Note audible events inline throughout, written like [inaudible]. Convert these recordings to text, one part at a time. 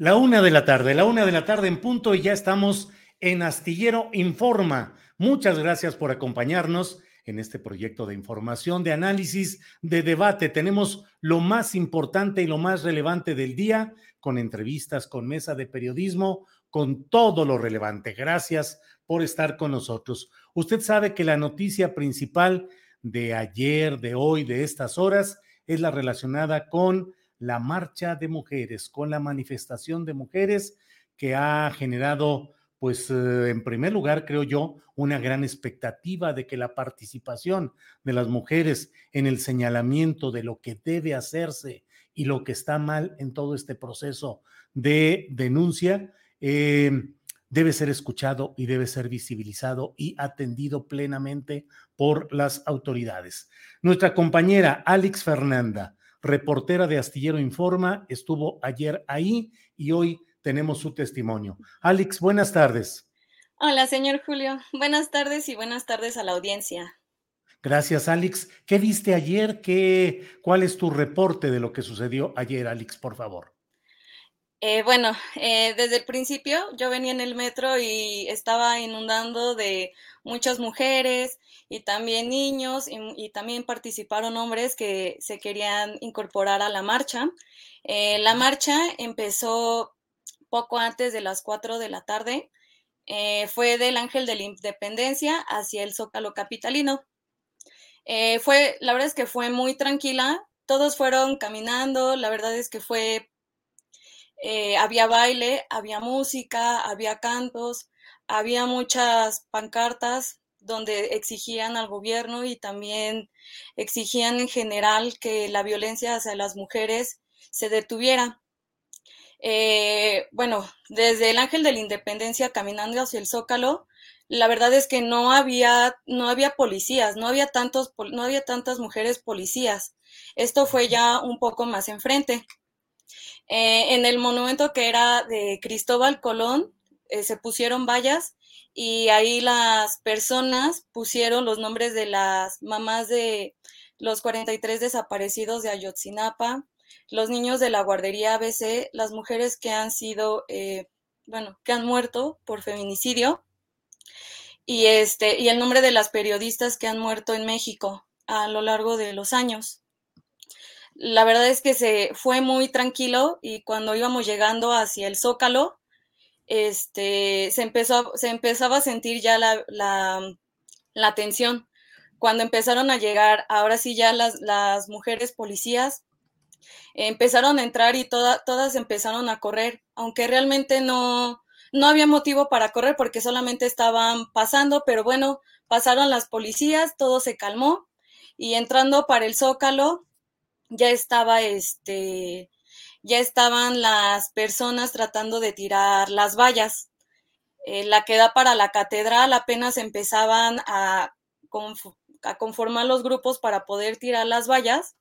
La una de la tarde, la una de la tarde en punto y ya estamos en Astillero Informa. Muchas gracias por acompañarnos en este proyecto de información, de análisis, de debate. Tenemos lo más importante y lo más relevante del día con entrevistas, con mesa de periodismo, con todo lo relevante. Gracias por estar con nosotros. Usted sabe que la noticia principal de ayer, de hoy, de estas horas, es la relacionada con la marcha de mujeres, con la manifestación de mujeres que ha generado, pues eh, en primer lugar, creo yo, una gran expectativa de que la participación de las mujeres en el señalamiento de lo que debe hacerse y lo que está mal en todo este proceso de denuncia, eh, debe ser escuchado y debe ser visibilizado y atendido plenamente por las autoridades. Nuestra compañera Alex Fernanda, reportera de Astillero Informa, estuvo ayer ahí y hoy tenemos su testimonio. Alex, buenas tardes. Hola, señor Julio. Buenas tardes y buenas tardes a la audiencia. Gracias, Alex. ¿Qué viste ayer? ¿Qué, ¿Cuál es tu reporte de lo que sucedió ayer, Alex, por favor? Eh, bueno, eh, desde el principio yo venía en el metro y estaba inundando de muchas mujeres y también niños y, también participaron hombres que se querían incorporar a la marcha. Eh, la marcha empezó poco antes de las 4 de la tarde. fue del Ángel de la Independencia hacia el Zócalo Capitalino. fue, la verdad es que fue muy tranquila. Todos fueron caminando. La verdad es que fue eh, había baile, había música, había cantos, había muchas pancartas donde exigían al gobierno y también exigían en general que la violencia hacia las mujeres se detuviera. Eh, bueno, desde el Ángel de la Independencia caminando hacia el Zócalo, la verdad es que no había, no había policías, no había, tantos, no había tantas mujeres policías. Esto fue ya un poco más enfrente. Eh, en el monumento que era de Cristóbal Colón eh, se pusieron vallas y ahí las personas pusieron los nombres de las mamás de los 43 desaparecidos de Ayotzinapa, los niños de la guardería ABC, las mujeres que han sido, eh, bueno, que han muerto por feminicidio y este y el nombre de las periodistas que han muerto en México a lo largo de los años. La verdad es que se fue muy tranquilo y cuando íbamos llegando hacia el Zócalo, este, se, empezó, se empezaba a sentir ya la, la, tensión. Cuando empezaron a llegar, ahora sí ya las, las mujeres policías empezaron a entrar y todas empezaron a correr, aunque realmente no, no había motivo para correr porque solamente estaban pasando, pero bueno, pasaron las policías, todo se calmó y entrando para el Zócalo, ya estaba este, ya estaban las personas tratando de tirar las vallas. Eh, la que da para la catedral apenas empezaban a, a conformar los grupos para poder tirar las vallas.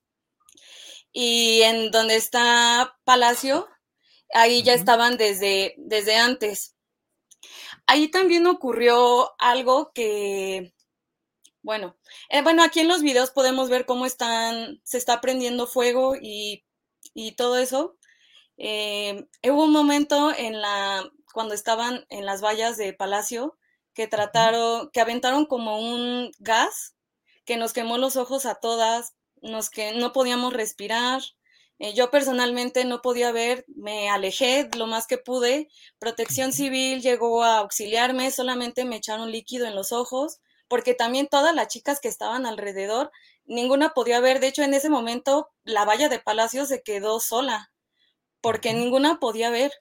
Y en donde está Palacio, ahí ya estaban desde, desde antes. Ahí también ocurrió algo que, bueno, eh, bueno, aquí en los videos podemos ver cómo están, se está prendiendo fuego y, todo eso. Eh, hubo un momento en la, cuando estaban en las vallas de Palacio, que trataron, que aventaron como un gas que nos quemó los ojos a todas, nos que no podíamos respirar. Eh, yo personalmente no podía ver, me alejé lo más que pude. Protección Civil llegó a auxiliarme, solamente me echaron líquido en los ojos porque también todas las chicas que estaban alrededor, ninguna podía ver, de hecho en ese momento la valla de Palacio se quedó sola, porque ninguna podía ver.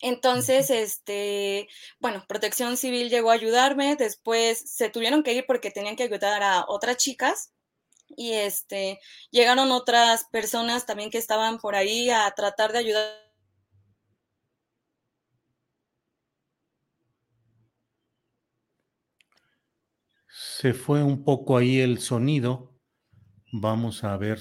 Entonces, este, bueno, Protección Civil llegó a ayudarme, después se tuvieron que ir porque tenían que ayudar a otras chicas y este, llegaron otras personas también que estaban por ahí a tratar de ayudar Se fue un poco ahí el sonido. Vamos a ver.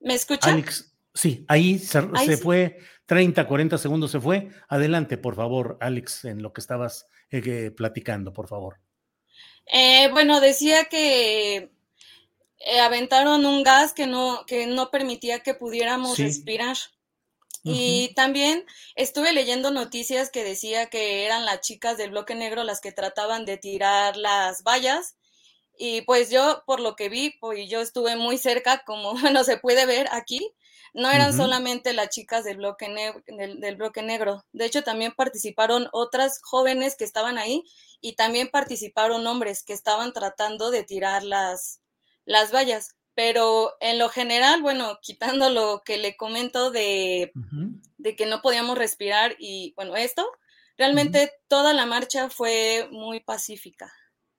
¿Me escucha? Alex, sí, ahí se, fue 30, 40 segundos se fue. Adelante, por favor, Alex, en lo que estabas eh, platicando, por favor. Eh, bueno, decía que eh, aventaron un gas que no, que no permitía que pudiéramos respirar. Y también estuve leyendo noticias que decía que eran las chicas del bloque negro las que trataban de tirar las vallas. Y pues yo, por lo que vi, pues yo estuve muy cerca, como [laughs] bueno, se puede ver aquí, no eran solamente las chicas del bloque, del, bloque negro. De hecho, también participaron otras jóvenes que estaban ahí y también participaron hombres que estaban tratando de tirar las, las vallas. Pero en lo general, bueno, quitando lo que le comento de, de que no podíamos respirar y bueno, esto, realmente toda la marcha fue muy pacífica.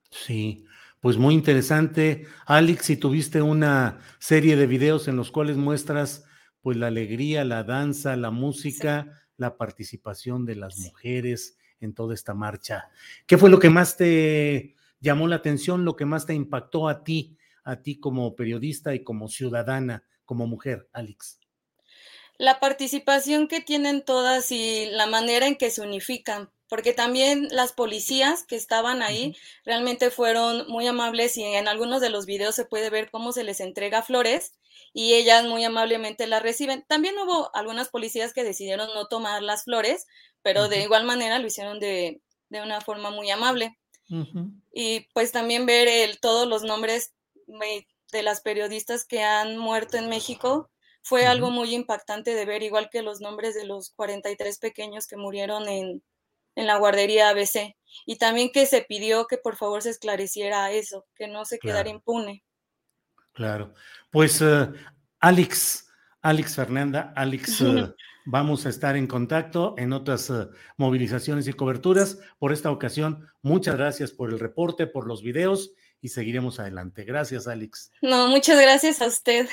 Sí, pues muy interesante. Alex, si tuviste una serie de videos en los cuales muestras pues la alegría, la danza, la música, la participación de las mujeres en toda esta marcha. ¿Qué fue lo que más te llamó la atención, lo que más te impactó a ti a ti como periodista y como ciudadana, como mujer, Alex? La participación que tienen todas y la manera en que se unifican, porque también las policías que estaban ahí realmente fueron muy amables y en algunos de los videos se puede ver cómo se les entrega flores y ellas muy amablemente las reciben. También hubo algunas policías que decidieron no tomar las flores, pero de igual manera lo hicieron de, de una forma muy amable. Y pues también ver el, todos los nombres de las periodistas que han muerto en México fue algo muy impactante de ver, igual que los nombres de los 43 pequeños que murieron en, la guardería ABC. Y también que se pidió que por favor se esclareciera eso, que no se quedara impune. Claro. Pues uh, Alex, Alex Fernanda, Alex, uh, [laughs] vamos a estar en contacto en otras uh, movilizaciones y coberturas. Por esta ocasión, muchas gracias por el reporte, por los videos y seguiremos adelante. Gracias, Alex. No, muchas gracias a usted.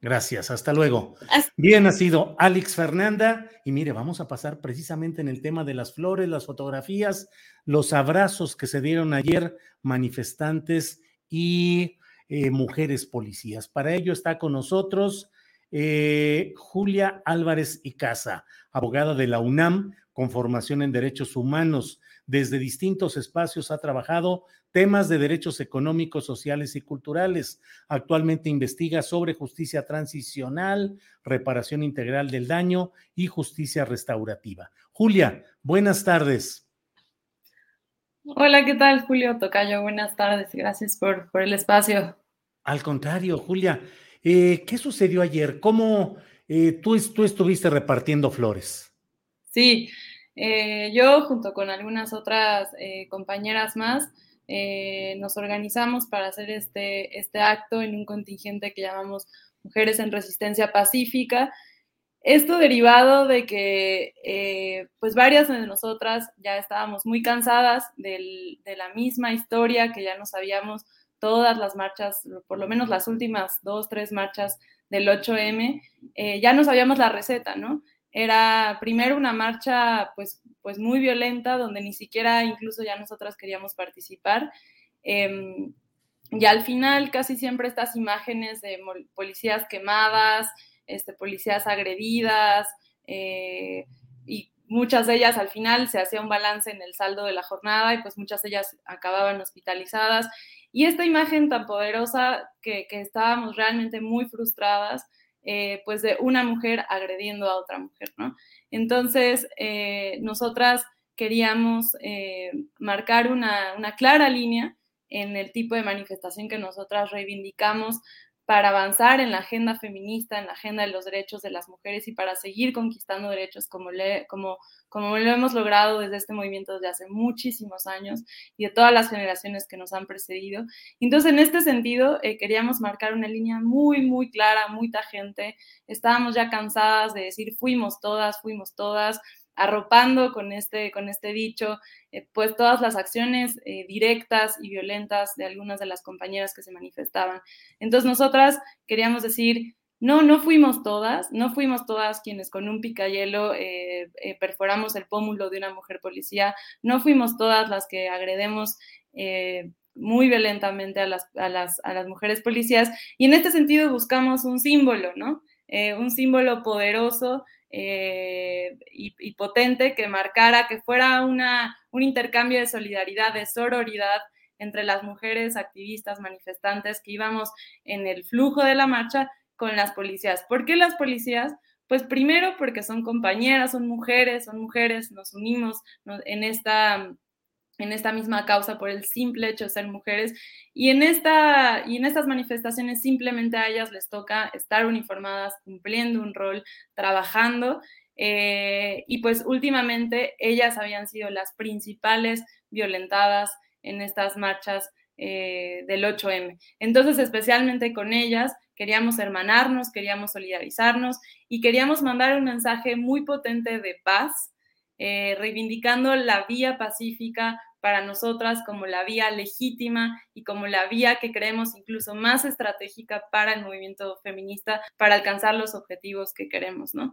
Gracias, hasta luego. Bien, ha sido Alex Fernanda. Y mire, vamos a pasar precisamente en el tema de las flores, las fotografías, los abrazos que se dieron ayer manifestantes y eh, mujeres policías. Para ello está con nosotros eh, Julia Álvarez y Casa, abogada de la UNAM con formación en derechos humanos desde distintos espacios ha trabajado temas de derechos económicos, sociales y culturales. Actualmente investiga sobre justicia transicional, reparación integral del daño y justicia restaurativa. Julia, buenas tardes. Hola, ¿qué tal, Julio Tocayo? Buenas tardes, gracias por, por el espacio. Al contrario, Julia, eh, ¿qué sucedió ayer? ¿Cómo eh, tú, tú estuviste repartiendo flores? Sí, eh, yo junto con algunas otras compañeras más nos organizamos para hacer este, este acto en un contingente que llamamos Mujeres en Resistencia Pacífica. Esto derivado de que pues varias de nosotras ya estábamos muy cansadas de la misma historia que ya nos habíamos todas las marchas, por lo menos las últimas dos, tres marchas del 8M, eh, ya no sabíamos la receta, ¿no? Era primero una marcha pues, pues muy violenta, donde ni siquiera incluso ya nosotras queríamos participar. Em, y al final casi siempre estas imágenes de policías quemadas, este, policías agredidas, eh, y muchas de ellas al final se hacía un balance en el saldo de la jornada y pues muchas de ellas acababan hospitalizadas y esta imagen tan poderosa que, estábamos realmente muy frustradas, eh, pues de una mujer agrediendo a otra mujer, ¿no? Entonces, eh, nosotras queríamos eh, marcar una, una clara línea en el tipo de manifestación que nosotras reivindicamos para avanzar en la agenda feminista, en la agenda de los derechos de las mujeres y para seguir conquistando derechos como, como, como lo hemos logrado desde este movimiento desde hace muchísimos años y de todas las generaciones que nos han precedido. Entonces, en este sentido, eh, queríamos marcar una línea muy, muy clara, muy tajante. Estábamos ya cansadas de decir, fuimos todas, fuimos todas arropando con este, con este dicho, eh, pues todas las acciones eh, directas y violentas de algunas de las compañeras que se manifestaban. Entonces nosotras queríamos decir, no, no fuimos todas, no fuimos todas quienes con un picayelo eh, perforamos el pómulo de una mujer policía, no fuimos todas las que agredemos muy violentamente a las, a, las, a las, mujeres policías y en este sentido buscamos un símbolo, ¿no? un símbolo poderoso eh, y, potente que marcara que fuera una, un intercambio de solidaridad, de sororidad entre las mujeres activistas, manifestantes que íbamos en el flujo de la marcha con las policías. ¿Por qué las policías? Pues primero porque son compañeras, son mujeres, son mujeres, nos unimos en esta en esta misma causa por el simple hecho de ser mujeres. Y en, esta, y en estas manifestaciones simplemente a ellas les toca estar uniformadas, cumpliendo un rol, trabajando. Eh, y pues últimamente ellas habían sido las principales violentadas en estas marchas eh, del 8M. Entonces, especialmente con ellas, queríamos hermanarnos, queríamos solidarizarnos y queríamos mandar un mensaje muy potente de paz, eh, reivindicando la vía pacífica para nosotras como la vía legítima y como la vía que creemos incluso más estratégica para el movimiento feminista para alcanzar los objetivos que queremos, ¿no?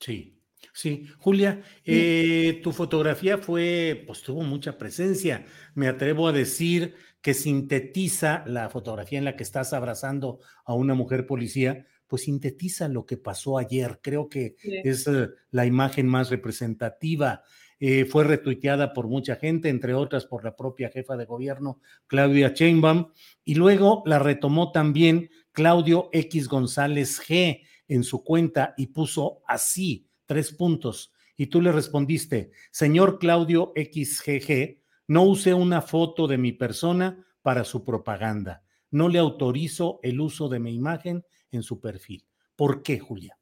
Sí. Sí, Julia, eh, tu fotografía fue, pues tuvo mucha presencia. Me atrevo a decir que sintetiza la fotografía en la que estás abrazando a una mujer policía, pues sintetiza lo que pasó ayer. Creo que es eh, la imagen más representativa. Eh, fue retuiteada por mucha gente, entre otras por la propia jefa de gobierno, Claudia Sheinbaum, y luego la retomó también Claudio X González G en su cuenta y puso así, tres puntos. Y tú le respondiste, señor Claudio XGG, no use una foto de mi persona para su propaganda. No le autorizo el uso de mi imagen en su perfil. ¿Por qué, Julia?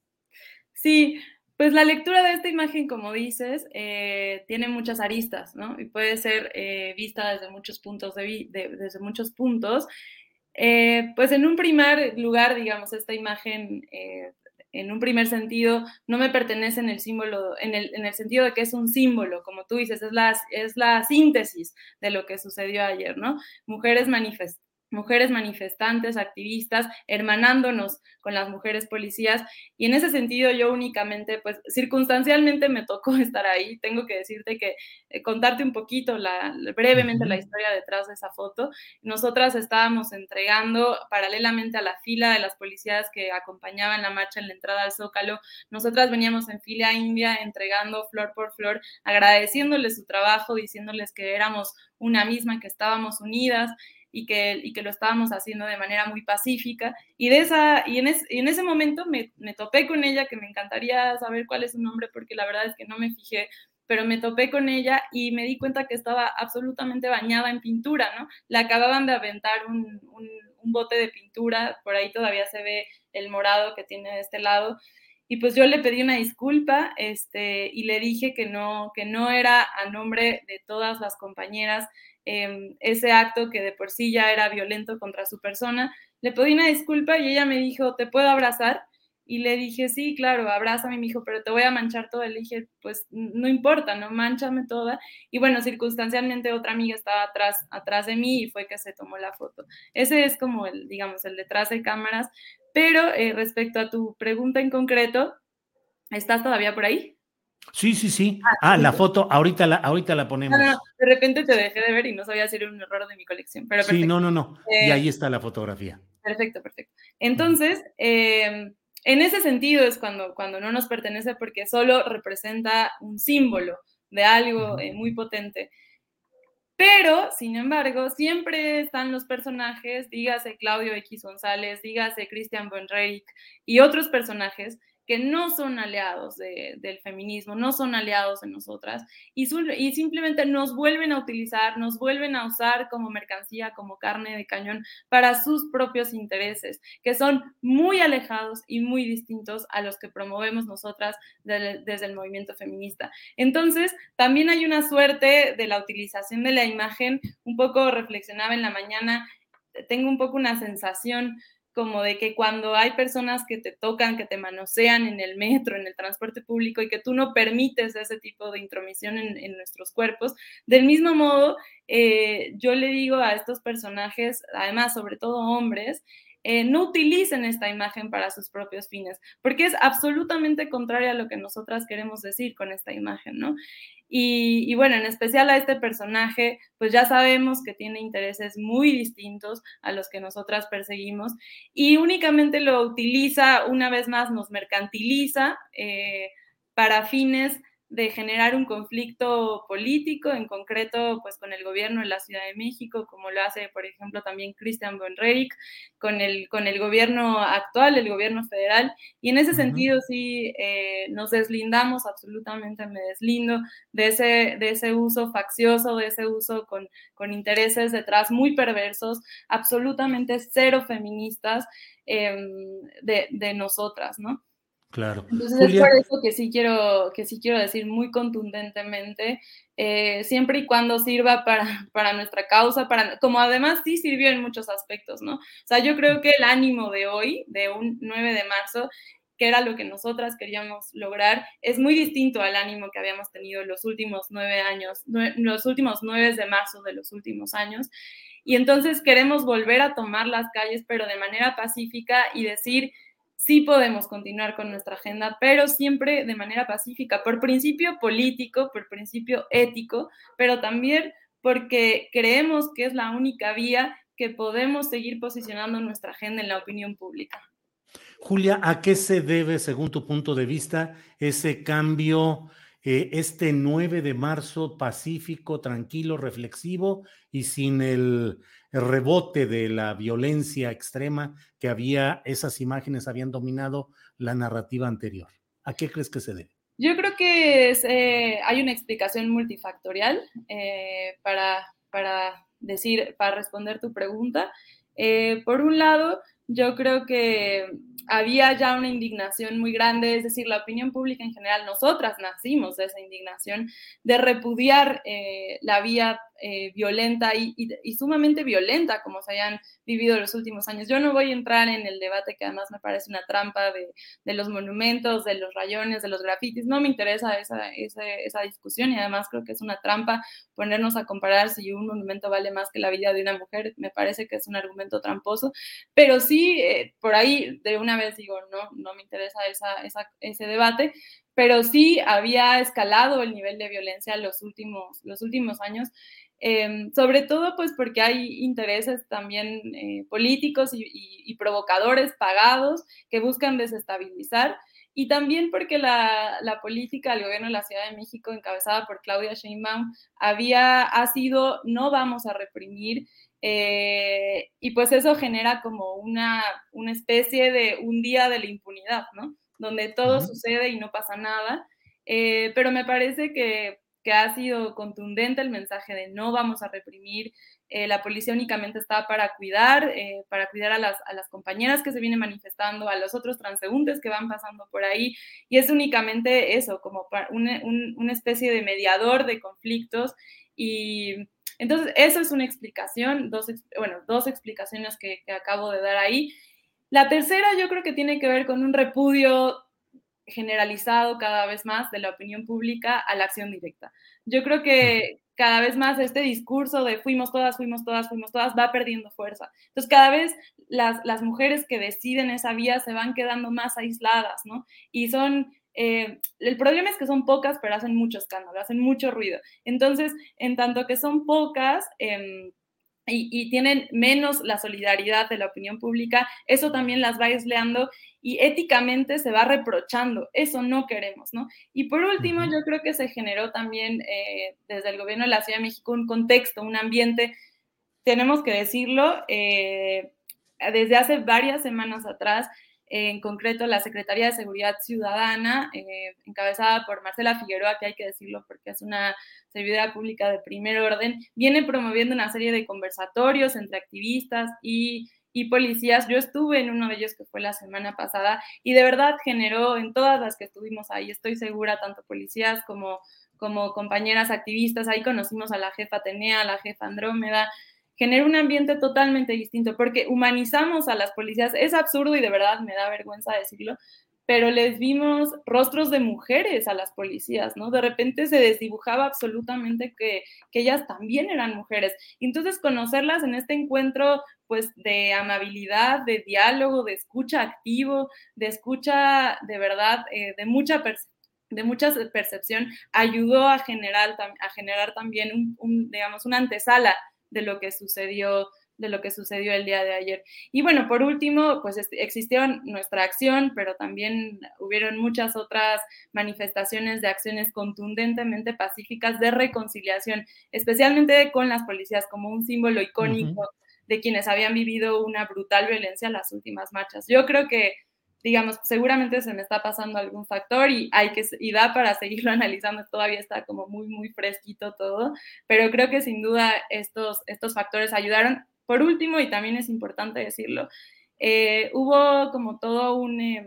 Sí, pues la lectura de esta imagen, como dices, eh, tiene muchas aristas, ¿no? Y puede ser eh, vista desde muchos puntos de, desde muchos puntos. Eh, pues en un primer lugar, digamos, esta imagen, en un primer sentido, no me pertenece en el símbolo, en el, en el sentido de que es un símbolo, como tú dices, es la, es la síntesis de lo que sucedió ayer, ¿no? Mujeres mujeres manifestantes, activistas, hermanándonos con las mujeres policías. Y en ese sentido yo únicamente, pues circunstancialmente me tocó [laughs] estar ahí. Tengo que decirte que eh, contarte un poquito, la, brevemente la historia detrás de esa foto. Nosotras estábamos entregando paralelamente a la fila de las policías que acompañaban la marcha en la entrada al Zócalo. Nosotras veníamos en fila india entregando flor por flor, agradeciéndoles su trabajo, diciéndoles que éramos una misma, que estábamos unidas y que, y que lo estábamos haciendo de manera muy pacífica. Y, de esa, y en, en ese momento me, me, topé con ella, que me encantaría saber cuál es su nombre, porque la verdad es que no me fijé, pero me topé con ella y me di cuenta que estaba absolutamente bañada en pintura, ¿no? Le acababan de aventar un, un, un bote de pintura, por ahí todavía se ve el morado que tiene de este lado. Y pues yo le pedí una disculpa este, y le dije que no, que no era a nombre de todas las compañeras Em, ese acto que de por sí ya era violento contra su persona. Le pedí una disculpa y ella me dijo, ¿te puedo abrazar? Y le dije, sí, claro, abrázame, me dijo, pero te voy a manchar toda. Le dije, pues no importa, no manchame toda. Y bueno, circunstancialmente otra amiga estaba atrás, atrás de mí y fue que se tomó la foto. Ese es como el, digamos, el detrás de cámaras. Pero eh, respecto a tu pregunta en concreto, ¿estás todavía por ahí? Sí, sí, sí. Ah, ah la foto, ahorita la, ahorita la ponemos. de repente te dejé de ver y no sabía si era un error de mi colección. Pero sí, no, no, no. y eh, ahí está la fotografía. Perfecto, perfecto. Entonces, em, en ese sentido es cuando, cuando no nos pertenece porque solo representa un símbolo de algo eh, muy potente. Pero, sin embargo, siempre están los personajes, dígase Claudio X González, dígase Christian von y otros personajes que no son aliados del feminismo, no son aliados de nosotras y, simplemente nos vuelven a utilizar, nos vuelven a usar como mercancía, como carne de cañón para sus propios intereses, que son muy alejados y muy distintos a los que promovemos nosotras desde el movimiento feminista. Entonces, también hay una suerte de la utilización de la imagen, un poco reflexionaba en la mañana, tengo un poco una sensación como de que cuando hay personas que te tocan, que te manosean en el metro, en el transporte público y que tú no permites ese tipo de intromisión en, nuestros cuerpos, del mismo modo, eh, yo le digo a estos personajes, además, sobre todo hombres, eh, no utilicen esta imagen para sus propios fines, porque es absolutamente contraria a lo que nosotras queremos decir con esta imagen, ¿no? Y, bueno, en especial a este personaje, pues ya sabemos que tiene intereses muy distintos a los que nosotras perseguimos y únicamente lo utiliza, una vez más, nos mercantiliza eh, para fines de generar un conflicto político, en concreto, pues con el gobierno de la Ciudad de México, como lo hace, por ejemplo, también Christian von con el, con el gobierno actual, el gobierno federal, y en ese sentido sí eh, nos deslindamos, absolutamente me deslindo de ese, de ese uso faccioso, de ese uso con, con intereses detrás muy perversos, absolutamente cero feministas em, de, de nosotras, ¿no? Claro. Entonces es por eso que sí quiero, que sí quiero decir muy contundentemente, eh, siempre y cuando sirva para, para nuestra causa, para, como además sí sirvió en muchos aspectos, ¿no? O sea, yo creo que el ánimo de hoy, de un 9 de marzo, que era lo que nosotras queríamos lograr, es muy distinto al ánimo que habíamos tenido los últimos nueve años, los últimos nueve de marzo de los últimos años. Y entonces queremos volver a tomar las calles, pero de manera pacífica y decir, sí podemos continuar con nuestra agenda, pero siempre de manera pacífica, por principio político, por principio ético, pero también porque creemos que es la única vía que podemos seguir posicionando nuestra agenda en la opinión pública. Julia, ¿a qué se debe, según tu punto de vista, ese cambio, eh, este 9 de marzo pacífico, tranquilo, reflexivo y sin el rebote de la violencia extrema que había, esas imágenes habían dominado la narrativa anterior. ¿A qué crees que se debe? Yo creo que eh, hay una explicación multifactorial eh, para, para, decir, para responder tu pregunta. Eh, por un lado, yo creo que había ya una indignación muy grande, es decir, la opinión pública en general, nosotras nacimos de esa indignación, de repudiar la vía eh, violenta y, sumamente violenta como se hayan vivido los últimos años. Yo no voy a entrar en el debate que además me parece una trampa de, los monumentos, de los rayones, de los grafitis. No me interesa esa, esa, discusión y además creo que es una trampa ponernos a comparar si un monumento vale más que la vida de una mujer. Me parece que es un argumento tramposo, pero sí, eh, por ahí de una vez digo, no, no me interesa ese debate pero sí había escalado el nivel de violencia los últimos, los últimos años, em, sobre todo pues porque hay intereses también eh, políticos y, provocadores pagados que buscan desestabilizar. Y también porque la, política del gobierno de la Ciudad de México, encabezada por Claudia Sheinbaum, había, ha sido no vamos a reprimir, eh, y pues eso genera como una, una especie de un día de la impunidad, ¿no? donde todo sucede y no pasa nada, eh, pero me parece que, ha sido contundente el mensaje de no vamos a reprimir, eh, la policía únicamente está para cuidar, eh, para cuidar a las, compañeras que se vienen manifestando, a los otros transeúntes que van pasando por ahí, y es únicamente eso, como una, especie de mediador de conflictos y... Entonces, eso es una explicación, dos, bueno, dos explicaciones que, que acabo de dar ahí. La tercera yo creo que tiene que ver con un repudio generalizado cada vez más de la opinión pública a la acción directa. Yo creo que cada vez más este discurso de fuimos todas, fuimos todas, fuimos todas va perdiendo fuerza. Entonces cada vez las, mujeres que deciden esa vía se van quedando más aisladas, ¿no? Y son... Eh, el problema es que son pocas, pero hacen mucho escándalo, hacen mucho ruido. Entonces, en tanto que son pocas, em, y, tienen menos la solidaridad de la opinión pública, eso también las va aislando y éticamente se va reprochando. Eso no queremos, ¿no? Y por último, yo creo que se generó también eh, desde el gobierno de la Ciudad de México un contexto, un ambiente, tenemos que decirlo, eh, desde hace varias semanas atrás, en concreto la Secretaría de Seguridad Ciudadana, eh, encabezada por Marcela Figueroa, que hay que decirlo porque es una servidora pública de primer orden, viene promoviendo una serie de conversatorios entre activistas y, policías. Yo estuve en uno de ellos que fue la semana pasada y de verdad generó en todas las que estuvimos ahí, estoy segura, tanto policías como, como compañeras activistas, ahí conocimos a la jefa Atenea, a la jefa Andrómeda, genera un ambiente totalmente distinto, porque humanizamos a las policías. Es absurdo y de verdad me da vergüenza decirlo, pero les vimos rostros de mujeres a las policías, ¿no? De repente se desdibujaba absolutamente que, que ellas también eran mujeres. Entonces, conocerlas en este encuentro, pues, de amabilidad, de diálogo, de escucha activo, de escucha de verdad, eh, de mucha de mucha percepción, ayudó a generar, a generar también un, un, digamos, una antesala de lo que sucedió de lo que sucedió el día de ayer. Y bueno, por último, pues existió nuestra acción, pero también hubieron muchas otras manifestaciones de acciones contundentemente pacíficas de reconciliación, especialmente con las policías como un símbolo icónico de quienes habían vivido una brutal violencia en las últimas marchas. Yo creo que digamos, seguramente se me está pasando algún factor y hay que y da para seguirlo [laughs] analizando, todavía está como muy muy fresquito todo, pero creo que sin duda estos estos factores ayudaron. Por último, y también es importante decirlo, eh, hubo como todo un em,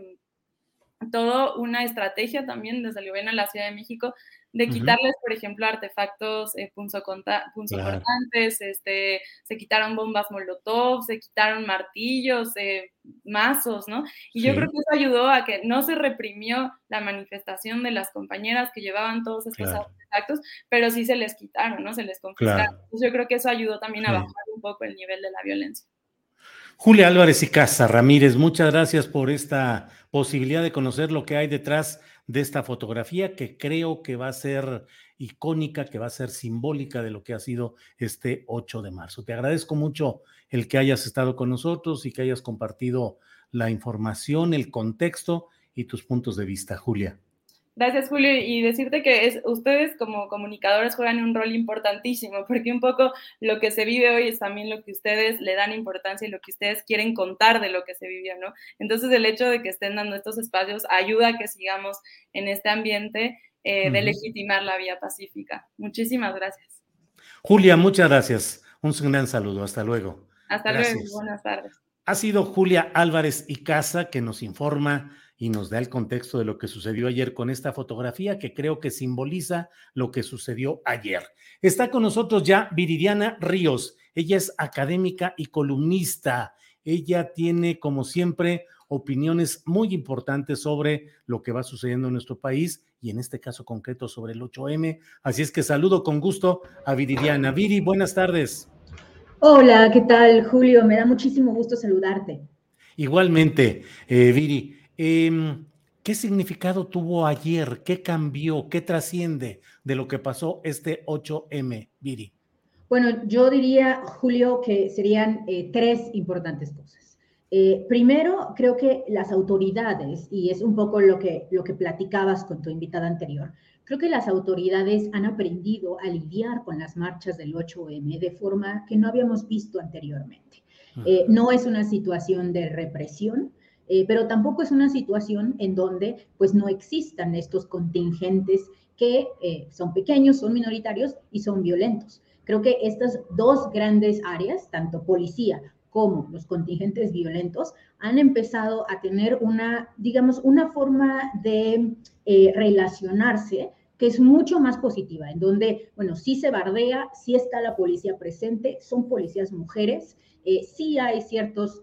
todo una estrategia también desde el gobierno de la Ciudad de México de quitarles, por ejemplo, artefactos eh, punzocortantes, este, se quitaron bombas molotov, se quitaron martillos, eh, mazos, ¿no? Y yo creo que eso ayudó a que no se reprimió la manifestación de las compañeras que llevaban todos estos artefactos, pero sí se les quitaron, ¿no? Se les confiscaron. Entonces yo creo que eso ayudó también a bajar un poco el nivel de la violencia. Julia Álvarez y Casa Ramírez, muchas gracias por esta posibilidad de conocer lo que hay detrás de esta fotografía que creo que va a ser icónica, que va a ser simbólica de lo que ha sido este 8 de marzo. Te agradezco mucho el que hayas estado con nosotros y que hayas compartido la información, el contexto y tus puntos de vista, Julia. Gracias, Julio. Y decirte que es, ustedes como comunicadores juegan un rol importantísimo, [laughs] porque un poco lo que se vive hoy es también lo que ustedes le dan importancia y lo que ustedes quieren contar de lo que se vivió, ¿no? Entonces, el hecho de que estén dando estos espacios ayuda a que sigamos en este ambiente eh, de legitimar la vía pacífica. Muchísimas gracias. Julia, muchas gracias. Un gran saludo. Hasta luego. Hasta luego. Buenas tardes. Ha sido Julia Álvarez y Casa que nos informa y nos da el contexto de lo que sucedió ayer con esta fotografía que creo que simboliza lo que sucedió ayer. Está con nosotros ya Viridiana Ríos. Ella es académica y columnista. Ella tiene, como siempre, opiniones muy importantes sobre lo que va sucediendo en nuestro país y en este caso concreto sobre el 8M. Así es que saludo con gusto a Viridiana. Viri, buenas tardes. Hola, ¿qué tal, Julio? Me da muchísimo gusto saludarte. Igualmente, eh, Viri. Em, ¿Qué significado tuvo ayer? ¿Qué cambió? ¿Qué trasciende de lo que pasó este 8M, Viri? Bueno, yo diría, Julio, que serían eh, tres importantes cosas. Eh, primero, creo que las autoridades, y es un poco lo que, lo que platicabas con tu invitada anterior, creo que las autoridades han aprendido a lidiar con las marchas del 8M de forma que no habíamos visto anteriormente. Eh, no es una situación de represión, eh, pero tampoco es una situación en donde pues no existan estos contingentes que eh, son pequeños, son minoritarios y son violentos. Creo que estas dos grandes áreas, tanto policía como los contingentes violentos, han empezado a tener una, digamos, una forma de eh, relacionarse que es mucho más positiva, en donde, bueno, sí se bardea, sí está la policía presente, son policías mujeres, sí hay ciertos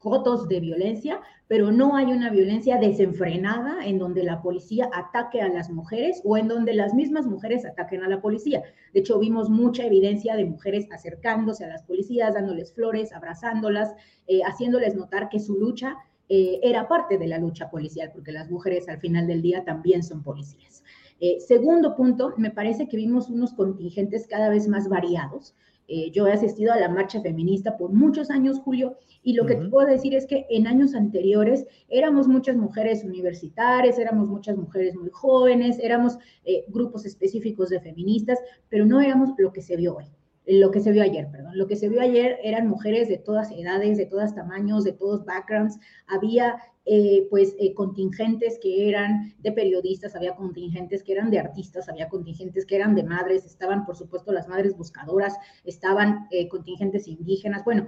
cotos de violencia, pero no hay una violencia desenfrenada en donde la policía ataque a las mujeres o en donde las mismas mujeres ataquen a la policía. De hecho, vimos mucha evidencia de mujeres acercándose a las policías, dándoles flores, abrazándolas, eh, haciéndoles notar que su lucha eh, era parte de la lucha policial, porque las mujeres al final del día también son policías. Eh, segundo punto, me parece que vimos unos contingentes cada vez más variados. Yo he asistido a la marcha feminista por muchos años, Julio, y lo que te puedo decir es que en años anteriores éramos muchas mujeres universitarias, éramos muchas mujeres muy jóvenes, éramos eh, grupos específicos de feministas, pero no éramos lo que se vio hoy lo que se vio ayer, perdón. Lo que se vio ayer eran mujeres de todas edades, de todos tamaños, de todos backgrounds. Había eh, pues eh, contingentes que eran de periodistas, había contingentes que eran de artistas, había contingentes que eran de madres, estaban por supuesto las madres buscadoras, estaban eh, contingentes indígenas, bueno,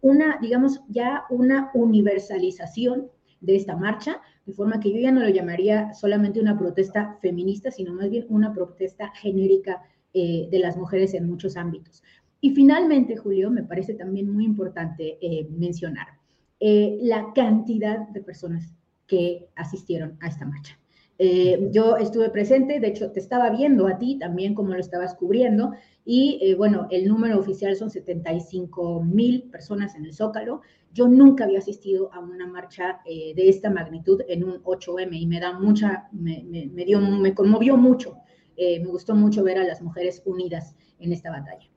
una, digamos, ya una universalización de esta marcha, de forma que yo ya no lo llamaría solamente una protesta feminista, sino más bien una protesta genérica de las mujeres en muchos ámbitos. Y finalmente, Julio, me parece también muy importante mencionar eh, la cantidad de personas que asistieron a esta marcha. Eh, yo estuve presente, de hecho te estaba viendo a ti también como lo estabas cubriendo y eh, bueno, el número oficial son 75 mil personas en el Zócalo. Yo nunca había asistido a una marcha de esta magnitud en un 8M y me da mucha, me, me dio, me conmovió mucho. Me gustó mucho ver a las mujeres unidas en esta batalla.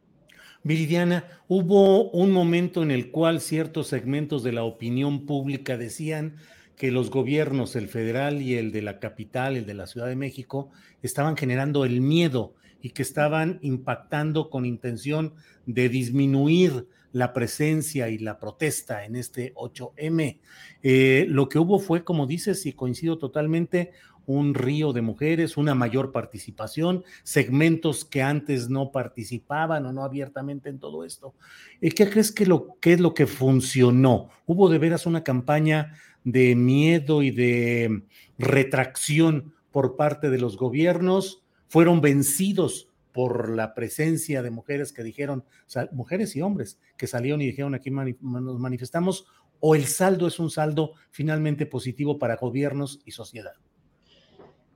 Viridiana, hubo un momento en el cual ciertos segmentos de la opinión pública decían que los gobiernos, el federal y el de la capital, el de la Ciudad de México, estaban generando el miedo y que estaban impactando con intención de disminuir la presencia y la protesta en este 8M. Eh, lo que hubo fue, como dices, y coincido totalmente, un río de mujeres, una mayor participación, segmentos que antes no participaban o no abiertamente en todo esto. ¿Qué crees que, lo, que es lo que funcionó? ¿Hubo de veras una campaña de miedo y de retracción por parte de los gobiernos? ¿Fueron vencidos por la presencia de mujeres que dijeron, mujeres y hombres que salieron y dijeron aquí nos manifestamos? ¿O el saldo es un saldo finalmente positivo para gobiernos y sociedad?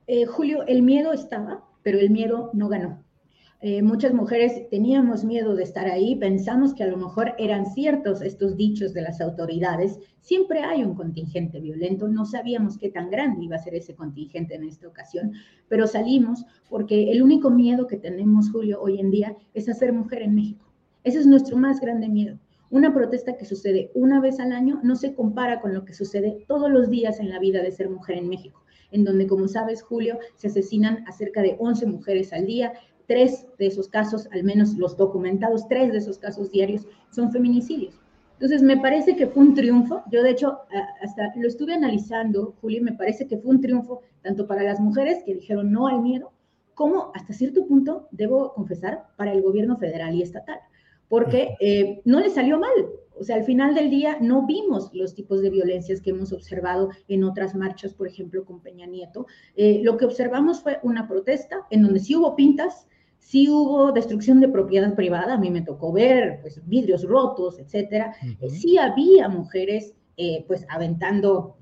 Eh, Julio, el miedo estaba, pero el miedo no ganó. Eh, muchas mujeres teníamos miedo de estar ahí, pensamos que a lo mejor eran ciertos estos dichos de las autoridades. Siempre hay un contingente violento, no sabíamos qué tan grande iba a ser ese contingente en esta ocasión, pero salimos porque el único miedo que tenemos, Julio, hoy en día es a ser mujer en México. Ese es nuestro más grande miedo. Una protesta que sucede una vez al año no se compara con lo que sucede todos los días en la vida de ser mujer en México en donde, como sabes, Julio, se asesinan a cerca de 11 mujeres al día. Tres de esos casos, al menos los documentados, tres de esos casos diarios son feminicidios. Entonces, me parece que fue un triunfo. Yo, de hecho, hasta lo estuve analizando, Julio, me parece que fue un triunfo tanto para las mujeres que dijeron no al miedo, como hasta cierto punto, debo confesar, para el gobierno federal y estatal, porque eh, no le salió mal. O sea, al final del día no vimos los tipos de violencias que hemos observado en otras marchas, por ejemplo, con Peña Nieto. Eh, lo que observamos fue una protesta en donde sí hubo pintas, sí hubo destrucción de propiedad privada, a mí me tocó ver pues, vidrios rotos, etcétera. Eh, sí había mujeres eh, pues aventando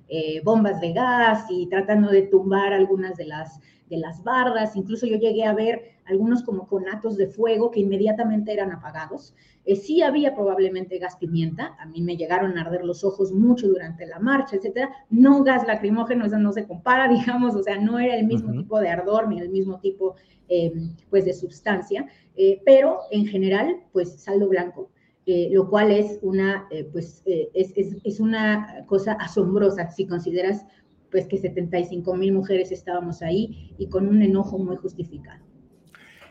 bombas de gas y tratando de tumbar algunas de las de las bardas, incluso yo llegué a ver algunos como conatos de fuego que inmediatamente eran apagados. Eh, sí había probablemente gas pimienta, a mí me llegaron a arder los ojos mucho durante la marcha, etcétera. No gas lacrimógeno, eso no se compara, [laughs] digamos, o sea, no era el mismo tipo de ardor ni el mismo tipo, eh, pues, de sustancia, eh, pero en general, pues, saldo blanco. lo cual es una, pues, es, es, es una cosa asombrosa si consideras pues que 75 mil mujeres estábamos ahí y con un enojo muy justificado.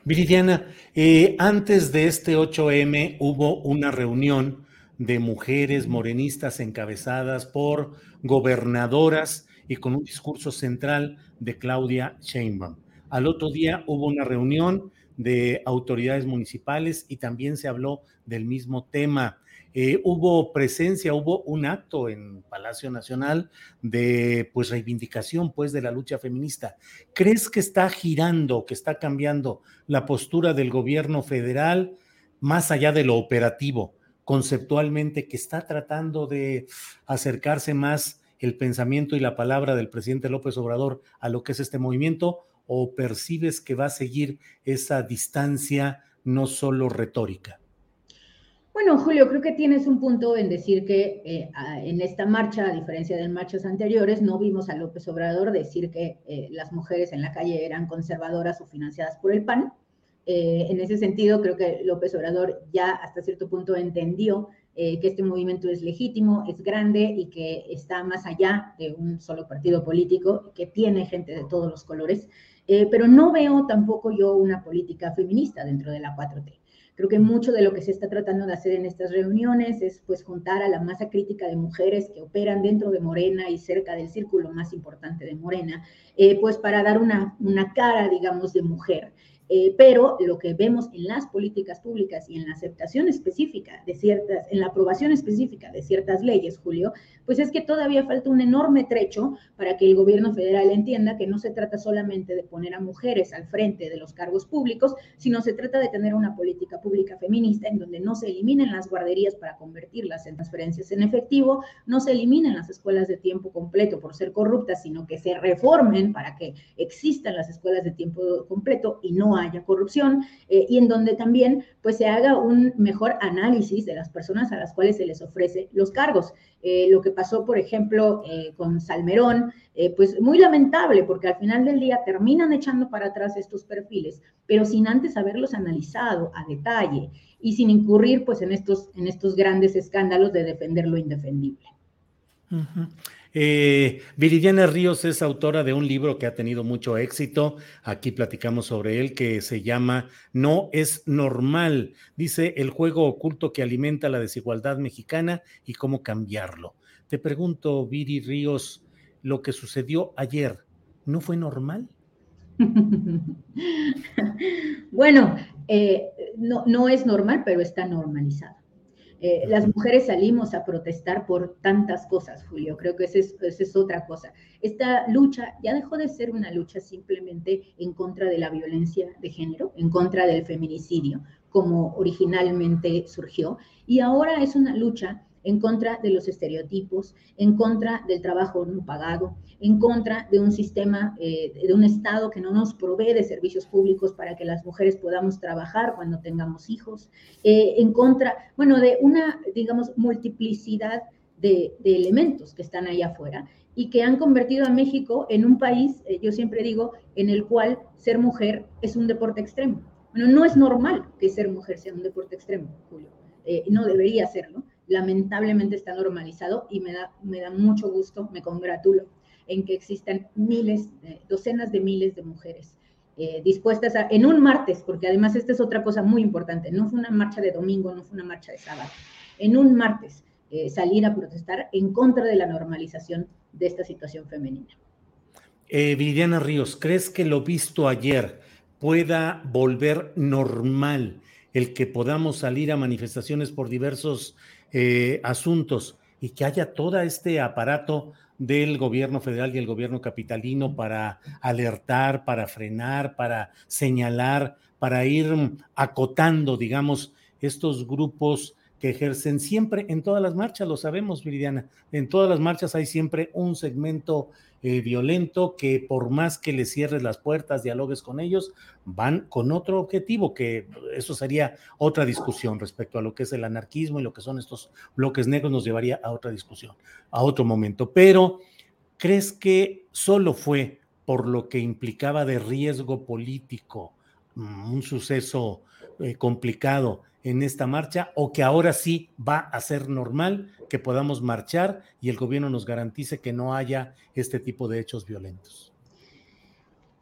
Viridiana, eh, antes de este 8M hubo una reunión de mujeres morenistas encabezadas por gobernadoras y con un discurso central de Claudia Sheinbaum. Al otro día hubo una reunión de autoridades municipales y también se habló del mismo tema. Eh, hubo presencia, hubo un acto en Palacio Nacional de pues reivindicación pues de la lucha feminista. ¿Crees que está girando, que está cambiando la postura del gobierno federal más allá de lo operativo, conceptualmente, que está tratando de acercarse más el pensamiento y la palabra del presidente López Obrador a lo que es este movimiento? ¿O percibes que va a seguir esa distancia no solo retórica? Bueno, Julio, creo que tienes un punto en decir que eh, en esta marcha, a diferencia de marchas anteriores, no vimos a López Obrador decir que eh, las mujeres en la calle eran conservadoras o financiadas por el PAN. Eh, en ese sentido, creo que López Obrador ya hasta cierto punto entendió que este movimiento es legítimo, es grande y que está más allá de un solo partido político, que tiene gente de todos los colores. pero no veo tampoco yo una política feminista dentro de la 4T. Creo que mucho de lo que se está tratando de hacer en estas reuniones es pues juntar a la masa crítica de mujeres que operan dentro de Morena y cerca del círculo más importante de Morena, eh, pues para dar una, una cara, digamos, de mujer. Eh, pero lo que vemos en las políticas públicas y en la aceptación específica de ciertas, en la aprobación específica de ciertas leyes, Julio, pues es que todavía falta un enorme trecho para que el gobierno federal entienda que no se trata solamente de poner a mujeres al frente de los cargos públicos, sino se trata de tener una política pública feminista en donde no se eliminen las guarderías para convertirlas en transferencias en efectivo, no se eliminen las escuelas de tiempo completo por ser corruptas, sino que se reformen para que existan las escuelas de tiempo completo y no haya corrupción, eh, y en donde también pues se haga un mejor análisis de las personas a las cuales se les ofrece los cargos. Eh, lo que pasó, por ejemplo, eh, con Salmerón, pues muy lamentable, porque al final del día terminan echando para atrás estos perfiles, pero sin antes haberlos analizado a detalle y sin incurrir pues en estos, en estos grandes escándalos de defender lo indefendible. Eh, Viridiana Ríos es autora de un libro que ha tenido mucho éxito. Aquí platicamos sobre él, que se llama No es normal. Dice el juego oculto que alimenta la desigualdad mexicana y cómo cambiarlo. Te pregunto, Viri Ríos, lo que sucedió ayer, ¿no fue normal? [laughs] bueno, eh, no, no es normal, pero está normalizado. Eh, las mujeres salimos a protestar por tantas cosas, Julio. Creo que esa es, otra cosa. Esta lucha ya dejó de ser una lucha simplemente en contra de la violencia de género, en contra del feminicidio, como originalmente surgió, y ahora es una lucha en contra de los estereotipos, en contra del trabajo no pagado, en contra de un sistema, eh, de un Estado que no nos provee de servicios públicos para que las mujeres podamos trabajar cuando tengamos hijos, eh, en contra, bueno, de una, digamos, multiplicidad de, elementos que están ahí afuera y que han convertido a México en un país, eh, yo siempre digo, en el cual ser mujer es un deporte extremo. Bueno, no es normal que ser mujer sea un deporte extremo, Julio. no debería serlo lamentablemente está normalizado y me da, me da mucho gusto, me congratulo en que existan miles, docenas de miles de mujeres eh, dispuestas a, en un martes, porque además esta es otra cosa muy importante, no fue una marcha de domingo, no fue una marcha de sábado, en un martes eh, salir a protestar en contra de la normalización de esta situación femenina. Eh, Viridiana Ríos, ¿crees que lo visto ayer pueda volver normal el que podamos salir a manifestaciones por diversos eh, asuntos y que haya todo este aparato del gobierno federal y el gobierno capitalino para alertar, para frenar, para señalar, para ir acotando, digamos, estos grupos que ejercen siempre en todas las marchas, lo sabemos, Viridiana, en todas las marchas hay siempre un segmento eh, violento que por más que le cierres las puertas, dialogues con ellos, van con otro objetivo, que eso sería otra discusión respecto a lo que es el anarquismo y lo que son estos bloques negros, nos llevaría a otra discusión, a otro momento. Pero, ¿crees que solo fue por lo que implicaba de riesgo político mm, un suceso eh, complicado? En esta marcha o que ahora sí va a ser normal que podamos marchar y el gobierno nos garantice que no haya este tipo de hechos violentos?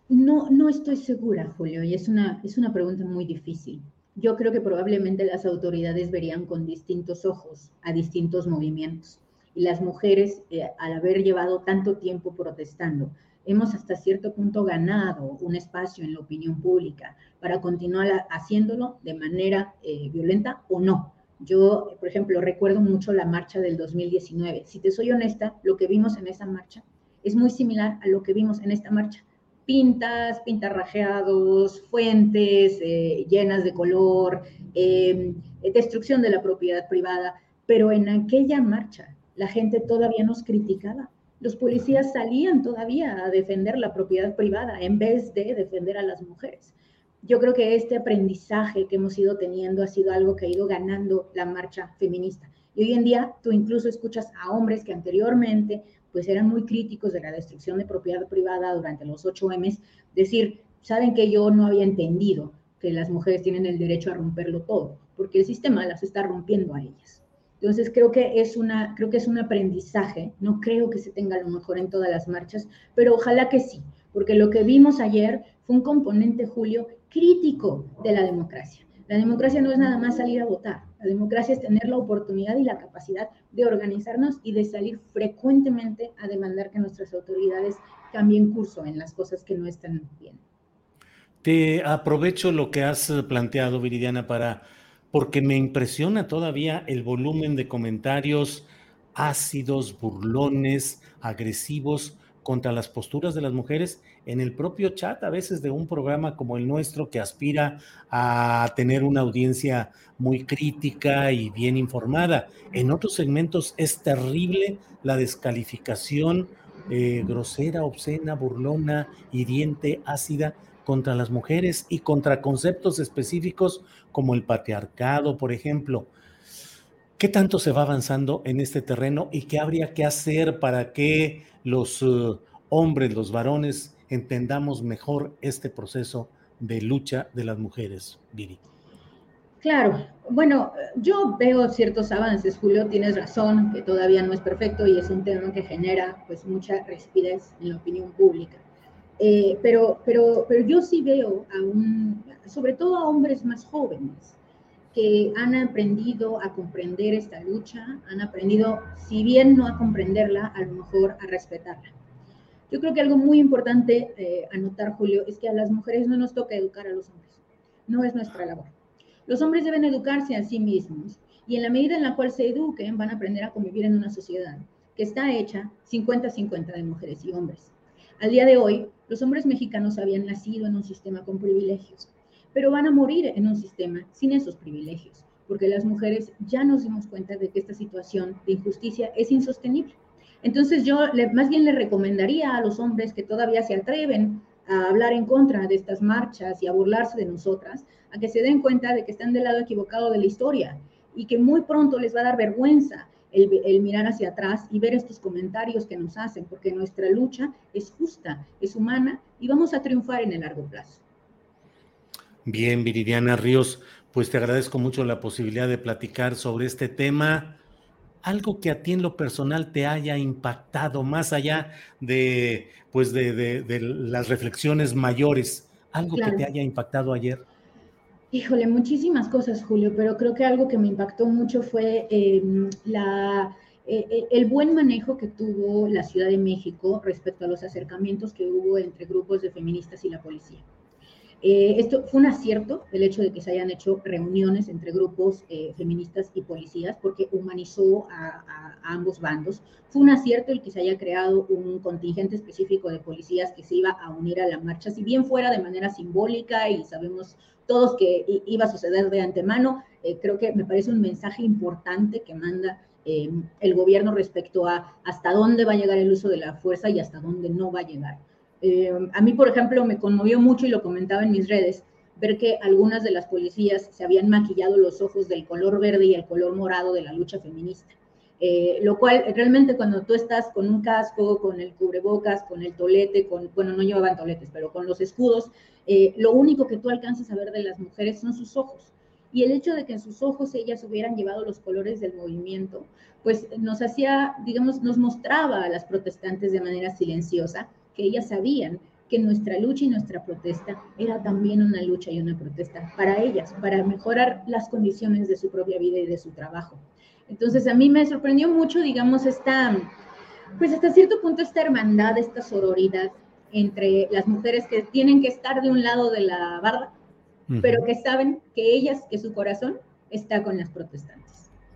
No, no estoy segura, Julio, y es una, es una pregunta muy difícil. Yo creo que probablemente las autoridades verían con distintos ojos a distintos movimientos. Y las mujeres, eh, al haber llevado tanto tiempo protestando, hemos hasta cierto punto ganado un espacio en la opinión pública para continuar haciéndolo de manera eh, violenta o no. Yo, por ejemplo, recuerdo mucho la marcha del 2019. Si te soy honesta, lo que vimos en esa marcha es muy similar a lo que vimos en esta marcha. Pintas, pintarrajeados, fuentes eh, llenas de color, em, destrucción de la propiedad privada, pero en aquella marcha la gente todavía nos criticaba los policías salían todavía a defender la propiedad privada en vez de defender a las mujeres. Yo creo que este aprendizaje que hemos ido teniendo ha sido algo que ha ido ganando la marcha feminista. Y hoy en día tú incluso escuchas a hombres que anteriormente pues eran muy críticos de la destrucción de propiedad privada durante los 8M, decir, saben que yo no había entendido que las mujeres tienen el derecho a romperlo todo, porque el sistema las está rompiendo a ellas. Entonces creo que es una, creo que es un aprendizaje. No creo que se tenga a lo mejor en todas las marchas, pero ojalá que sí, porque lo que vimos ayer fue un componente, Julio, crítico de la democracia. La democracia no es nada más salir a votar. La democracia es tener la oportunidad y la capacidad de organizarnos y de salir frecuentemente a demandar que nuestras autoridades cambien curso en las cosas que no están bien. Te aprovecho lo que has planteado, Viridiana, para porque me impresiona todavía el volumen de comentarios ácidos, burlones, agresivos contra las posturas de las mujeres en el propio chat, a veces de un programa como el nuestro que aspira a tener una audiencia muy crítica y bien informada. En otros segmentos es terrible la descalificación eh, grosera, obscena, burlona, hiriente, ácida contra las mujeres y contra conceptos específicos como el patriarcado, por ejemplo. ¿Qué tanto se va avanzando en este terreno y qué habría que hacer para que los uh, hombres, los varones, entendamos mejor este proceso de lucha de las mujeres, Viri? Claro, bueno, yo veo ciertos avances, Julio, tienes razón, que todavía no es perfecto y es un tema que genera pues mucha rispidez en la opinión pública. Eh, pero, pero, pero yo sí veo, a un, sobre todo a hombres más jóvenes, que han aprendido a comprender esta lucha, han aprendido, si bien no a comprenderla, a lo mejor a respetarla. Yo creo que algo muy importante eh, anotar, Julio, es que a las mujeres no nos toca educar a los hombres. No es nuestra labor. Los hombres deben educarse a sí mismos y en la medida en la cual se eduquen van a aprender a convivir en una sociedad que está hecha 50-50 de mujeres y hombres. Al día de hoy, los hombres mexicanos habían nacido en un sistema con privilegios, pero van a morir en un sistema sin esos privilegios, porque las mujeres ya nos dimos cuenta de que esta situación de injusticia es insostenible. Entonces yo más bien le recomendaría a los hombres que todavía se atreven a hablar en contra de estas marchas y a burlarse de nosotras, a que se den cuenta de que están del lado equivocado de la historia y que muy pronto les va a dar vergüenza el, mirar hacia atrás y ver estos comentarios que nos hacen, porque nuestra lucha es justa, es humana y vamos a triunfar en el largo plazo. Bien, Viridiana Ríos, pues te agradezco mucho la posibilidad de platicar sobre este tema. Algo que a ti en lo personal te haya impactado, más allá de, pues de, las reflexiones mayores, algo que te haya impactado ayer. Híjole, muchísimas cosas, Julio, pero creo que algo que me impactó mucho fue em, la, e, e, el buen manejo que tuvo la Ciudad de México respecto a los acercamientos que hubo entre grupos de feministas y la policía. Eh, esto fue un acierto, el hecho de que se hayan hecho reuniones entre grupos eh, feministas y policías, porque humanizó a, ambos bandos. Fue un acierto el que se haya creado un contingente específico de policías que se iba a unir a la marcha, si bien fuera de manera simbólica y sabemos todos que iba a suceder de antemano, eh, creo que me parece un mensaje importante que manda el gobierno respecto a hasta dónde va a llegar el uso de la fuerza y hasta dónde no va a llegar. Eh, a mí, por ejemplo, me conmovió mucho y lo comentaba en mis redes, ver que algunas de las policías se habían maquillado los ojos del color verde y el color morado de la lucha feminista. Eh, lo cual realmente cuando tú estás con un casco, con el cubrebocas, con el tolete, con, bueno, no llevaban toletes, pero con los escudos, eh, lo único que tú alcanzas a ver de las mujeres son sus ojos. Y el hecho de que en sus ojos ellas hubieran llevado los colores del movimiento, pues nos hacía, digamos, nos mostraba a las protestantes de manera silenciosa que ellas sabían que nuestra lucha y nuestra protesta era también una lucha y una protesta para ellas, para mejorar las condiciones de su propia vida y de su trabajo. Entonces a mí me sorprendió mucho, digamos, esta, pues hasta cierto punto esta hermandad, esta sororidad entre las mujeres que tienen que estar de un lado de la barra, pero que saben que ellas, que su corazón está con las protestantes.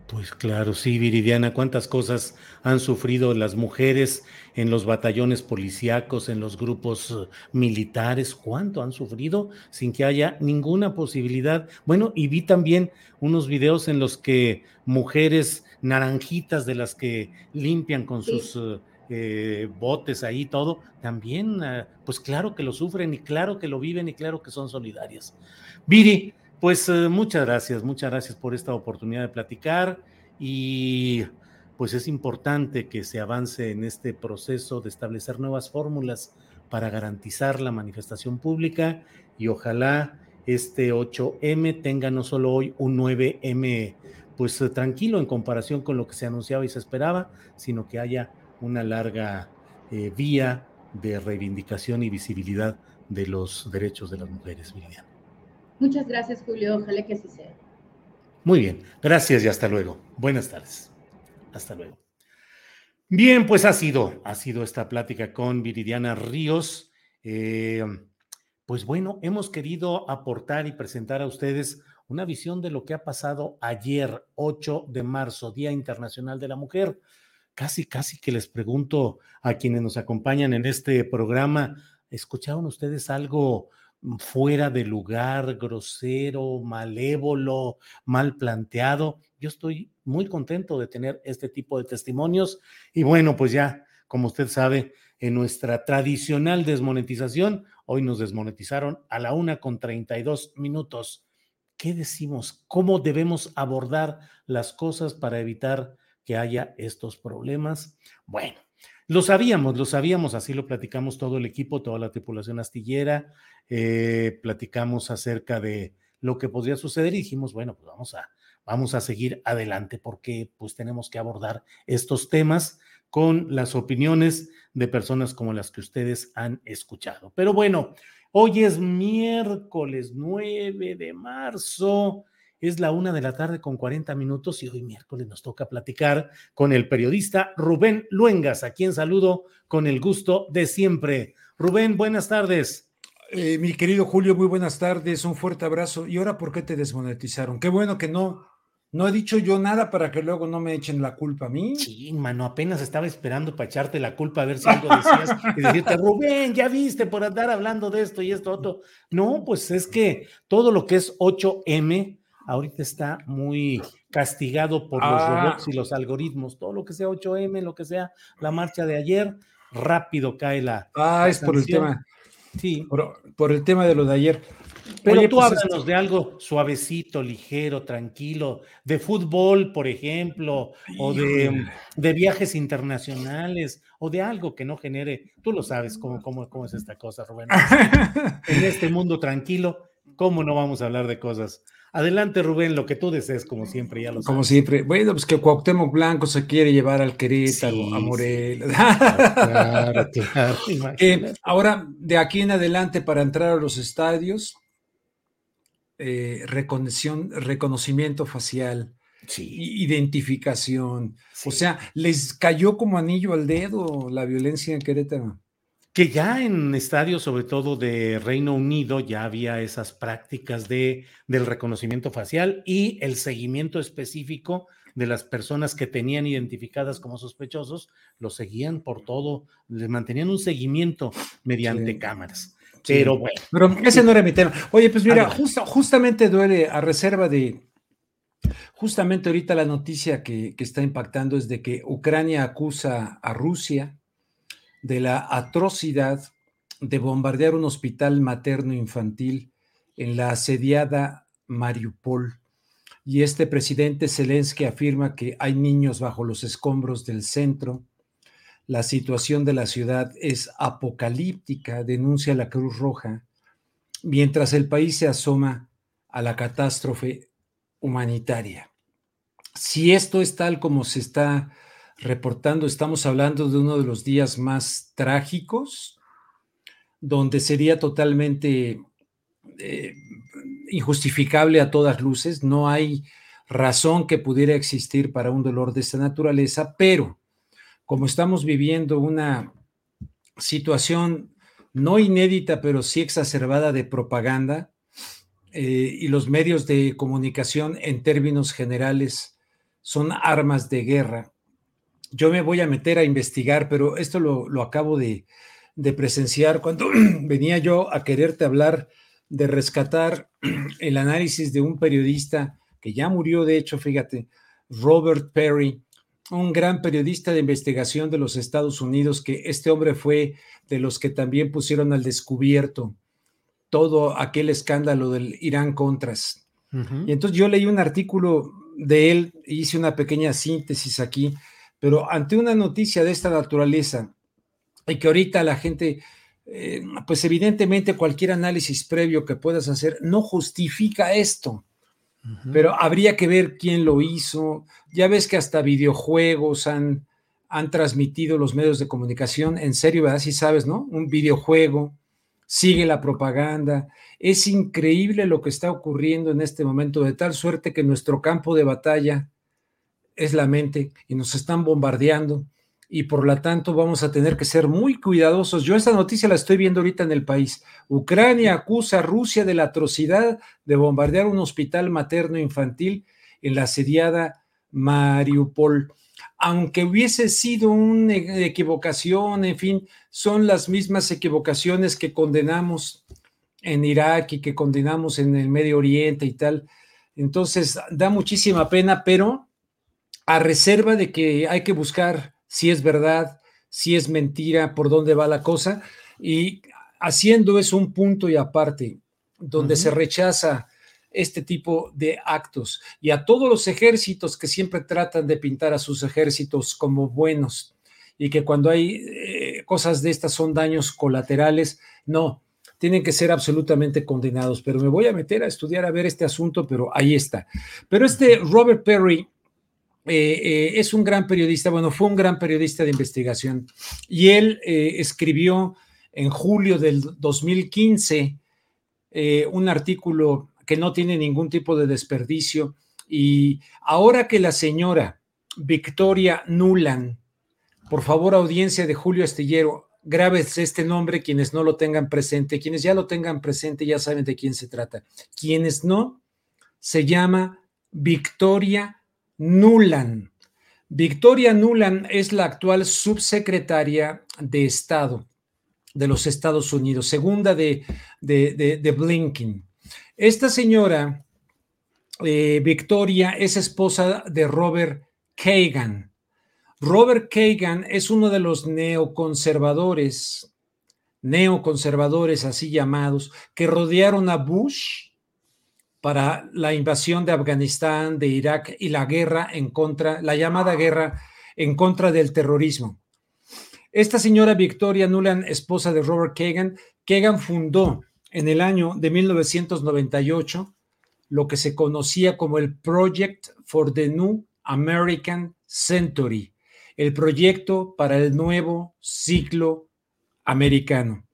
Pues claro, sí, Viridiana, cuántas cosas han sufrido las mujeres en los batallones policíacos, en los grupos eh, militares, cuánto han sufrido sin que haya ninguna posibilidad. Bueno, y vi también unos videos en los que mujeres naranjitas de las que limpian con sus eh, eh, botes ahí, todo, también, pues claro que lo sufren y claro que lo viven y claro que son solidarias. Viri, pues eh, muchas gracias, muchas gracias por esta oportunidad de platicar y pues es importante que se avance en este proceso de establecer nuevas fórmulas para garantizar la manifestación pública y ojalá este 8M tenga no solo hoy un 9M pues eh, tranquilo en comparación con lo que se anunciaba y se esperaba, sino que haya una larga eh, vía de reivindicación y visibilidad de los derechos de las mujeres, Viviana. Muchas gracias, Julio. Ojalá que así sea. Muy bien. Gracias y hasta luego. Buenas tardes. Hasta luego. Bien, pues ha sido, ha sido esta plática con Viridiana Ríos. Eh, pues bueno, hemos querido aportar y presentar a ustedes una visión de lo que ha pasado ayer, 8 de marzo, Día Internacional de la Mujer. Casi, casi que les pregunto a quienes nos acompañan en este programa, ¿escucharon ustedes algo fuera de lugar, grosero, malévolo, mal planteado. Yo estoy muy contento de tener este tipo de testimonios y bueno, pues ya, como usted sabe, en nuestra tradicional desmonetización, hoy nos desmonetizaron a la una con 32 minutos. ¿Qué decimos? ¿Cómo debemos abordar las cosas para evitar que haya estos problemas? Bueno, lo sabíamos, lo sabíamos, así lo platicamos todo el equipo, toda la tripulación astillera, eh, platicamos acerca de lo que podría suceder y dijimos, bueno, pues vamos a, vamos a seguir adelante porque pues tenemos que abordar estos temas con las opiniones de personas como las que ustedes han escuchado. Pero bueno, hoy es miércoles 9 de marzo es la una de la tarde con 40 minutos y hoy miércoles nos toca platicar con el periodista Rubén Luengas, a quien saludo con el gusto de siempre. Rubén, buenas tardes. Eh, mi querido Julio, muy buenas tardes, un fuerte abrazo. ¿Y ahora por qué te desmonetizaron? Qué bueno que no, no he dicho yo nada para que luego no me echen la culpa a mí. Sí, mano, apenas estaba esperando para echarte la culpa a ver si algo decías y decirte, [laughs] Rubén, ya viste por andar hablando de esto y esto otro. No, pues es que todo lo que es 8M, ahorita está muy castigado por los ah. robots y los algoritmos. Todo lo que sea 8M, lo que sea la marcha de ayer, rápido cae la. Ah, es por el tema. Sí. Por, el tema de lo de ayer. Pero tú pues, háblanos de algo suavecito, ligero, tranquilo, de fútbol, por ejemplo, o de, de, viajes internacionales, o de algo que no genere, tú lo sabes cómo, cómo, cómo es esta cosa, Rubén. [laughs] en este mundo tranquilo, ¿cómo no vamos a hablar de cosas Adelante, Rubén, lo que tú desees, como siempre, ya lo sabes. Como siempre. Bueno, pues que Cuauhtémoc Blanco se quiere llevar al Querétaro, a Morelos. Claro, [laughs] claro, eh, ahora, de aquí en adelante, para entrar a los estadios, eh, reconocimiento facial, identificación. O sea, les cayó como anillo al dedo la violencia en Querétaro. Que ya en estadios, sobre todo de Reino Unido, ya había esas prácticas de, del reconocimiento facial y el seguimiento específico de las personas que tenían identificadas como sospechosos, los seguían por todo, les mantenían un seguimiento mediante cámaras. Pero bueno. Pero ese no era mi tema. Oye, pues mira, justamente duele a reserva de, justamente ahorita la noticia que, que está impactando es de que Ucrania acusa a Rusia de la atrocidad de bombardear un hospital materno infantil en la asediada Mariupol. Y este presidente Zelensky afirma que hay niños bajo los escombros del centro. La situación de la ciudad es apocalíptica, denuncia la Cruz Roja, mientras el país se asoma a la catástrofe humanitaria. Si esto es tal como se está reportando, estamos hablando de uno de los días más trágicos, donde sería totalmente eh, injustificable a todas luces, no hay razón que pudiera existir para un dolor de esta naturaleza, pero como estamos viviendo una situación no inédita, pero sí exacerbada de propaganda, eh, y los medios de comunicación en términos generales son armas de guerra, yo me voy a meter a investigar, pero esto lo, acabo de, presenciar cuando [clears throat] venía yo a quererte hablar de rescatar [clears throat] el análisis de un periodista que ya murió, de hecho, fíjate, Robert Perry, un gran periodista de investigación de los Estados Unidos, que este hombre fue de los que también pusieron al descubierto todo aquel escándalo del Irán Contras. Y entonces yo leí un artículo de él, hice una pequeña síntesis aquí pero ante una noticia de esta naturaleza y que ahorita la gente, eh, pues evidentemente cualquier análisis previo que puedas hacer no justifica esto, pero habría que ver quién lo hizo. Ya ves que hasta videojuegos han, han transmitido los medios de comunicación, en serio, ¿verdad? Si sabes, ¿no? Un videojuego, sigue la propaganda. Es increíble lo que está ocurriendo en este momento, de tal suerte que nuestro campo de batalla es la mente y nos están bombardeando y por lo tanto vamos a tener que ser muy cuidadosos. Yo esta noticia la estoy viendo ahorita en el país. Ucrania acusa a Rusia de la atrocidad de bombardear un hospital materno infantil en la asediada Mariupol. Aunque hubiese sido una equivocación, en fin, son las mismas equivocaciones que condenamos en Irak y que condenamos en el Medio Oriente y tal. Entonces, da muchísima pena, pero a reserva de que hay que buscar si es verdad, si es mentira, por dónde va la cosa, y haciendo eso un punto y aparte, donde se rechaza este tipo de actos y a todos los ejércitos que siempre tratan de pintar a sus ejércitos como buenos y que cuando hay eh, cosas de estas son daños colaterales, no, tienen que ser absolutamente condenados. Pero me voy a meter a estudiar a ver este asunto, pero ahí está. Pero este Robert Perry eh, eh, es un gran periodista, bueno, fue un gran periodista de investigación. Y él eh, escribió en julio del 2015 un artículo que no tiene ningún tipo de desperdicio. Y ahora que la señora Victoria Nuland, por favor audiencia de Julio Astillero, grabes este nombre quienes no lo tengan presente, quienes ya lo tengan presente ya saben de quién se trata, quienes no, se llama Victoria Nuland. Victoria Nuland es la actual subsecretaria de Estado de los Estados Unidos, segunda de, de, Blinken. Esta señora, eh, Victoria, es esposa de Robert Kagan. Robert Kagan es uno de los neoconservadores, neoconservadores así llamados, que rodearon a Bush para la invasión de Afganistán, de Irak y la guerra en contra, la llamada guerra en contra del terrorismo. Esta señora Victoria Nuland, esposa de Robert Kagan, Kagan fundó en el año de 1998 lo que se conocía como el Project for the New American Century, el proyecto para el nuevo ciclo americano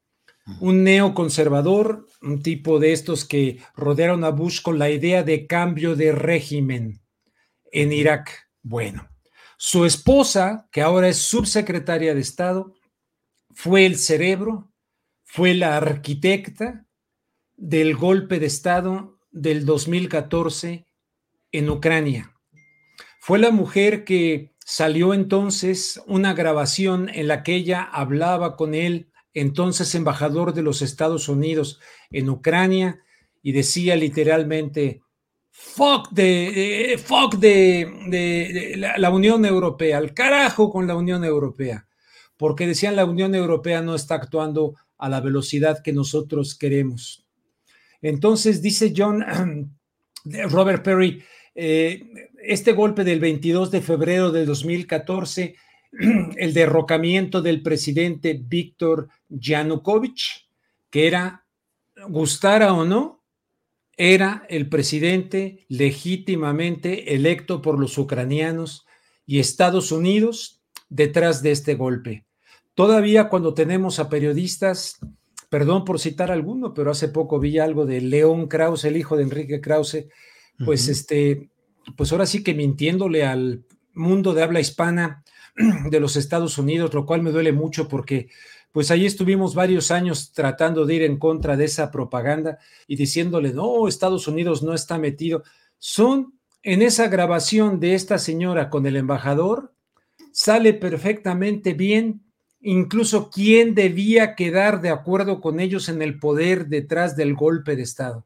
un neoconservador, un tipo de estos que rodearon a Bush con la idea de cambio de régimen en Irak. Bueno, su esposa, que ahora es subsecretaria de Estado, fue el cerebro, fue la arquitecta del golpe de Estado del 2014 en Ucrania. Fue la mujer que salió entonces una grabación en la que ella hablaba con él, entonces embajador de los Estados Unidos en Ucrania, y decía literalmente, fuck de, fuck de, la, Unión Europea, al carajo con la Unión Europea, porque decían la Unión Europea no está actuando a la velocidad que nosotros queremos. Entonces dice John [clears throat] Robert Perry, eh, este golpe del 22 de febrero de 2014, [clears throat] el derrocamiento del presidente Víctor Yanukovych, que era, gustara o no, era el presidente legítimamente electo por los ucranianos y Estados Unidos detrás de este golpe. Todavía cuando tenemos a periodistas, perdón por citar alguno, pero hace poco vi algo de León Krause, el hijo de Enrique Krause, pues este, pues ahora sí que mintiéndole al mundo de habla hispana [clears throat] de los Estados Unidos, lo cual me duele mucho porque pues ahí estuvimos varios años tratando de ir en contra de esa propaganda y diciéndole, no, Estados Unidos no está metido. Son en esa grabación de esta señora con el embajador, sale perfectamente bien, incluso quién debía quedar de acuerdo con ellos en el poder detrás del golpe de Estado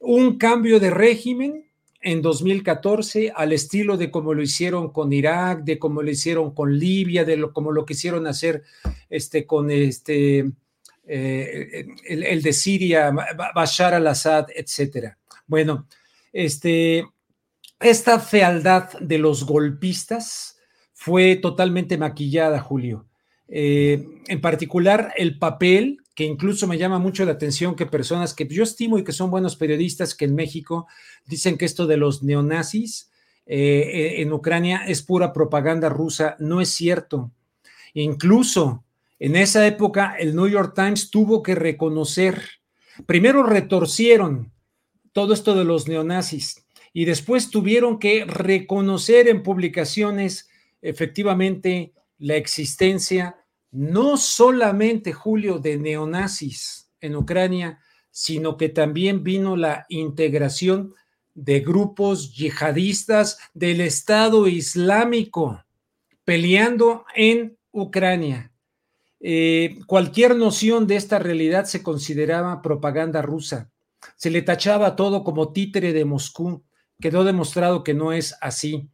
un cambio de régimen en 2014 al estilo de como lo hicieron con Irak, de como lo hicieron con Libia, de lo, como lo quisieron hacer este, con este, eh, el, de Siria, Bashar al-Assad, etcétera. Bueno, este, esta fealdad de los golpistas fue totalmente maquillada, Julio. Eh, en particular, el papel que incluso me llama mucho la atención que personas que yo estimo y que son buenos periodistas que en México dicen que esto de los neonazis eh, eh, en Ucrania es pura propaganda rusa. No es cierto. Incluso en esa época el New York Times tuvo que reconocer, primero retorcieron todo esto de los neonazis y después tuvieron que reconocer en publicaciones efectivamente la existencia no solamente, Julio, de neonazis en Ucrania, sino que también vino la integración de grupos yihadistas del Estado Islámico peleando en Ucrania. Eh, cualquier noción de esta realidad se consideraba propaganda rusa. Se le tachaba todo como títere de Moscú. Quedó demostrado que no es así.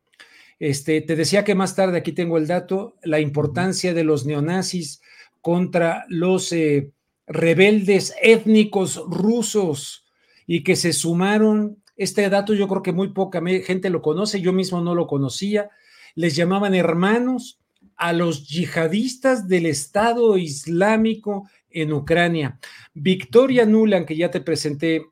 Este, te decía que más tarde, aquí tengo el dato, la importancia de los neonazis contra los eh, rebeldes étnicos rusos y que se sumaron, este dato yo creo que muy poca gente lo conoce, yo mismo no lo conocía, les llamaban hermanos a los yihadistas del Estado Islámico en Ucrania. Victoria Nuland, que ya te presenté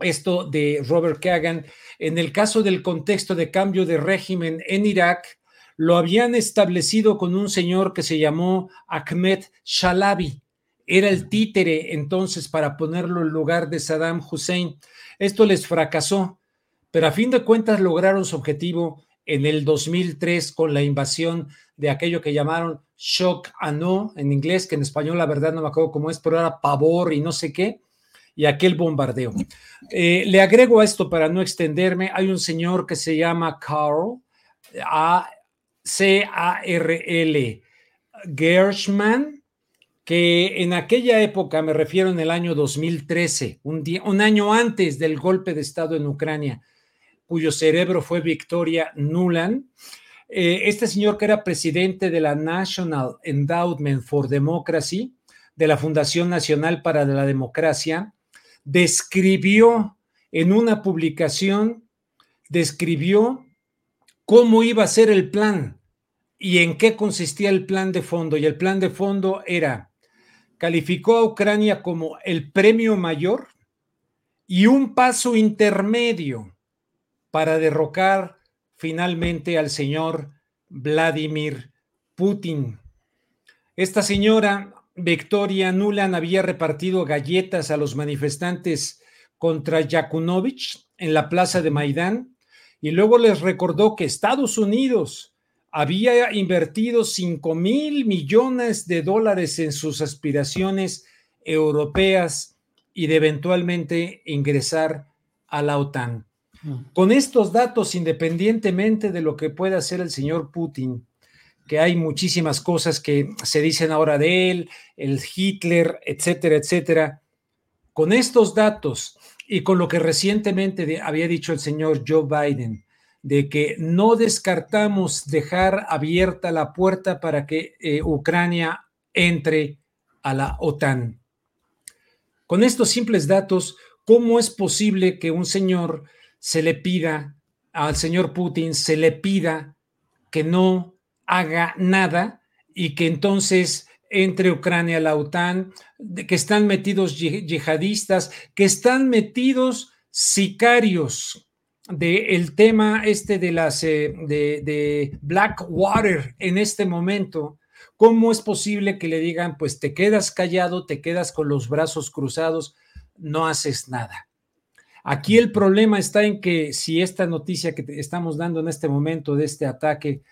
esto de Robert Kagan, en el caso del contexto de cambio de régimen en Irak, lo habían establecido con un señor que se llamó Ahmed Shalabi. Era el títere entonces para ponerlo en lugar de Saddam Hussein. Esto les fracasó, pero a fin de cuentas lograron su objetivo en el 2003 con la invasión de aquello que llamaron shock and no en inglés, que en español la verdad no me acuerdo cómo es, pero era pavor y no sé qué y aquel bombardeo. Eh, le agrego a esto para no extenderme, hay un señor que se llama Carl, A C-A-R-L, Gershman, que en aquella época, me refiero en el año 2013, un, día, un año antes del golpe de Estado en Ucrania, cuyo cerebro fue Victoria Nuland, eh, este señor que era presidente de la National Endowment for Democracy, de la Fundación Nacional para la Democracia, describió en una publicación, describió cómo iba a ser el plan y en qué consistía el plan de fondo. Y el plan de fondo era, calificó a Ucrania como el premio mayor y un paso intermedio para derrocar finalmente al señor Vladimir Putin. Esta señora Victoria Nuland había repartido galletas a los manifestantes contra Yakunovich en la plaza de Maidán y luego les recordó que Estados Unidos había invertido 5 mil millones de dólares en sus aspiraciones europeas y de eventualmente ingresar a la OTAN. Mm. Con estos datos, independientemente de lo que pueda hacer el señor Putin, que hay muchísimas cosas que se dicen ahora de él, el Hitler, etcétera, etcétera, con estos datos y con lo que recientemente había dicho el señor Joe Biden, de que no descartamos dejar abierta la puerta para que eh, Ucrania entre a la OTAN. Con estos simples datos, ¿cómo es posible que un señor se le pida, al señor Putin se le pida que no haga nada y que entonces entre Ucrania la OTAN, que están metidos yihadistas, que están metidos sicarios del tema este de las eh, de, de Blackwater en este momento, ¿cómo es posible que le digan, pues te quedas callado, te quedas con los brazos cruzados, no haces nada? Aquí el problema está en que si esta noticia que estamos dando en este momento de este ataque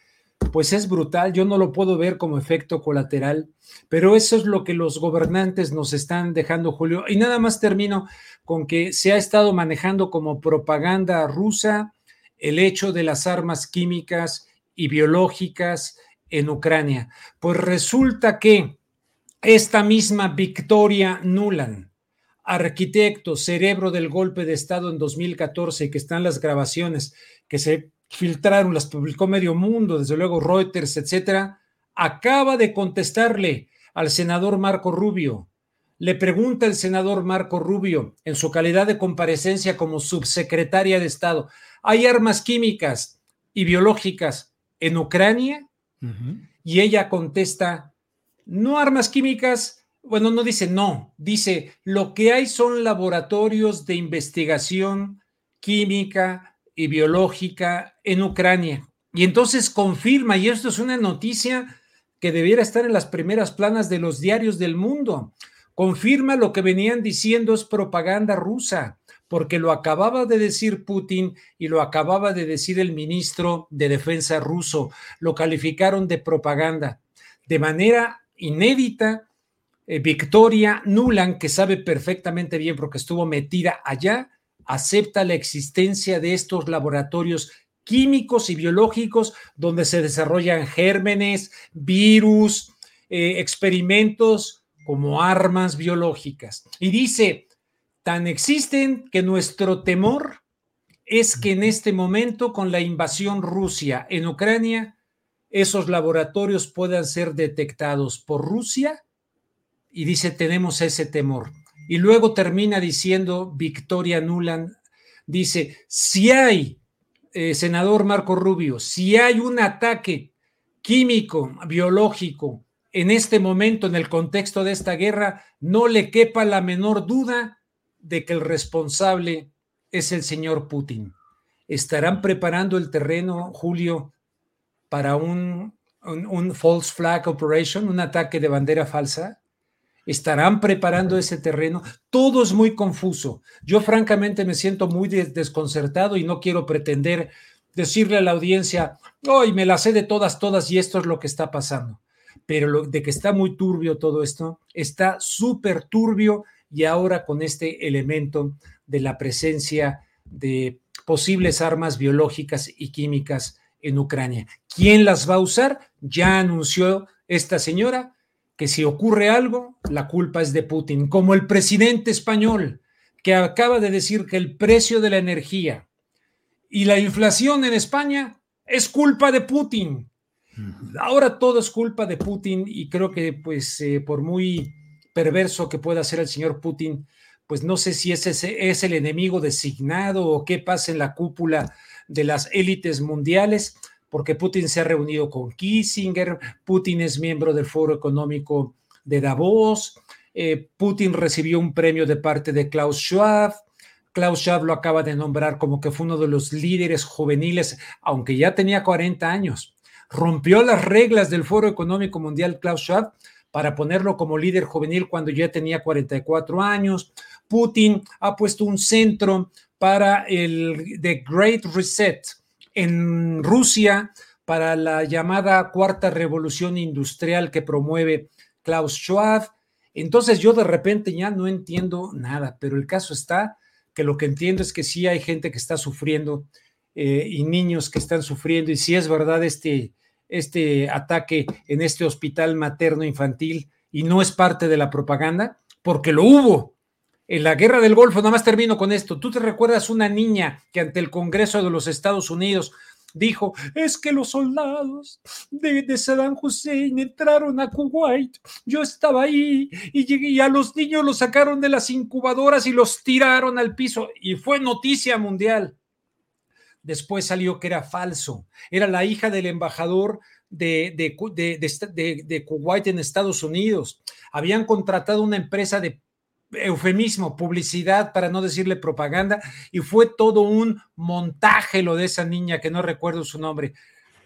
pues es brutal. Yo no lo puedo ver como efecto colateral, pero eso es lo que los gobernantes nos están dejando, Julio. Y nada más termino con que se ha estado manejando como propaganda rusa el hecho de las armas químicas y biológicas en Ucrania. Pues resulta que esta misma Victoria Nuland, arquitecto, cerebro del golpe de Estado en 2014, que están las grabaciones que se filtraron, las publicó medio mundo, desde luego Reuters, etcétera, acaba de contestarle al senador Marco Rubio. Le pregunta el senador Marco Rubio, en su calidad de comparecencia como subsecretaria de Estado, ¿hay armas químicas y biológicas en Ucrania? Y ella contesta, no armas químicas, bueno, no dice no, dice, lo que hay son laboratorios de investigación química, y biológica en Ucrania. Y entonces confirma, y esto es una noticia que debiera estar en las primeras planas de los diarios del mundo, confirma lo que venían diciendo es propaganda rusa, porque lo acababa de decir Putin y lo acababa de decir el ministro de Defensa ruso, lo calificaron de propaganda. De manera inédita, eh, Victoria Nuland, que sabe perfectamente bien porque estuvo metida allá, acepta la existencia de estos laboratorios químicos y biológicos donde se desarrollan gérmenes, virus, eh, experimentos como armas biológicas. Y dice, tan existen que nuestro temor es que en este momento, con la invasión Rusia en Ucrania, esos laboratorios puedan ser detectados por Rusia. Y dice, tenemos ese temor. Y luego termina diciendo Victoria Nuland, dice, si hay, eh, senador Marco Rubio, si hay un ataque químico, biológico, en este momento, en el contexto de esta guerra, no le quepa la menor duda de que el responsable es el señor Putin. ¿Estarán preparando el terreno, Julio, para un, un false flag operation, un ataque de bandera falsa? ¿Estarán preparando ese terreno? Todo es muy confuso. Yo francamente me siento muy desconcertado y no quiero pretender decirle a la audiencia, hoy me la sé de todas, todas y esto es lo que está pasando. Pero lo, de que está muy turbio todo esto, está súper turbio y ahora con este elemento de la presencia de posibles armas biológicas y químicas en Ucrania. ¿Quién las va a usar? Ya anunció esta señora, que si ocurre algo, la culpa es de Putin, como el presidente español que acaba de decir que el precio de la energía y la inflación en España es culpa de Putin. Ahora todo es culpa de Putin y creo que pues eh, por muy perverso que pueda ser el señor Putin, pues no sé si ese es el enemigo designado o qué pasa en la cúpula de las élites mundiales, porque Putin se ha reunido con Kissinger, Putin es miembro del Foro Económico de Davos, eh, Putin recibió un premio de parte de Klaus Schwab, Klaus Schwab lo acaba de nombrar como que fue uno de los líderes juveniles, aunque ya tenía 40 años. Rompió las reglas del Foro Económico Mundial Klaus Schwab para ponerlo como líder juvenil cuando ya tenía 44 años. Putin ha puesto un centro para el The Great Reset, en Rusia para la llamada cuarta revolución industrial que promueve Klaus Schwab. Entonces yo de repente ya no entiendo nada, pero el caso está que lo que entiendo es que sí hay gente que está sufriendo eh, y niños que están sufriendo y si es verdad este, este ataque en este hospital materno infantil y no es parte de la propaganda, porque lo hubo. En la guerra del Golfo, nada más termino con esto. ¿Tú te recuerdas una niña que ante el Congreso de los Estados Unidos dijo, es que los soldados de, Saddam Hussein entraron a Kuwait, yo estaba ahí y, y a los niños los sacaron de las incubadoras y los tiraron al piso y fue noticia mundial. Después salió que era falso, era la hija del embajador de, de, de, Kuwait en Estados Unidos. Habían contratado una empresa de eufemismo, publicidad, para no decirle propaganda, y fue todo un montaje lo de esa niña que no recuerdo su nombre.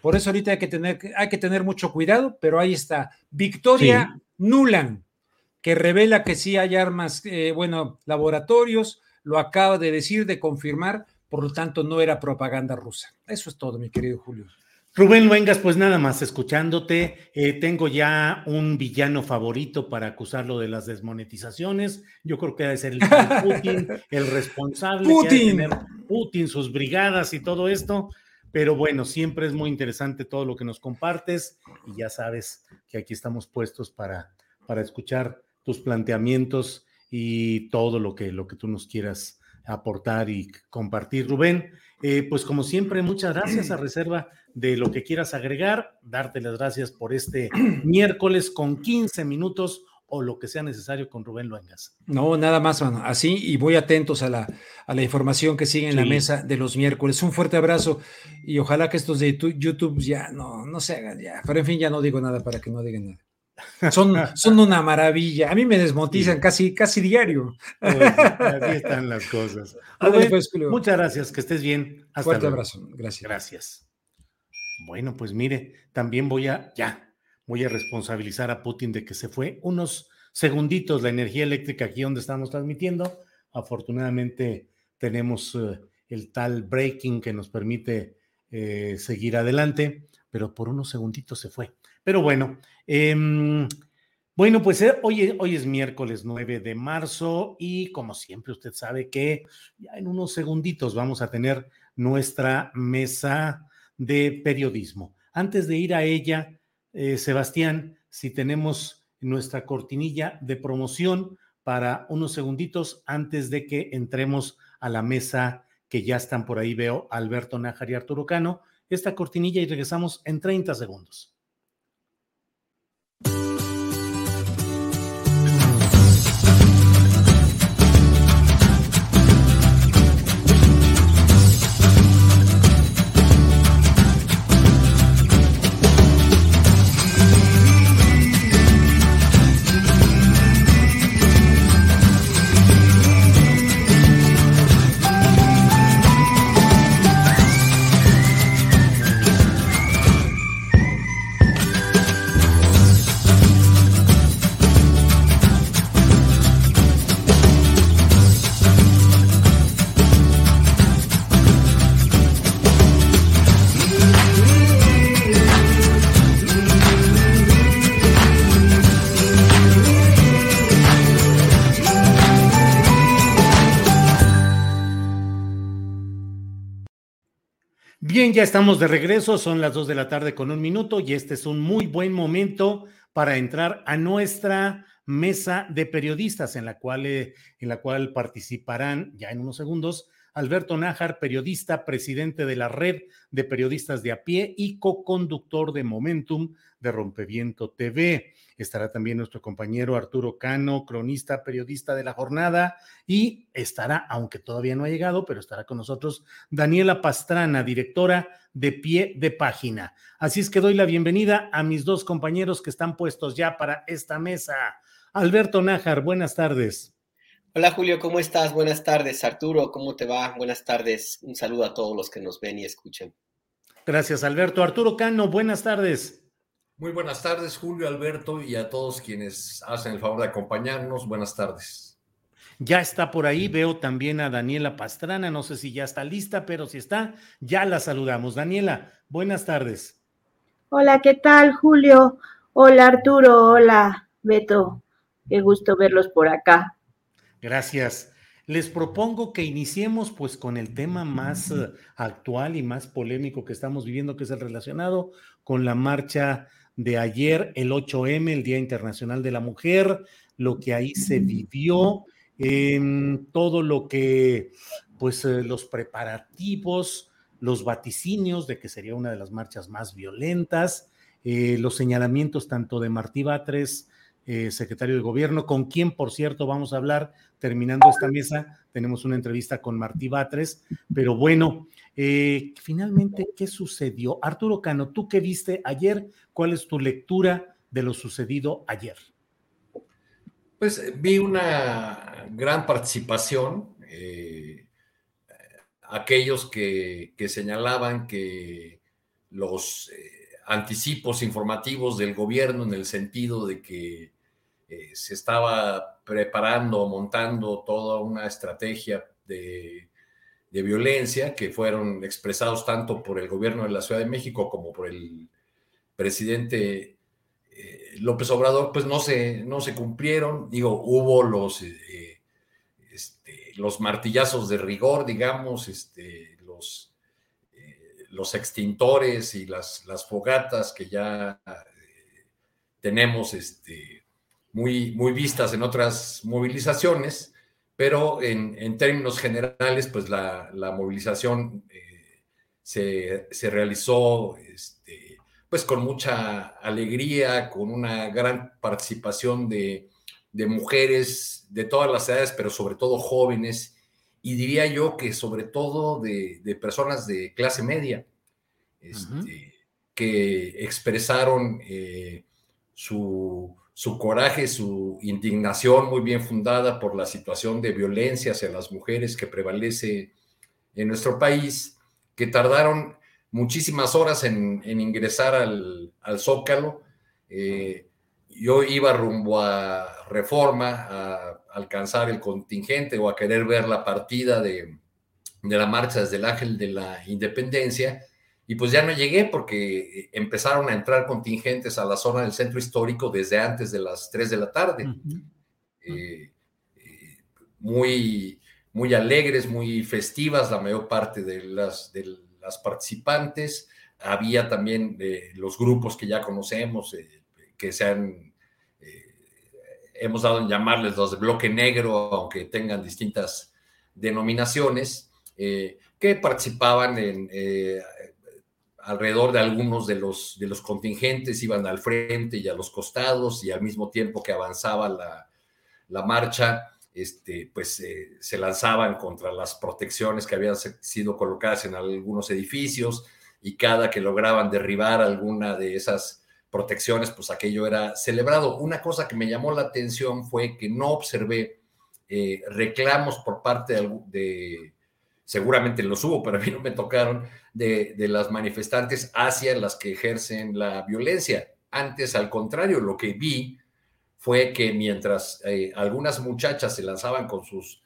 Por eso ahorita hay que tener, hay que tener mucho cuidado, pero ahí está. Victoria Nuland, que revela que sí hay armas, eh, bueno, laboratorios, lo acaba de decir, de confirmar, por lo tanto no era propaganda rusa. Eso es todo, mi querido Julio. Rubén Luengas, pues nada más escuchándote, eh, tengo ya un villano favorito para acusarlo de las desmonetizaciones. Yo creo que debe ser el [laughs] Putin, el responsable Putin. de tener Putin, sus brigadas y todo esto. Pero bueno, siempre es muy interesante todo lo que nos compartes y ya sabes que aquí estamos puestos para, para escuchar tus planteamientos y todo lo que, lo que tú nos quieras aportar y compartir. Rubén, eh, pues como siempre, muchas gracias a [clears throat] reserva de lo que quieras agregar, darte las gracias por este [clears throat] miércoles con 15 minutos o lo que sea necesario con Rubén Luengas. No, nada más, Así, y voy atentos a la, a la información que sigue en la mesa de los miércoles. Un fuerte abrazo y ojalá que estos de YouTube ya no, no se hagan ya. Pero en fin, ya no digo nada para que no digan nada. Son, [laughs] son una maravilla. A mí me desmotizan casi, casi diario. Pues, así [laughs] están las cosas. Pues, muchas gracias, que estés bien. Hasta Fuerte abrazo. Gracias. Gracias. Bueno, pues mire, también voy a, ya, voy a responsabilizar a Putin de que se fue unos segunditos la energía eléctrica aquí donde estamos transmitiendo. Afortunadamente tenemos eh, el tal breaking que nos permite eh, seguir adelante, pero por unos segunditos se fue. Pero bueno, em, bueno, pues eh, hoy, hoy es miércoles 9 de marzo y como siempre usted sabe que ya en unos segunditos vamos a tener nuestra mesa de periodismo. Antes de ir a ella, eh, Sebastián, si tenemos nuestra cortinilla de promoción para unos segunditos antes de que entremos a la mesa que ya están por ahí, veo Alberto Nájar y Arturo Cano, esta cortinilla y regresamos en 30 segundos. you Bien, ya estamos de regreso, son las dos de la tarde con un minuto y este es un muy buen momento para entrar a nuestra mesa de periodistas en la cual, eh, en la cual participarán ya en unos segundos Alberto Nájar, periodista, presidente de la red de periodistas de a pie y co-conductor de Momentum de Rompeviento TV. Estará también nuestro compañero Arturo Cano, cronista, periodista de la jornada, y estará, aunque todavía no ha llegado, pero estará con nosotros Daniela Pastrana, directora de Pie de Página. Así es que doy la bienvenida a mis dos compañeros que están puestos ya para esta mesa. Alberto Nájar, buenas tardes. Hola Julio, ¿cómo estás? Buenas tardes. Arturo, ¿cómo te va? Buenas tardes. Un saludo a todos los que nos ven y escuchen. Gracias, Alberto. Arturo Cano, buenas tardes. Muy buenas tardes, Julio, Alberto, y a todos quienes hacen el favor de acompañarnos. Buenas tardes. Ya está por ahí, veo también a Daniela Pastrana, no sé si ya está lista, pero si está, ya la saludamos. Daniela, buenas tardes. Hola, ¿qué tal, Julio? Hola, Arturo. Hola, Beto. Qué gusto verlos por acá. Gracias. Les propongo que iniciemos pues con el tema más actual y más polémico que estamos viviendo, que es el relacionado con la marcha de ayer, el 8M, el Día Internacional de la Mujer, lo que ahí se vivió, todo lo que, pues eh, los preparativos, los vaticinios de que sería una de las marchas más violentas, eh, los señalamientos tanto de Martí Batres, eh, secretario de gobierno, con quien, por cierto, vamos a hablar terminando esta mesa. Tenemos una entrevista con Martí Batres, pero bueno, eh, finalmente, ¿qué sucedió? Arturo Cano, ¿tú qué viste ayer? ¿Cuál es tu lectura de lo sucedido ayer? Pues vi una gran participación aquellos que, señalaban que los eh, anticipos informativos del gobierno en el sentido de que eh, se estaba preparando, montando toda una estrategia de, violencia que fueron expresados tanto por el gobierno de la Ciudad de México como por el presidente eh, López Obrador, pues no se, no se cumplieron. Digo, hubo los los martillazos de rigor, digamos, este, eh, los extintores y las, las, fogatas que ya eh, tenemos este, muy, muy vistas en otras movilizaciones, pero en, términos generales, pues la, movilización eh, se, se, realizó este, pues con mucha alegría, con una gran participación de de mujeres de todas las edades, pero sobre todo jóvenes, y diría yo que sobre todo de, personas de clase media, este, que expresaron eh, su, coraje, su indignación muy bien fundada por la situación de violencia hacia las mujeres que prevalece en nuestro país, que tardaron muchísimas horas en, ingresar al, Zócalo. Eh, yo iba rumbo a reforma, a alcanzar el contingente o a querer ver la partida de, la marcha desde el Ángel de la Independencia, y pues ya no llegué porque empezaron a entrar contingentes a la zona del centro histórico desde antes de las 3 de la tarde. Eh, eh, muy, muy alegres, muy festivas la mayor parte de las, de las participantes. Había también eh, los grupos que ya conocemos, que se han, eh, hemos dado en llamarles los de bloque negro, aunque tengan distintas denominaciones, eh, que participaban en, eh, alrededor de algunos de los, de los contingentes, iban al frente y a los costados, y al mismo tiempo que avanzaba la, la marcha, este, pues se lanzaban contra las protecciones que habían sido colocadas en algunos edificios, y cada que lograban derribar alguna de esas protecciones, pues aquello era celebrado. Una cosa que me llamó la atención fue que no observé eh, reclamos por parte de, seguramente los hubo, pero a mí no me tocaron, de, las manifestantes hacia las que ejercen la violencia. Antes, al contrario, lo que vi fue que mientras eh, algunas muchachas se lanzaban con sus,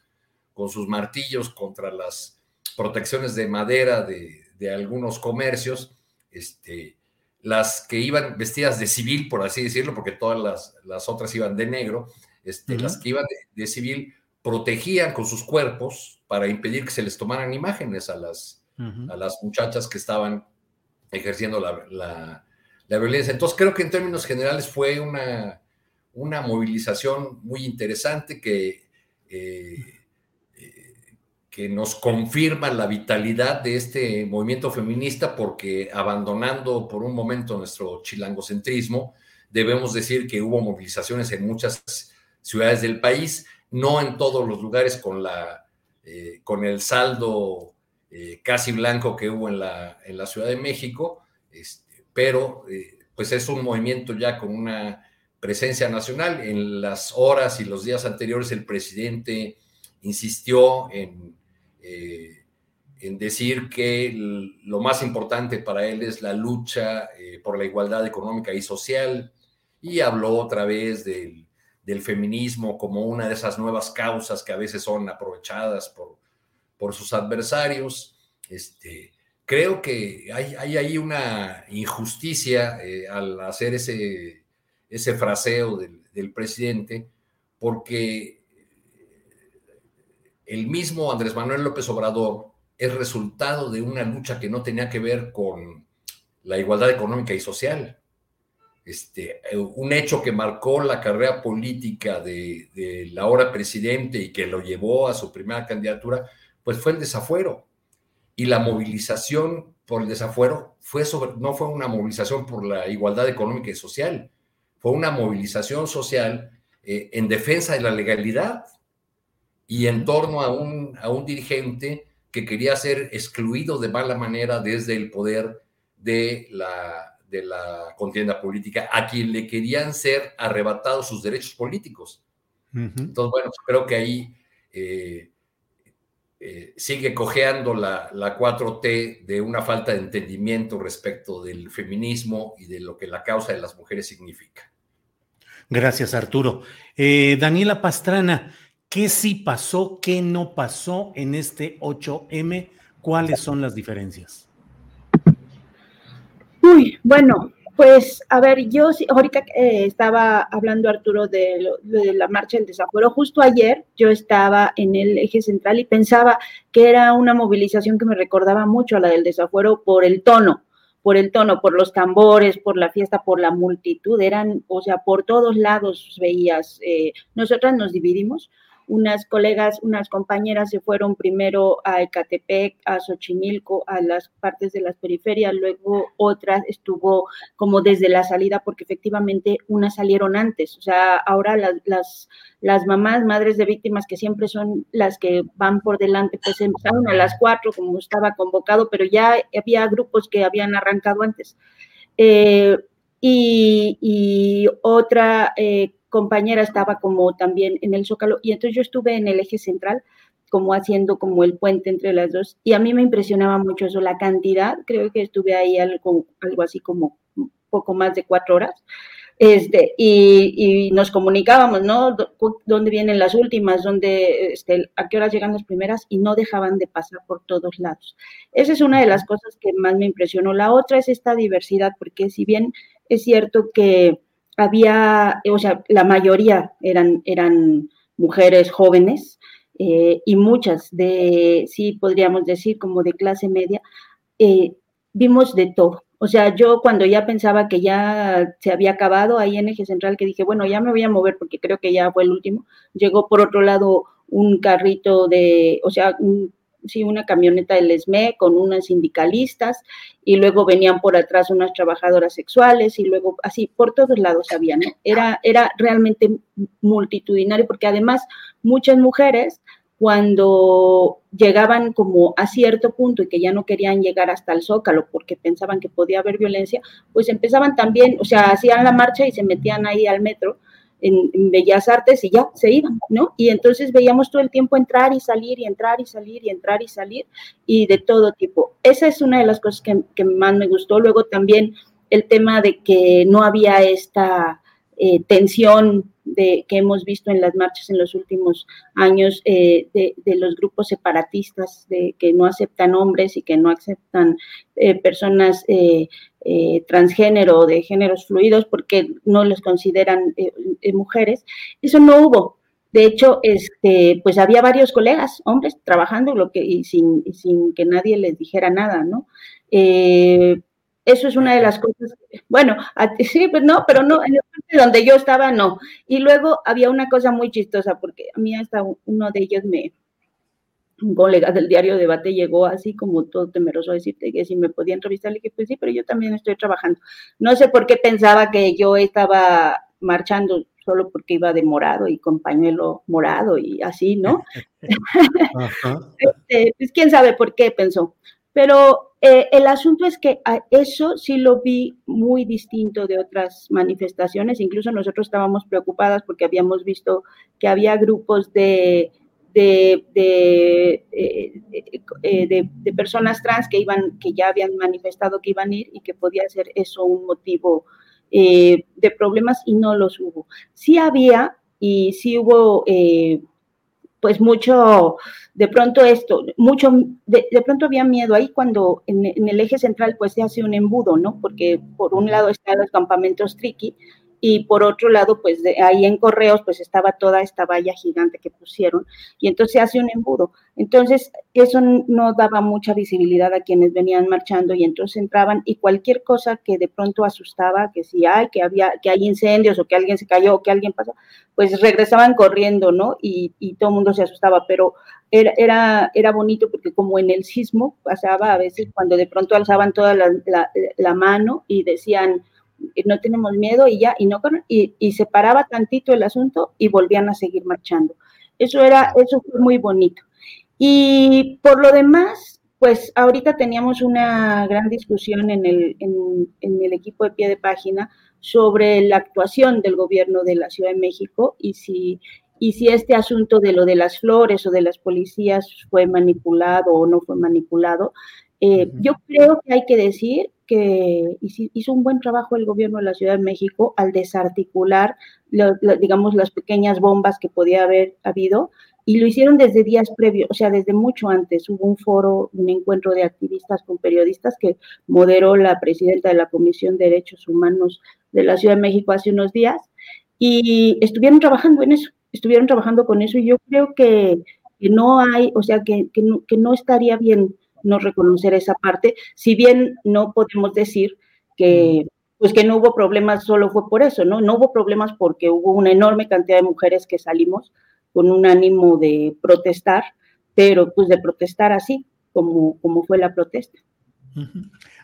con sus martillos contra las protecciones de madera de, de algunos comercios, este, las que iban vestidas de civil, por así decirlo, porque todas las, otras iban de negro, este, las que iban de, civil protegían con sus cuerpos para impedir que se les tomaran imágenes a las, a las muchachas que estaban ejerciendo la, violencia. Entonces creo que en términos generales fue una, una movilización muy interesante que eh, que nos confirma la vitalidad de este movimiento feminista porque abandonando por un momento nuestro chilangocentrismo, debemos decir que hubo movilizaciones en muchas ciudades del país, no en todos los lugares con, la, eh, con el saldo eh, casi blanco que hubo en la, en la Ciudad de México, este, pero eh, pues es un movimiento ya con una presencia nacional. En las horas y los días anteriores el presidente insistió en eh, en decir que lo más importante para él es la lucha eh, por la igualdad económica y social y habló otra vez del, feminismo como una de esas nuevas causas que a veces son aprovechadas por, por sus adversarios. Este, creo que hay, ahí una injusticia eh, al hacer ese, ese fraseo del, del, presidente, porque el mismo Andrés Manuel López Obrador es resultado de una lucha que no tenía que ver con la igualdad económica y social. Este, un hecho que marcó la carrera política de, la ahora presidente y que lo llevó a su primera candidatura, pues fue el desafuero y la movilización por el desafuero fue no fue una movilización por la igualdad económica y social, fue una movilización social eh, en defensa de la legalidad y en torno a un, a un dirigente que quería ser excluido de mala manera desde el poder de la, de la contienda política, a quien le querían ser arrebatados sus derechos políticos. Entonces, bueno, creo que ahí eh, eh, sigue cojeando la, 4T de una falta de entendimiento respecto del feminismo y de lo que la causa de las mujeres significa. Gracias, Arturo. Eh, Daniela Pastrana, ¿qué sí pasó, qué no pasó en este 8M? ¿Cuáles son las diferencias? Uy, bueno, pues, a ver, yo ahorita eh, estaba hablando Arturo de, la marcha del desafuero. Justo ayer yo estaba en el eje central y pensaba que era una movilización que me recordaba mucho a la del desafuero por el tono, por el tono, por los tambores, por la fiesta, por la multitud. Eran, o sea, por todos lados veías. Eh, nosotras nos dividimos unas colegas, unas compañeras se fueron primero a Ecatepec, a Xochimilco, a las partes de las periferias, luego otras estuvo como desde la salida, porque efectivamente unas salieron antes. O sea, ahora las, las, mamás, madres de víctimas, que siempre son las que van por delante, pues empezaron a las cuatro, como estaba convocado, pero ya había grupos que habían arrancado antes. Eh, y, otra eh, compañera estaba como también en el Zócalo y entonces yo estuve en el eje central como haciendo como el puente entre las dos y a mí me impresionaba mucho eso, la cantidad, creo que estuve ahí algo, algo así como un poco más de cuatro horas. Este, y, nos comunicábamos, ¿no? ¿Dónde vienen las últimas? ¿Dónde, este, ¿A qué horas llegan las primeras? Y no dejaban de pasar por todos lados. Esa es una de las cosas que más me impresionó. La otra es esta diversidad, porque si bien es cierto que había, o sea, la mayoría eran, eran mujeres jóvenes eh, y muchas de, sí, podríamos decir, como de clase media, eh, vimos de todo. O sea, yo cuando ya pensaba que ya se había acabado ahí en Eje Central, que dije, bueno, ya me voy a mover porque creo que ya fue el último, llegó por otro lado un carrito de, o sea, un sí, una camioneta del ESME con unas sindicalistas y luego venían por atrás unas trabajadoras sexuales y luego así por todos lados había, ¿no? Era, era realmente multitudinario porque además muchas mujeres cuando llegaban como a cierto punto y que ya no querían llegar hasta el zócalo porque pensaban que podía haber violencia, pues empezaban también, o sea, hacían la marcha y se metían ahí al metro en, Bellas Artes y ya se iban, ¿no? Y entonces veíamos todo el tiempo entrar y salir y entrar y salir y entrar y salir y de todo tipo. Esa es una de las cosas que, más me gustó. Luego también el tema de que no había esta eh, tensión de, que hemos visto en las marchas en los últimos años eh, de, los grupos separatistas de, que no aceptan hombres y que no aceptan eh, personas transgénero de géneros fluidos porque no los consideran eh, eh, mujeres. Eso no hubo. De hecho, este, pues había varios colegas, hombres, trabajando lo que, y sin, sin que nadie les dijera nada, ¿no? eso es una de las cosas. Bueno, sí, pues no, pero no, en el parte donde yo estaba, no. Y luego había una cosa muy chistosa, porque a mí hasta uno de ellos me, un colega del diario Debate llegó así como todo temeroso a decirte que si me podía entrevistar, le dije, pues sí, pero yo también estoy trabajando. No sé por qué pensaba que yo estaba marchando solo porque iba de morado y con pañuelo morado y así, ¿no? [laughs] este, pues quién sabe por qué pensó. Pero eh, el asunto es que a eso sí lo vi muy distinto de otras manifestaciones. Incluso nosotros estábamos preocupadas porque habíamos visto que había grupos de de, eh, eh, de, de, personas trans que, iban, que ya habían manifestado que iban a ir y que podía ser eso un motivo eh, de problemas y no los hubo. Sí había y sí hubo pues mucho, de pronto esto, mucho, de, pronto había miedo ahí cuando en, en, el eje central pues se hace un embudo, ¿no? Porque por un lado están los campamentos Triqui y por otro lado, pues ahí en Correos, pues estaba toda esta valla gigante que pusieron, y entonces hace un embudo. Entonces, eso no daba mucha visibilidad a quienes venían marchando y entonces entraban y cualquier cosa que de pronto asustaba, que si hay, que había, que hay incendios o que alguien se cayó o que alguien pasó, pues regresaban corriendo, ¿no? Y, todo el mundo se asustaba, pero era, era, era bonito porque como en el sismo pasaba a veces cuando de pronto alzaban toda la mano y decían, no tenemos miedo y ya, y, no, y, y se paraba tantito el asunto y volvían a seguir marchando. Eso era, eso fue muy bonito. Y por lo demás, pues ahorita teníamos una gran discusión en el, en, en el equipo de pie de página sobre la actuación del gobierno de la Ciudad de México y si, y si este asunto de lo de las flores o de las policías fue manipulado o no fue manipulado. Eh, yo creo que hay que decir que hizo un buen trabajo el gobierno de la Ciudad de México al desarticular, digamos, las pequeñas bombas que podía haber habido, y lo hicieron desde días previos, o sea, desde mucho antes. Hubo un foro, un encuentro de activistas con periodistas que moderó la presidenta de la Comisión de Derechos Humanos de la Ciudad de México hace unos días, y estuvieron trabajando en eso, estuvieron trabajando con eso, y yo creo que, no hay, o sea, que, que no estaría bien no reconocer esa parte, si bien no podemos decir que pues que no hubo problemas, solo fue por eso, ¿no? No hubo problemas porque hubo una enorme cantidad de mujeres que salimos con un ánimo de protestar, pero pues de protestar así, como, como fue la protesta.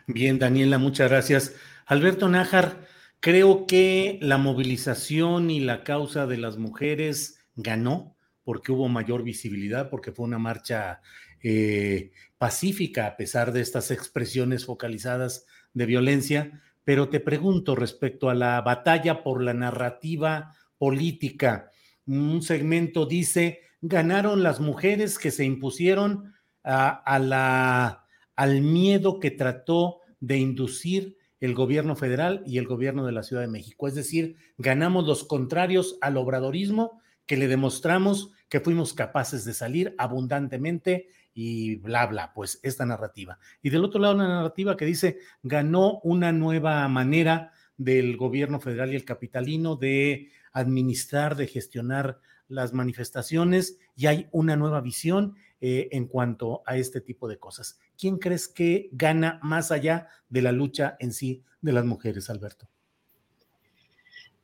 Bien, Daniela, muchas gracias. Alberto Nájar, creo que la movilización y la causa de las mujeres ganó porque hubo mayor visibilidad, porque fue una marcha eh, pacífica a pesar de estas expresiones focalizadas de violencia, pero te pregunto respecto a la batalla por la narrativa política. Un segmento dice, ganaron las mujeres que se impusieron a, la, al miedo que trató de inducir el gobierno federal y el gobierno de la Ciudad de México. Es decir, ganamos los contrarios al obradorismo que le demostramos que fuimos capaces de salir abundantemente y bla, bla, pues esta narrativa. Y del otro lado, una narrativa que dice, ganó una nueva manera del gobierno federal y el capitalino de administrar, de gestionar las manifestaciones y hay una nueva visión eh, en cuanto a este tipo de cosas. ¿Quién crees que gana más allá de la lucha en sí de las mujeres, Alberto?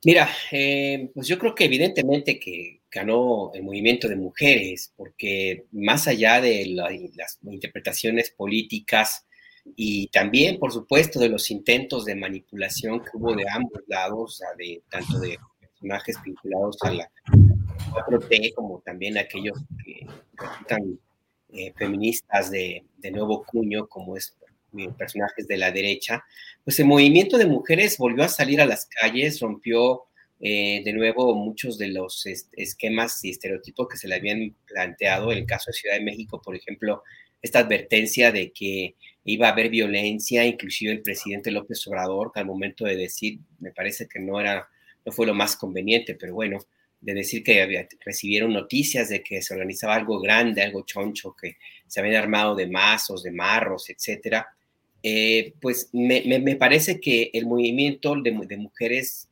Mira, eh, pues yo creo que evidentemente que ganó el movimiento de mujeres, porque más allá de las interpretaciones políticas y también, por supuesto, de los intentos de manipulación que hubo de ambos lados, de, tanto de personajes vinculados a la 4T como también aquellos que resultan eh, feministas de, de nuevo cuño, como es personajes de la derecha, pues el movimiento de mujeres volvió a salir a las calles, rompió eh, de nuevo muchos de los esquemas y estereotipos que se le habían planteado. En el caso de Ciudad de México, por ejemplo, esta advertencia de que iba a haber violencia, inclusive el presidente López Obrador, que al momento de decir, me parece que no era, no fue lo más conveniente, pero bueno, de decir que recibieron noticias de que se organizaba algo grande, algo choncho, que se habían armado de mazos, de marros, etcétera. Eh, pues me, parece que el movimiento de, de, mujeres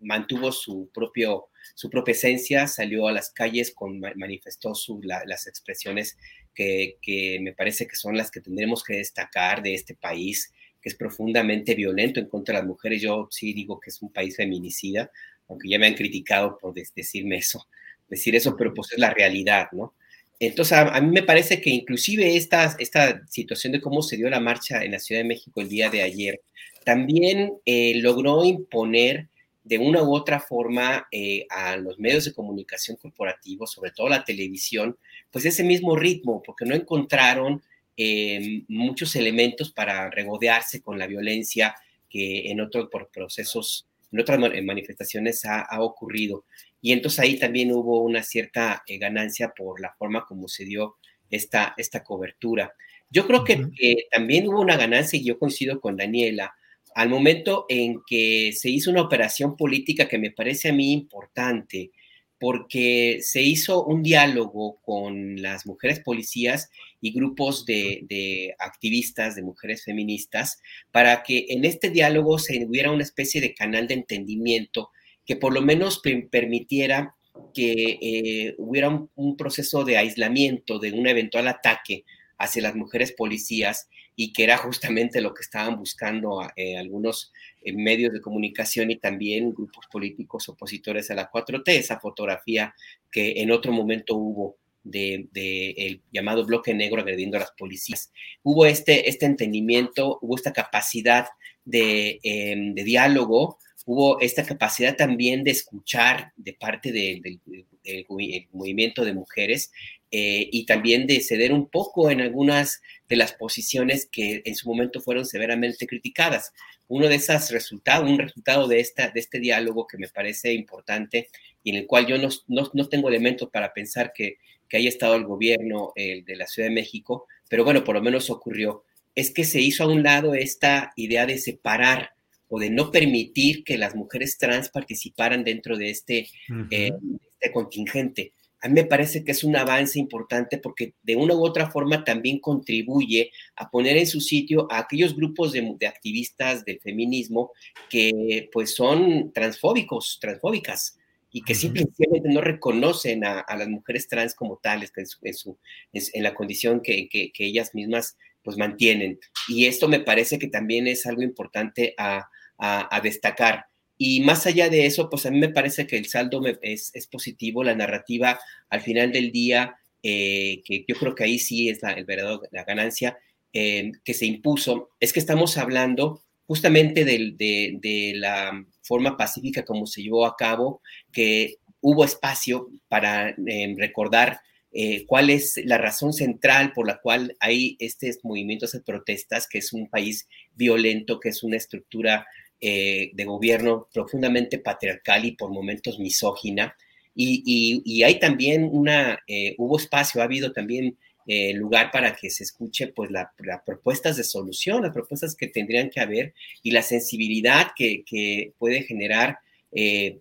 mantuvo su, propio, su propia esencia, salió a las calles, con, manifestó su, las expresiones que, que, me parece que son las que tendremos que destacar de este país, que es profundamente violento en contra de las mujeres. Yo sí digo que es un país feminicida, aunque ya me han criticado por decirme eso, decir eso, pero pues es la realidad, ¿no? Entonces, a, mí me parece que inclusive esta, esta situación de cómo se dio la marcha en la Ciudad de México el día de ayer, también eh, logró imponer de una u otra forma eh, a los medios de comunicación corporativos, sobre todo la televisión, pues ese mismo ritmo, porque no encontraron eh, muchos elementos para regodearse con la violencia que en otros procesos, en otras manifestaciones ha, ha ocurrido. Y entonces ahí también hubo una cierta eh, ganancia por la forma como se dio esta, esta cobertura. Yo creo que también hubo una ganancia, y yo coincido con Daniela, al momento en que se hizo una operación política que me parece a mí importante, porque se hizo un diálogo con las mujeres policías y grupos de, activistas, de mujeres feministas, para que en este diálogo se hubiera una especie de canal de entendimiento que por lo menos permitiera que eh, hubiera un, proceso de aislamiento de un eventual ataque hacia las mujeres policías y que era justamente lo que estaban buscando eh, algunos eh, medios de comunicación y también grupos políticos opositores a la 4T, esa fotografía que en otro momento hubo de, llamado bloque negro agrediendo a las policías. Hubo este, este entendimiento, hubo esta capacidad de, em, de diálogo, hubo esta capacidad también de escuchar de parte del movimiento de mujeres eh, y también de ceder un poco en algunas de las posiciones que en su momento fueron severamente criticadas. Uno de esos resultados, un resultado de, esta, de este diálogo que me parece importante y en el cual yo no, no, tengo elementos para pensar que, que haya estado el gobierno de la Ciudad de México, pero bueno, por lo menos ocurrió, es que se hizo a un lado esta idea de separar o de no permitir que las mujeres trans participaran dentro de este, eh, este contingente. A mí me parece que es un avance importante porque de una u otra forma también contribuye a poner en su sitio a aquellos grupos de, activistas del feminismo que pues son transfóbicos, transfóbicas y que simplemente no reconocen a, las mujeres trans como tales en, su, en, la condición que, que, ellas mismas pues mantienen. Y esto me parece que también es algo importante a, a, destacar. Y más allá de eso, pues a mí me parece que el saldo es, positivo, la narrativa al final del día, eh, que yo creo que ahí sí es la, el verdadero, la ganancia eh, que se impuso, es que estamos hablando justamente de, de, la forma pacífica como se llevó a cabo, que hubo espacio para eh, recordar cuál es la razón central por la cual hay estos movimientos de protestas, que es un país violento, que es una estructura eh, de gobierno profundamente patriarcal y por momentos misógina. Y, hay también una, eh, hubo espacio, ha habido también eh, lugar para que se escuche pues las propuestas de solución, las propuestas que tendrían que haber y la sensibilidad que, puede generar en,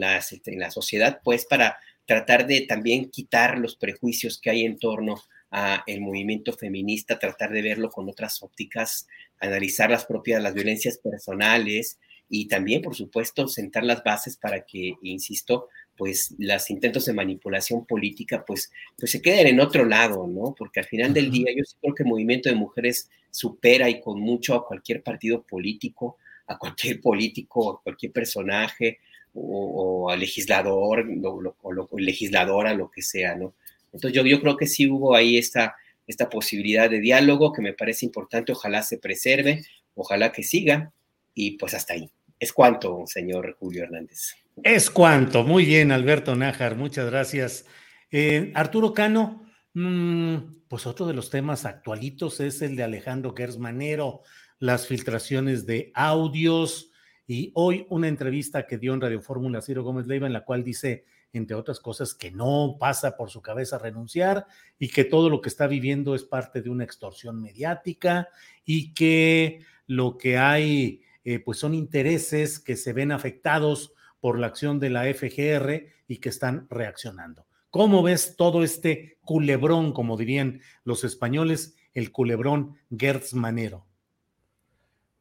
la, en la sociedad pues para tratar de también quitar los prejuicios que hay en torno a el movimiento feminista, tratar de verlo con otras ópticas, analizar las propias, las violencias personales y también, por supuesto, sentar las bases para que, insisto, pues los intentos de manipulación política, pues, pues se queden en otro lado, ¿no? Porque al final del día yo creo que el movimiento de mujeres supera y con mucho a cualquier partido político, a cualquier político, a cualquier personaje o, o al legislador o, o, legisladora, lo que sea, ¿no? Entonces yo, yo creo que sí hubo ahí esta, esta posibilidad de diálogo que me parece importante, ojalá se preserve, ojalá que siga y pues hasta ahí. Es cuanto, señor Julio Hernández. Es cuanto, muy bien, Alberto Nájar, muchas gracias. Eh, Arturo Cano, mm, pues otro de los temas actualitos es el de Alejandro Gersmanero, las filtraciones de audios y hoy una entrevista que dio en Radio Fórmula Ciro Gómez Leiva en la cual dice entre otras cosas, que no pasa por su cabeza renunciar y que todo lo que está viviendo es parte de una extorsión mediática y que lo que hay eh, pues son intereses que se ven afectados por la acción de la FGR y que están reaccionando. ¿Cómo ves todo este culebrón, como dirían los españoles, el culebrón Gertz Manero?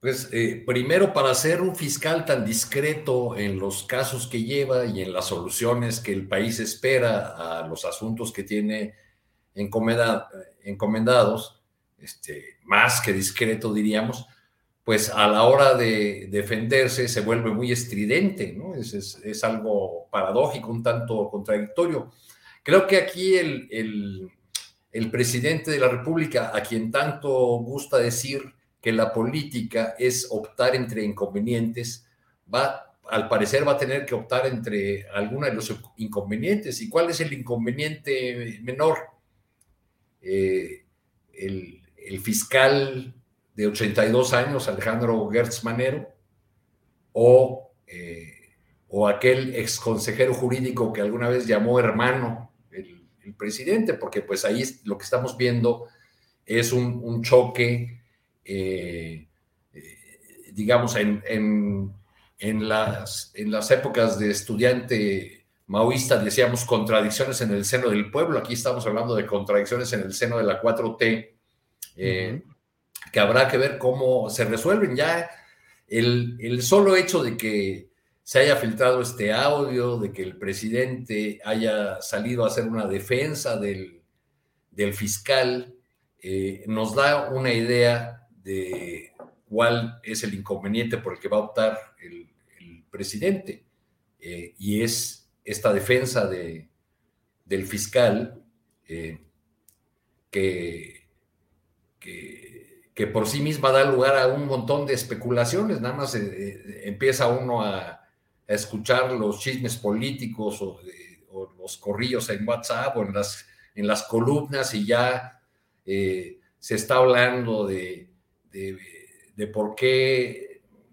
Pues eh, primero, para ser un fiscal tan discreto en los casos que lleva y en las soluciones que el país espera a los asuntos que tiene encomendados, este, más que discreto diríamos, pues a la hora de defenderse se vuelve muy estridente, ¿no? Es, es, algo paradójico, un tanto contradictorio. Creo que aquí el, presidente de la República, a quien tanto gusta decir que la política es optar entre inconvenientes, va, al parecer va a tener que optar entre algunos de los inconvenientes. ¿Y cuál es el inconveniente menor? Eh, el, fiscal de 82 años, Alejandro Gertz Manero, o, eh, o aquel ex consejero jurídico que alguna vez llamó hermano el, presidente, porque pues ahí lo que estamos viendo es un choque eh, eh, digamos, en, en las, en las épocas de estudiante maoísta decíamos contradicciones en el seno del pueblo, aquí estamos hablando de contradicciones en el seno de la 4T, eh, que habrá que ver cómo se resuelven. Ya el, el, solo hecho de que se haya filtrado este audio, de que el presidente haya salido a hacer una defensa del, del fiscal, eh, nos da una idea de cuál es el inconveniente por el que va a optar el, presidente. Eh, y es esta defensa de, del fiscal eh, que, que, por sí misma da lugar a un montón de especulaciones. Nada más empieza uno a, escuchar los chismes políticos o, los corrillos en WhatsApp o en las, en las columnas y ya se está hablando de, de por qué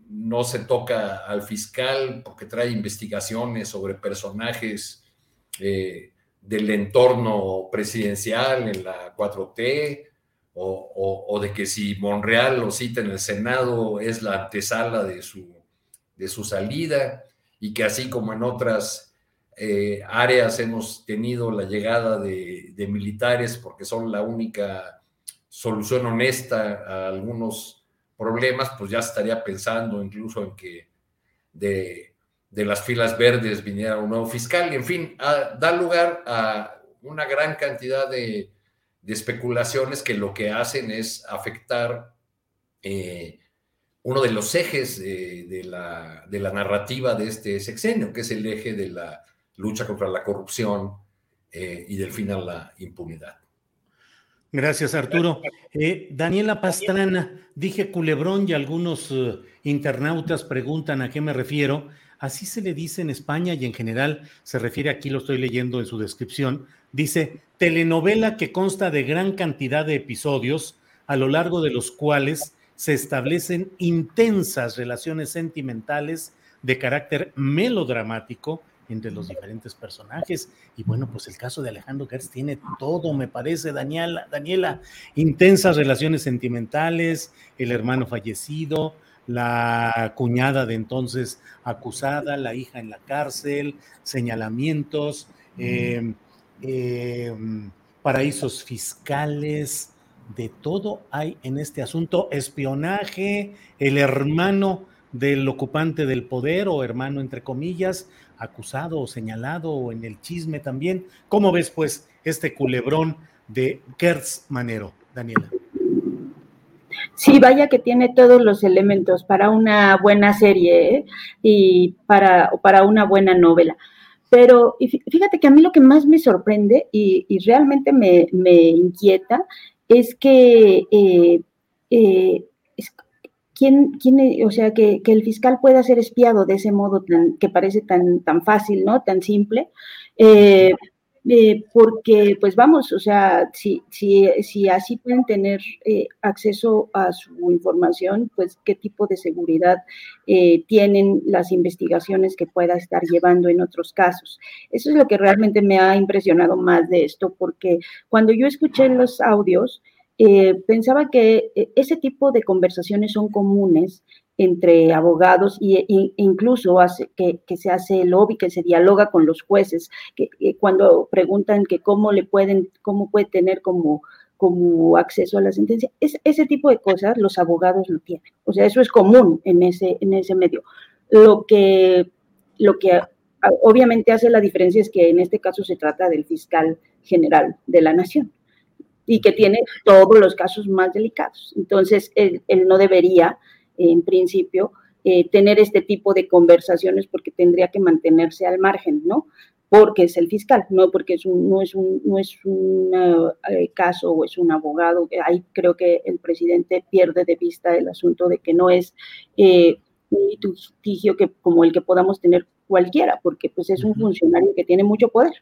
no se toca al fiscal, porque trae investigaciones sobre personajes eh, del entorno presidencial en la 4T, o, de que si Monreal lo cita en el Senado es la antesala de su, de su salida, y que así como en otras eh, áreas hemos tenido la llegada de, de militares porque son la única solución honesta a algunos problemas, pues ya estaría pensando incluso en que de, las filas verdes viniera un nuevo fiscal. Y en fin, da lugar a una gran cantidad de, especulaciones que lo que hacen es afectar eh, uno de los ejes de, la, de, la, narrativa de este sexenio, que es el eje de la lucha contra la corrupción eh, y del fin a la impunidad. Gracias, Arturo. Eh, Daniela Pastrana, dije culebrón y algunos eh, internautas preguntan a qué me refiero. Así se le dice en España y en general se refiere, aquí lo estoy leyendo en su descripción, dice telenovela que consta de gran cantidad de episodios a lo largo de los cuales se establecen intensas relaciones sentimentales de carácter melodramático entre los diferentes personajes. Y bueno, pues el caso de Alejandro Gertz tiene todo, me parece, Daniela, Daniela, intensas relaciones sentimentales, el hermano fallecido, la cuñada de entonces acusada, la hija en la cárcel, señalamientos, em, em, paraísos fiscales, de todo hay en este asunto, espionaje, el hermano del ocupante del poder o hermano entre comillas, acusado o señalado o en el chisme también. ¿Cómo ves pues este culebrón de Kertz Manero, Daniela? Sí, vaya que tiene todos los elementos para una buena serie ¿eh? y para, para una buena novela. Pero fíjate que a mí lo que más me sorprende y, realmente me, inquieta es que eh, eh, ¿quién, quién, o sea, que, el fiscal pueda ser espiado de ese modo tan, que parece tan, tan fácil, ¿no? Tan simple. Eh, eh, porque, pues vamos, o sea, si, si, si así pueden tener eh, acceso a su información, pues qué tipo de seguridad tienen las investigaciones que pueda estar llevando en otros casos. Eso es lo que realmente me ha impresionado más de esto, porque cuando yo escuché los audios, eh, pensaba que eh, ese tipo de conversaciones son comunes entre abogados e, incluso que, se hace lobby, que se dialoga con los jueces, que, cuando preguntan que cómo le pueden, cómo puede tener como, como acceso a la sentencia, es, ese tipo de cosas los abogados lo tienen. O sea, eso es común en ese, en ese medio. Lo que, lo que obviamente hace la diferencia es que en este caso se trata del fiscal general de la nación y que tiene todos los casos más delicados. Entonces, él, no debería, en principio, eh, tener este tipo de conversaciones porque tendría que mantenerse al margen, ¿no? Porque es el fiscal, no porque es un, no es un, no es un eh, caso o es un abogado. Ahí creo que el presidente pierde de vista el asunto de que no es eh, un litigio que, como el que podamos tener cualquiera, porque pues es un funcionario que tiene mucho poder.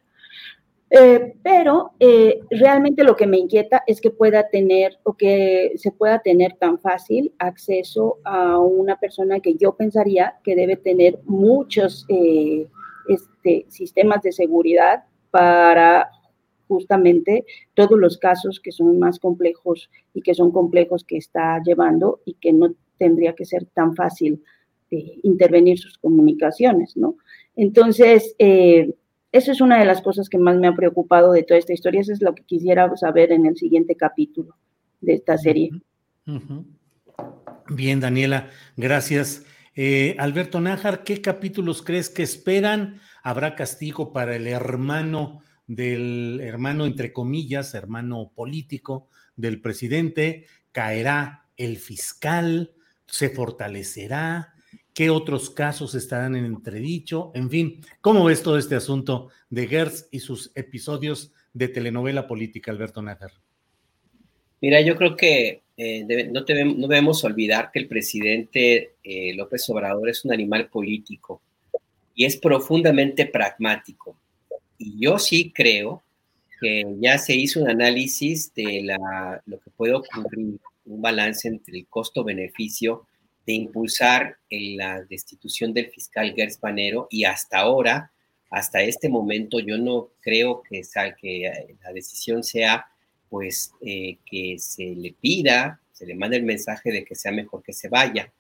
Eh, pero eh, realmente lo que me inquieta es que pueda tener o que se pueda tener tan fácil acceso a una persona que yo pensaría que debe tener muchos eh, este, sistemas de seguridad para justamente todos los casos que son más complejos y que son complejos que está llevando y que no tendría que ser tan fácil este, intervenir sus comunicaciones, ¿no? Entonces, eh, eso es una de las cosas que más me ha preocupado de toda esta historia. Eso es lo que quisiera saber en el siguiente capítulo de esta serie. Bien, Daniela, gracias. Eh, Alberto Nájar, ¿qué capítulos crees que esperan? ¿Habrá castigo para el hermano del hermano, entre comillas, hermano político del presidente? ¿Caerá el fiscal? ¿Se fortalecerá? ¿Qué otros casos estarán en entredicho? En fin, ¿cómo ves todo este asunto de Gertz y sus episodios de telenovela política, Alberto Nájar? Mira, yo creo que eh, no, debemos olvidar que el presidente eh, López Obrador es un animal político y es profundamente pragmático. Y yo sí creo que ya se hizo un análisis de la, lo que puede ocurrir, un balance entre el costo-beneficio de impulsar la destitución del fiscal Gers Panero y hasta ahora, hasta este momento, yo no creo que, que eh, la decisión sea pues eh, que se le pida, se le mande el mensaje de que sea mejor que se vaya,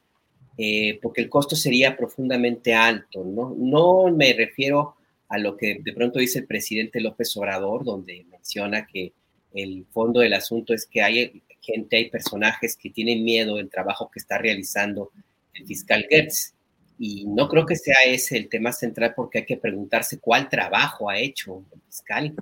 eh, porque el costo sería profundamente alto, ¿no? No me refiero a lo que de pronto dice el presidente López Obrador, donde menciona que el fondo del asunto es que hay gente, hay personajes que tienen miedo del trabajo que está realizando el fiscal Gertz. Y no creo que sea ese el tema central porque hay que preguntarse cuál trabajo ha hecho el fiscal.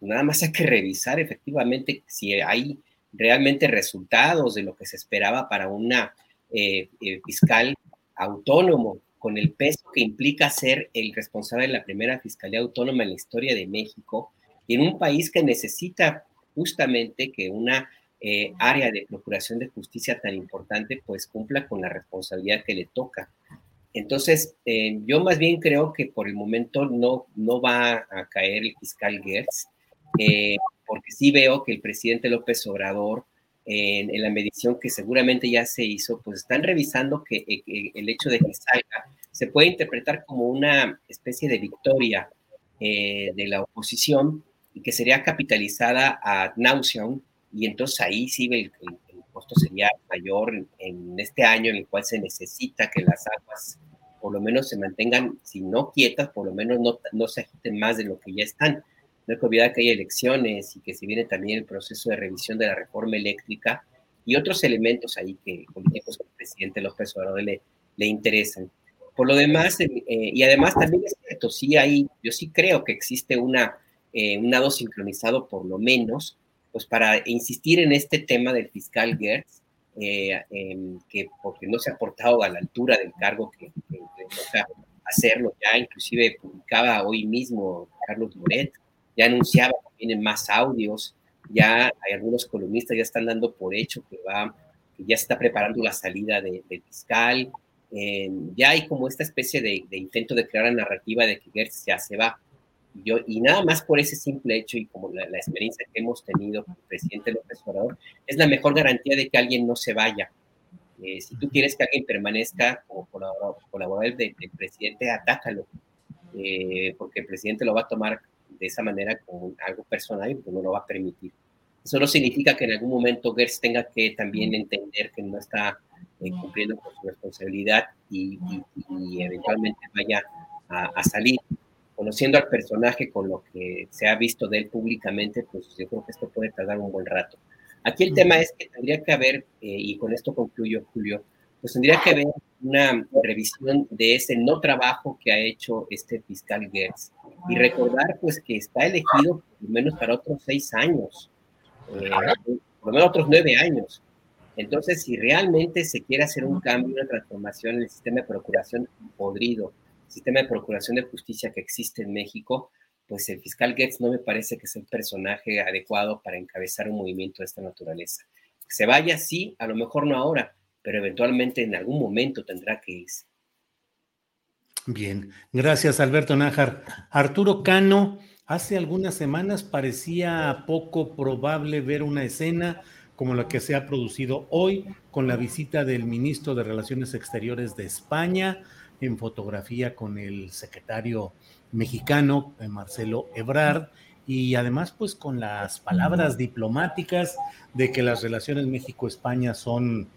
Nada más hay que revisar efectivamente si hay realmente resultados de lo que se esperaba para una eh, eh, fiscal autónomo, con el peso que implica ser el responsable de la primera fiscalía autónoma en la historia de México, y en un país que necesita justamente que una eh, área de procuración de justicia tan importante, pues cumpla con la responsabilidad que le toca. Entonces, eh, yo más bien creo que por el momento no, no va a caer el fiscal Gertz, eh, porque sí veo que el presidente López Obrador, en, la medición que seguramente ya se hizo, pues están revisando que, el hecho de que salga se puede interpretar como una especie de victoria de la oposición y que sería capitalizada a nauseam y entonces ahí sí el, costo sería mayor en, este año en el cual se necesita que las aguas por lo menos se mantengan, si no quietas, por lo menos no, no se agiten más de lo que ya están. No hay que olvidar que hay elecciones y que se viene también el proceso de revisión de la reforma eléctrica y otros elementos ahí que políticos el presidente López Obrador le, le interesan. Por lo demás, eh, y además también es cierto, sí hay, yo sí creo que existe una, eh, un nado sincronizado por lo menos pues para insistir en este tema del fiscal Gertz, eh, que porque no se ha portado a la altura del cargo que, le toca hacerlo, ya inclusive publicaba hoy mismo Carlos Moret, ya anunciaba que vienen más audios, ya hay algunos columnistas ya están dando por hecho que va, que ya está preparando la salida del fiscal, ya hay como esta especie de, de, intento de crear la narrativa de que Gertz ya se va. Yo, y nada más por ese simple hecho y como la, experiencia que hemos tenido con el presidente López Obrador, es la mejor garantía de que alguien no se vaya. Eh, si tú quieres que alguien permanezca como colaborador, del, presidente, atácalo, eh, porque el presidente lo va a tomar de esa manera como algo personal y pues no lo va a permitir. Eso no significa que en algún momento Gertz tenga que también entender que no está eh, cumpliendo con su responsabilidad y, eventualmente vaya a salir conociendo al personaje con lo que se ha visto de él públicamente, pues yo creo que esto puede tardar un buen rato. Aquí el tema es que tendría que haber, eh, y con esto concluyo, Julio, pues tendría que haber una revisión de ese no trabajo que ha hecho este fiscal Gertz y recordar pues que está elegido por lo menos para otros seis años, eh, por lo menos otros nueve años. Entonces, si realmente se quiere hacer un cambio, una transformación en el sistema de procuración podrido, sistema de procuración de justicia que existe en México, pues el fiscal Getz no me parece que sea el personaje adecuado para encabezar un movimiento de esta naturaleza. Se vaya, sí, a lo mejor no ahora, pero eventualmente en algún momento tendrá que irse. Bien, gracias Alberto Nájar. Arturo Cano, hace algunas semanas parecía poco probable ver una escena como la que se ha producido hoy con la visita del ministro de Relaciones Exteriores de España, en fotografía con el secretario mexicano, eh, Marcelo Ebrard, y además pues con las palabras diplomáticas de que las relaciones México-España son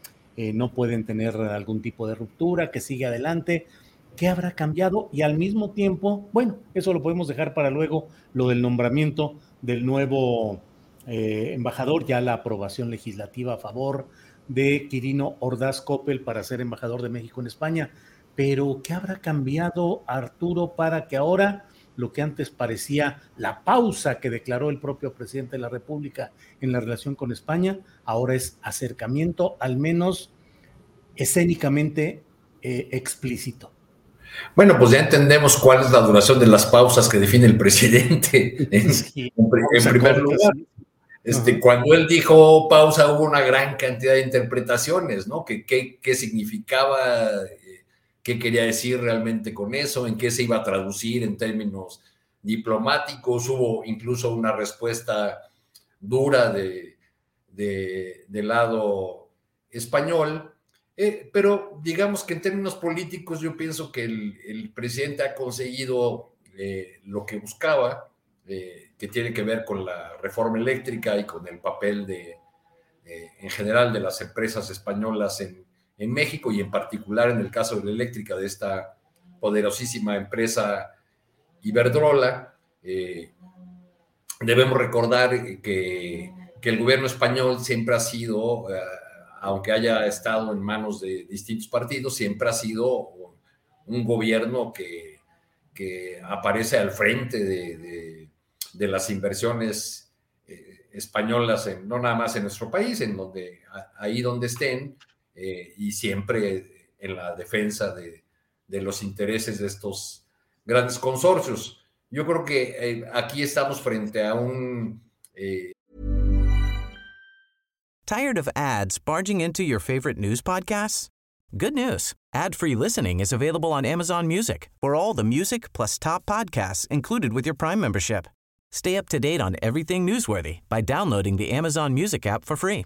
eh, no pueden tener algún tipo de ruptura, que sigue adelante. ¿Qué habrá cambiado? Y al mismo tiempo, bueno, eso lo podemos dejar para luego, lo del nombramiento del nuevo eh, embajador, ya la aprobación legislativa a favor de Quirino Ordaz Coppel para ser embajador de México en España. Pero, ¿qué habrá cambiado Arturo para que ahora lo que antes parecía la pausa que declaró el propio presidente de la República en la relación con España, ahora es acercamiento, al menos escénicamente eh, explícito. Bueno, pues ya entendemos cuál es la duración de las pausas que define el presidente. [laughs] en, primer lugar, este, cuando él dijo pausa hubo una gran cantidad de interpretaciones, ¿no? ¿Qué, qué significaba qué quería decir realmente con eso, en qué se iba a traducir en términos diplomáticos. Hubo incluso una respuesta dura de, del lado español. Eh, pero digamos que en términos políticos yo pienso que el, presidente ha conseguido eh, lo que buscaba, eh, que tiene que ver con la reforma eléctrica y con el papel de, en general de las empresas españolas en, en México y en particular en el caso de la eléctrica de esta poderosísima empresa Iberdrola. Eh, debemos recordar que, el gobierno español siempre ha sido, eh, aunque haya estado en manos de distintos partidos, siempre ha sido un gobierno que, aparece al frente de, las inversiones eh, españolas, no nada más en nuestro país, en donde ahí donde estén, eh, y siempre en la defensa de, de, los intereses de estos grandes consorcios. Yo creo que eh, aquí estamos frente a un... Eh... Tired of ads barging into your favorite news podcasts? Good news. Ad-free listening is available on Amazon Music for all the music plus top podcasts included with your Prime membership. Stay up to date on everything newsworthy by downloading the Amazon Music app for free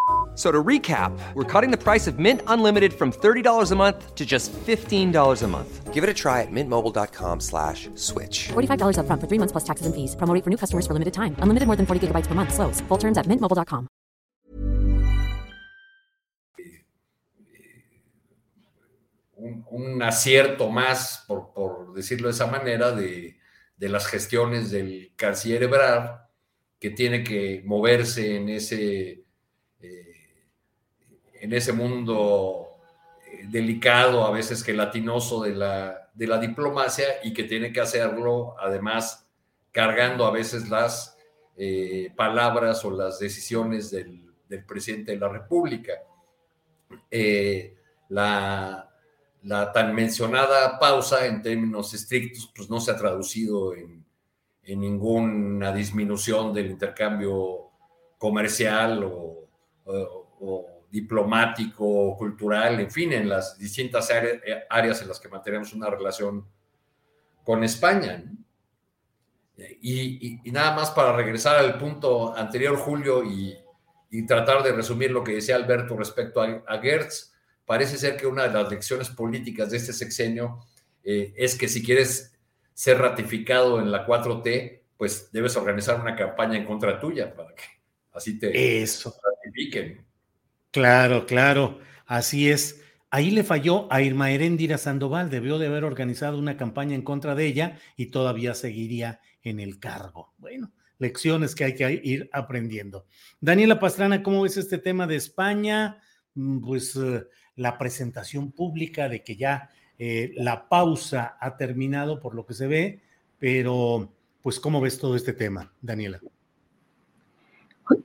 So to recap, we're cutting the price of Mint Unlimited from $30 a month to just $15 a month. Give it a try at mintmobile.com slash switch. $45 up front for three months plus taxes and fees. Promo for new customers for limited time. Unlimited more than 40 gigabytes per month. Slows. Full terms at mintmobile.com. Un, un acierto más, por, por, decirlo de esa manera, de, de las gestiones del canciller Ebrard, que tiene que moverse en ese en ese mundo eh, delicado, a veces gelatinoso de la, de la diplomacia y que tiene que hacerlo además cargando a veces las eh, palabras o las decisiones del, presidente de la República. Eh, la, tan mencionada pausa en términos estrictos pues no se ha traducido en, ninguna disminución del intercambio comercial o diplomático, cultural, en fin, en las distintas eh, áreas en las que mantenemos una relación con España. Y, nada más para regresar al punto anterior, Julio, y, tratar de resumir lo que decía Alberto respecto a, Gertz, parece ser que una de las lecciones políticas de este sexenio eh, es que si quieres ser ratificado en la 4T, pues debes organizar una campaña en contra tuya para que así te Eso. ratifiquen. Claro, claro, así es. Ahí le falló a Irma Erendira Sandoval, debió de haber organizado una campaña en contra de ella y todavía seguiría en el cargo. Bueno, lecciones que hay que ir aprendiendo. Daniela Pastrana, ¿cómo ves este tema de España? Mm, pues eh, la presentación pública de que ya eh, la pausa ha terminado por lo que se ve, pero pues ¿cómo ves todo este tema, Daniela?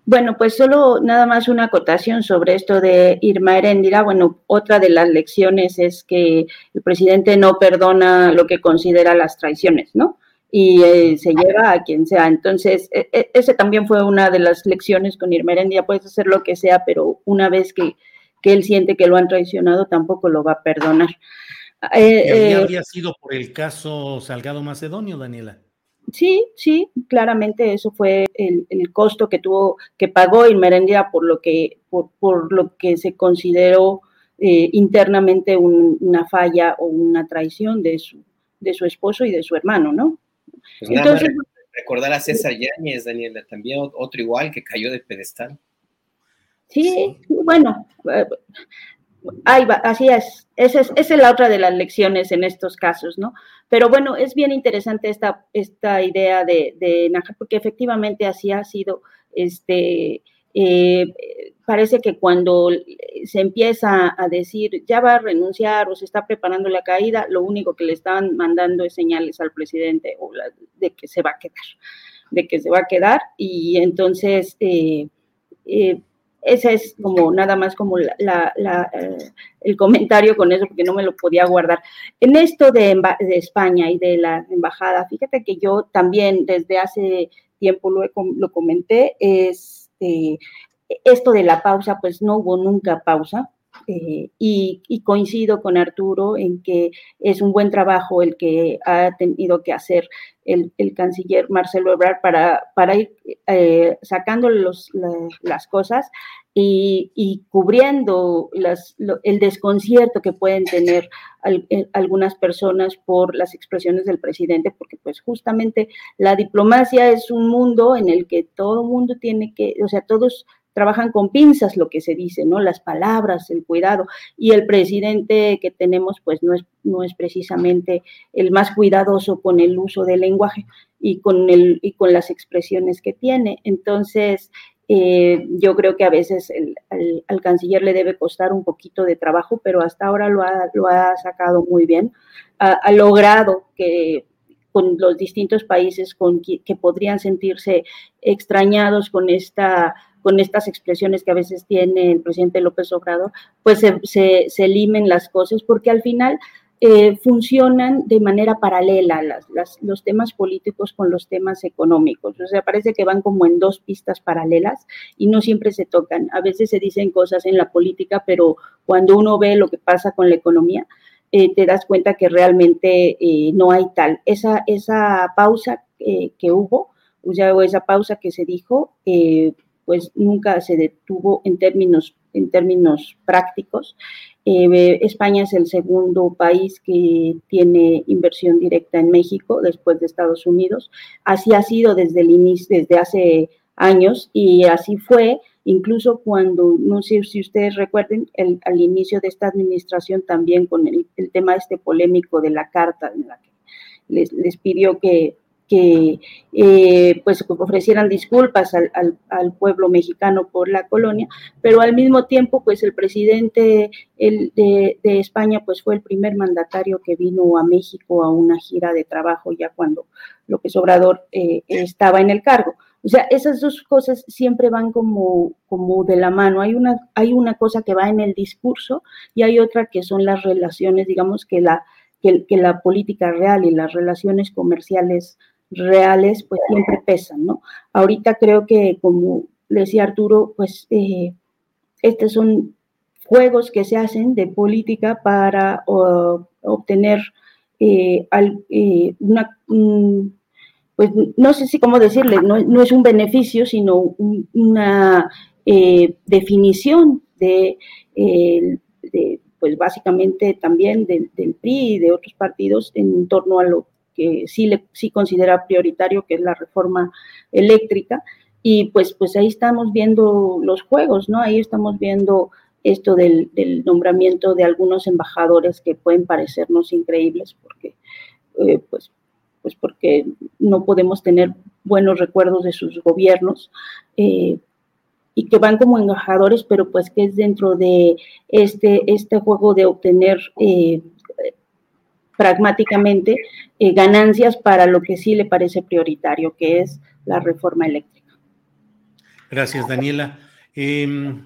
Bueno, pues solo nada más una acotación sobre esto de Irma Heréndira. Bueno, otra de las lecciones es que el presidente no perdona lo que considera las traiciones, ¿no? Y eh, se lleva a quien sea. Entonces, e, e, ese también fue una de las lecciones con Irma Heréndira. Puedes hacer lo que sea, pero una vez que, que él siente que lo han traicionado, tampoco lo va a perdonar. Eh, había sido por el caso Salgado Macedonio, Daniela. Sí, sí, claramente eso fue el, costo que tuvo, que pagó Inmerendía por lo que, por, lo que se consideró eh, internamente una falla o una traición de su, de su esposo y de su hermano, ¿no? Pues Entonces, recordar a César Yáñez, Daniela, también otro igual que cayó del pedestal. Sí, bueno, así es. Esa es, la otra de las lecciones en estos casos, ¿no? Pero bueno, es bien interesante esta, esta idea de, de Najar, porque efectivamente así ha sido, este, eh, parece que cuando se empieza a decir ya va a renunciar o se está preparando la caída, lo único que le están mandando es señales al presidente de que se va a quedar, de que se va a quedar y entonces eh, eh, ese es como nada más como la, eh, el comentario con eso, porque no me lo podía guardar. En esto de, España y de la embajada, fíjate que yo también desde hace tiempo lo, lo comenté, este, esto de la pausa, pues no hubo nunca pausa. Eh, y, coincido con Arturo en que es un buen trabajo el que ha tenido que hacer el, canciller Marcelo Ebrard para, para ir eh, sacando los, las cosas y, cubriendo las, el desconcierto que pueden tener eh, algunas personas por las expresiones del presidente, porque pues justamente la diplomacia es un mundo en el que todo mundo tiene que, o sea, todos trabajan con pinzas lo que se dice, ¿no? Las palabras, el cuidado. Y el presidente que tenemos, pues no es, no es precisamente el más cuidadoso con el uso del lenguaje y con, el, y con las expresiones que tiene. Entonces, eh, yo creo que a veces al canciller le debe costar un poquito de trabajo, pero hasta ahora lo ha, lo ha sacado muy bien. ha logrado que con los distintos países con que, que podrían sentirse extrañados con esta con estas expresiones que a veces tiene el presidente López Obrador, pues se, se, se limen las cosas, porque al final eh, funcionan de manera paralela las, las, los temas políticos con los temas económicos. O sea, parece que van como en dos pistas paralelas y no siempre se tocan. A veces se dicen cosas en la política, pero cuando uno ve lo que pasa con la economía, eh, te das cuenta que realmente eh, no hay tal. Esa, esa pausa que hubo, o sea, esa pausa que se dijo, pues nunca se detuvo en términos, en términos prácticos. Eh, España es el segundo país que tiene inversión directa en México después de Estados Unidos. Así ha sido desde el inicio, desde hace años y así fue incluso cuando, no sé si ustedes recuerden, el, al inicio de esta administración también con el, tema este polémico de la carta en la que les, les pidió que que eh, pues ofrecieran disculpas al, al, pueblo mexicano por la colonia, pero al mismo tiempo pues el presidente el, de, de, España pues fue el primer mandatario que vino a México a una gira de trabajo ya cuando López Obrador eh, estaba en el cargo. O sea, esas dos cosas siempre van como, como de la mano. Hay una, hay una cosa que va en el discurso y hay otra que son las relaciones, digamos que la, que, que la política real y las relaciones comerciales reales, pues siempre pesan, ¿no? Ahorita creo que, como decía Arturo, pues eh, estos son juegos que se hacen de política para obtener eh, eh, una, pues no sé si cómo decirle, no, es un beneficio, sino una definición de, pues básicamente también del PRI y de otros partidos en torno a lo que sí, le, sí considera prioritario, que es la reforma eléctrica. Y pues, pues ahí estamos viendo los juegos, ¿no? Ahí estamos viendo esto del, nombramiento de algunos embajadores que pueden parecernos increíbles porque, eh, pues, pues porque no podemos tener buenos recuerdos de sus gobiernos. Eh, y que van como embajadores, pero pues que es dentro de este, este juego de obtener eh, pragmáticamente eh, ganancias para lo que sí le parece prioritario, que es la reforma eléctrica. Gracias, Daniela. Em,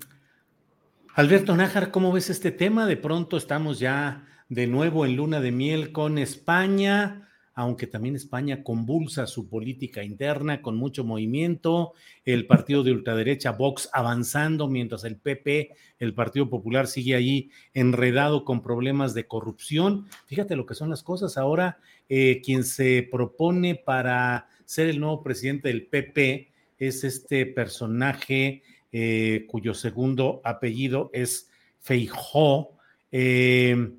Alberto Nájar, ¿cómo ves este tema? De pronto estamos ya de nuevo en luna de miel con España. Aunque también España convulsa su política interna con mucho movimiento, el partido de ultraderecha Vox avanzando, mientras el PP, el Partido Popular, sigue ahí enredado con problemas de corrupción. Fíjate lo que son las cosas. Ahora, eh, quien se propone para ser el nuevo presidente del PP es este personaje eh, cuyo segundo apellido es Feijó, eh,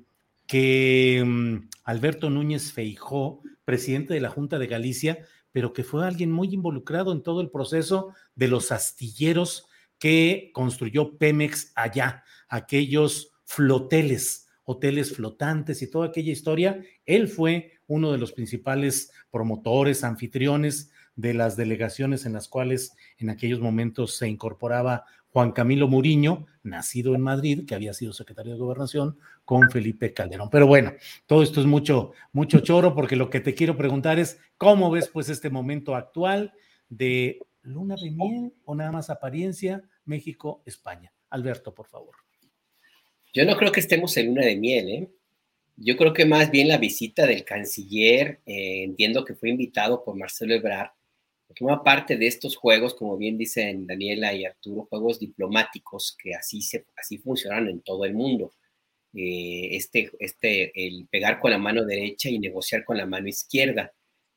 que mm, Alberto Núñez Feijó, presidente de la Junta de Galicia, pero que fue alguien muy involucrado en todo el proceso de los astilleros que construyó Pemex allá, aquellos floteles, hoteles flotantes y toda aquella historia. Él fue uno de los principales promotores, anfitriones de las delegaciones en las cuales en aquellos momentos se incorporaba Juan Camilo Muriño, nacido en Madrid, que había sido secretario de Gobernación, con Felipe Calderón. Pero bueno, todo esto es mucho, mucho choro, porque lo que te quiero preguntar es, ¿cómo ves pues este momento actual de luna de miel o nada más apariencia México-España? Alberto, por favor. Yo no creo que estemos en luna de miel, ¿eh? Yo creo que más bien la visita del canciller, eh, entiendo que fue invitado por Marcelo Ebrard, forma parte de estos juegos, como bien dicen Daniela y Arturo, juegos diplomáticos que así, se, así funcionan en todo el mundo. Eh, este, este, el pegar con la mano derecha y negociar con la mano izquierda,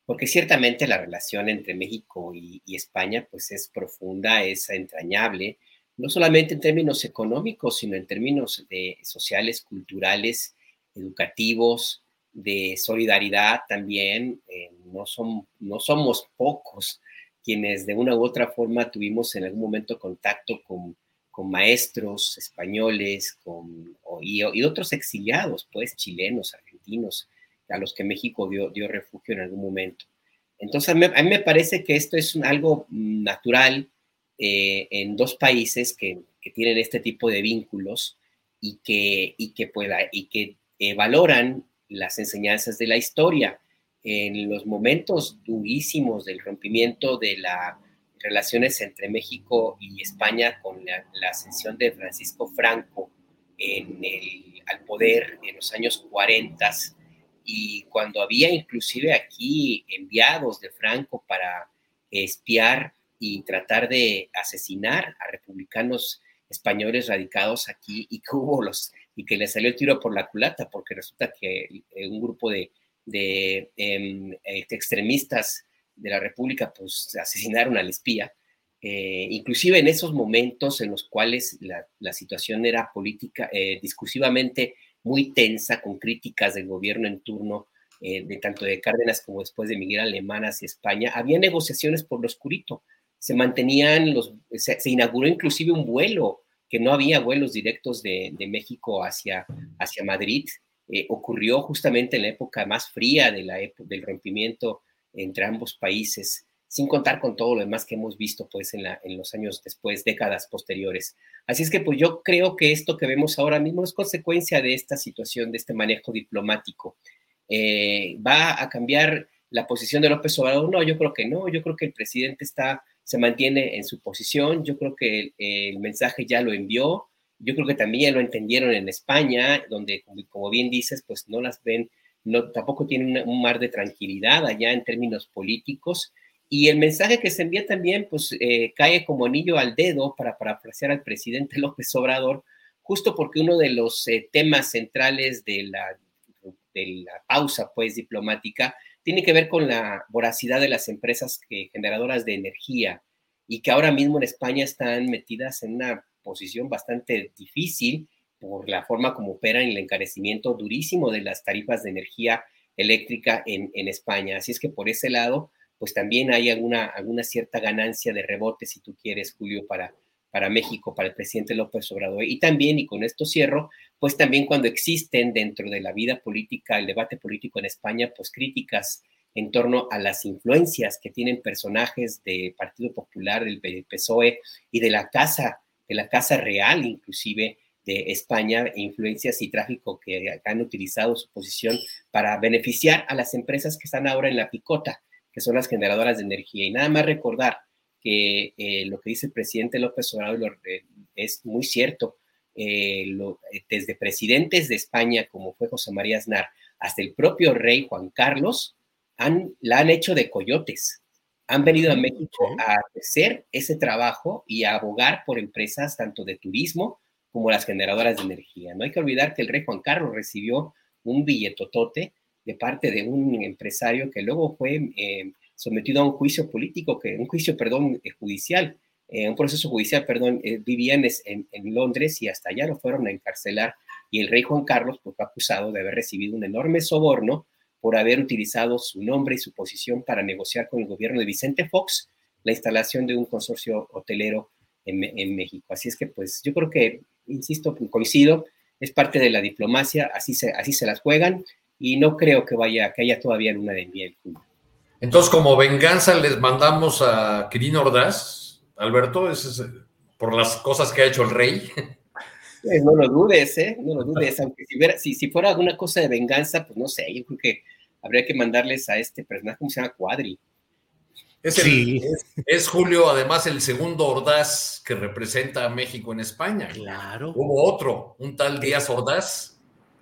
porque ciertamente la relación entre México y, España pues es profunda, es entrañable, no solamente en términos económicos, sino en términos de sociales, culturales, educativos, de solidaridad también. Eh, no, son, no somos pocos quienes de una u otra forma tuvimos en algún momento contacto con, con maestros españoles con, y, otros exiliados, pues chilenos, argentinos, a los que México dio, dio refugio en algún momento. Entonces, a mí, me parece que esto es algo natural eh, en dos países que, que, tienen este tipo de vínculos y que, y que, pueda, y que eh, valoran las enseñanzas de la historia en los momentos durísimos del rompimiento de las relaciones entre México y España con la, ascensión de Francisco Franco en el, al poder en los años 40 y cuando había inclusive aquí enviados de Franco para espiar y tratar de asesinar a republicanos españoles radicados aquí y que hubo los y que le salió el tiro por la culata porque resulta que un grupo de de em, este, extremistas de la República, pues asesinaron al espía. Eh, inclusive en esos momentos en los cuales la, situación era política, eh, discursivamente muy tensa, con críticas del gobierno en turno, eh, de tanto de Cárdenas como después de Miguel Alemán hacia España, había negociaciones por lo oscurito. Se mantenían los, se, inauguró inclusive un vuelo, que no había vuelos directos de, de México hacia, hacia Madrid, eh, ocurrió justamente en la época más fría de la del rompimiento entre ambos países, sin contar con todo lo demás que hemos visto pues en, los años después, décadas posteriores. Así es que pues yo creo que esto que vemos ahora mismo es consecuencia de esta situación, de este manejo diplomático. Eh, ¿Va a cambiar la posición de López Obrador? No, yo creo que no, yo creo que el presidente está, se mantiene en su posición, yo creo que el mensaje ya lo envió, yo creo que también lo entendieron en España, donde, como bien dices, pues no las ven, no, tampoco tienen un mar de tranquilidad allá en términos políticos. Y el mensaje que se envía también, pues eh, cae como anillo al dedo para parafrasear al presidente [laughs] López Obrador, justo porque uno de los eh, temas centrales de la, de la pausa, pues, diplomática, tiene que ver con la voracidad de las empresas generadoras de energía y que ahora mismo en España están metidas en una posición bastante difícil por la forma como operan y el encarecimiento durísimo de las tarifas de energía eléctrica en, España. Así es que por ese lado, pues también hay alguna, alguna cierta ganancia de rebote, si tú quieres, Julio, para, para México, para el presidente López Obrador. Y también, y con esto cierro, pues también cuando existen dentro de la vida política, el debate político en España, pues críticas en torno a las influencias que tienen personajes del Partido Popular, del PSOE y de la Casa de la Casa Real, inclusive de España, influencias y tráfico que han utilizado su posición para beneficiar a las empresas que están ahora en la picota, que son las generadoras de energía. Y nada más recordar que eh, lo que dice el presidente López Obrador es muy cierto. Eh, desde presidentes de España, como fue José María Aznar, hasta el propio rey Juan Carlos, han, la han hecho de coyotes. Han venido a México a hacer ese trabajo y a abogar por empresas tanto de turismo como las generadoras de energía. No hay que olvidar que el rey Juan Carlos recibió un billetotote de parte de un empresario que luego fue eh, sometido a un juicio político, que, un juicio, perdón, eh, judicial, eh, un proceso judicial, perdón, vivían en, en, Londres y hasta allá lo fueron a encarcelar. Y el rey Juan Carlos pues, fue acusado de haber recibido un enorme soborno por haber utilizado su nombre y su posición para negociar con el gobierno de Vicente Fox la instalación de un consorcio hotelero en, en México. Así es que, pues, yo creo que, insisto, coincido, es parte de la diplomacia, así se, así se las juegan y no creo que vaya, que haya todavía luna de miel. Entonces, como venganza, les mandamos a Quirino Ordaz, Alberto, es, por las cosas que ha hecho el rey. Pues no lo dudes, ¿eh? No lo dudes, aunque si, si, fuera alguna cosa de venganza, pues no sé, yo creo que habría que mandarles a este personaje, ¿cómo se llama? Cuadri. Es, es, Julio, además, el segundo Ordaz que representa a México en España. Claro. Hubo otro, un tal Díaz Ordaz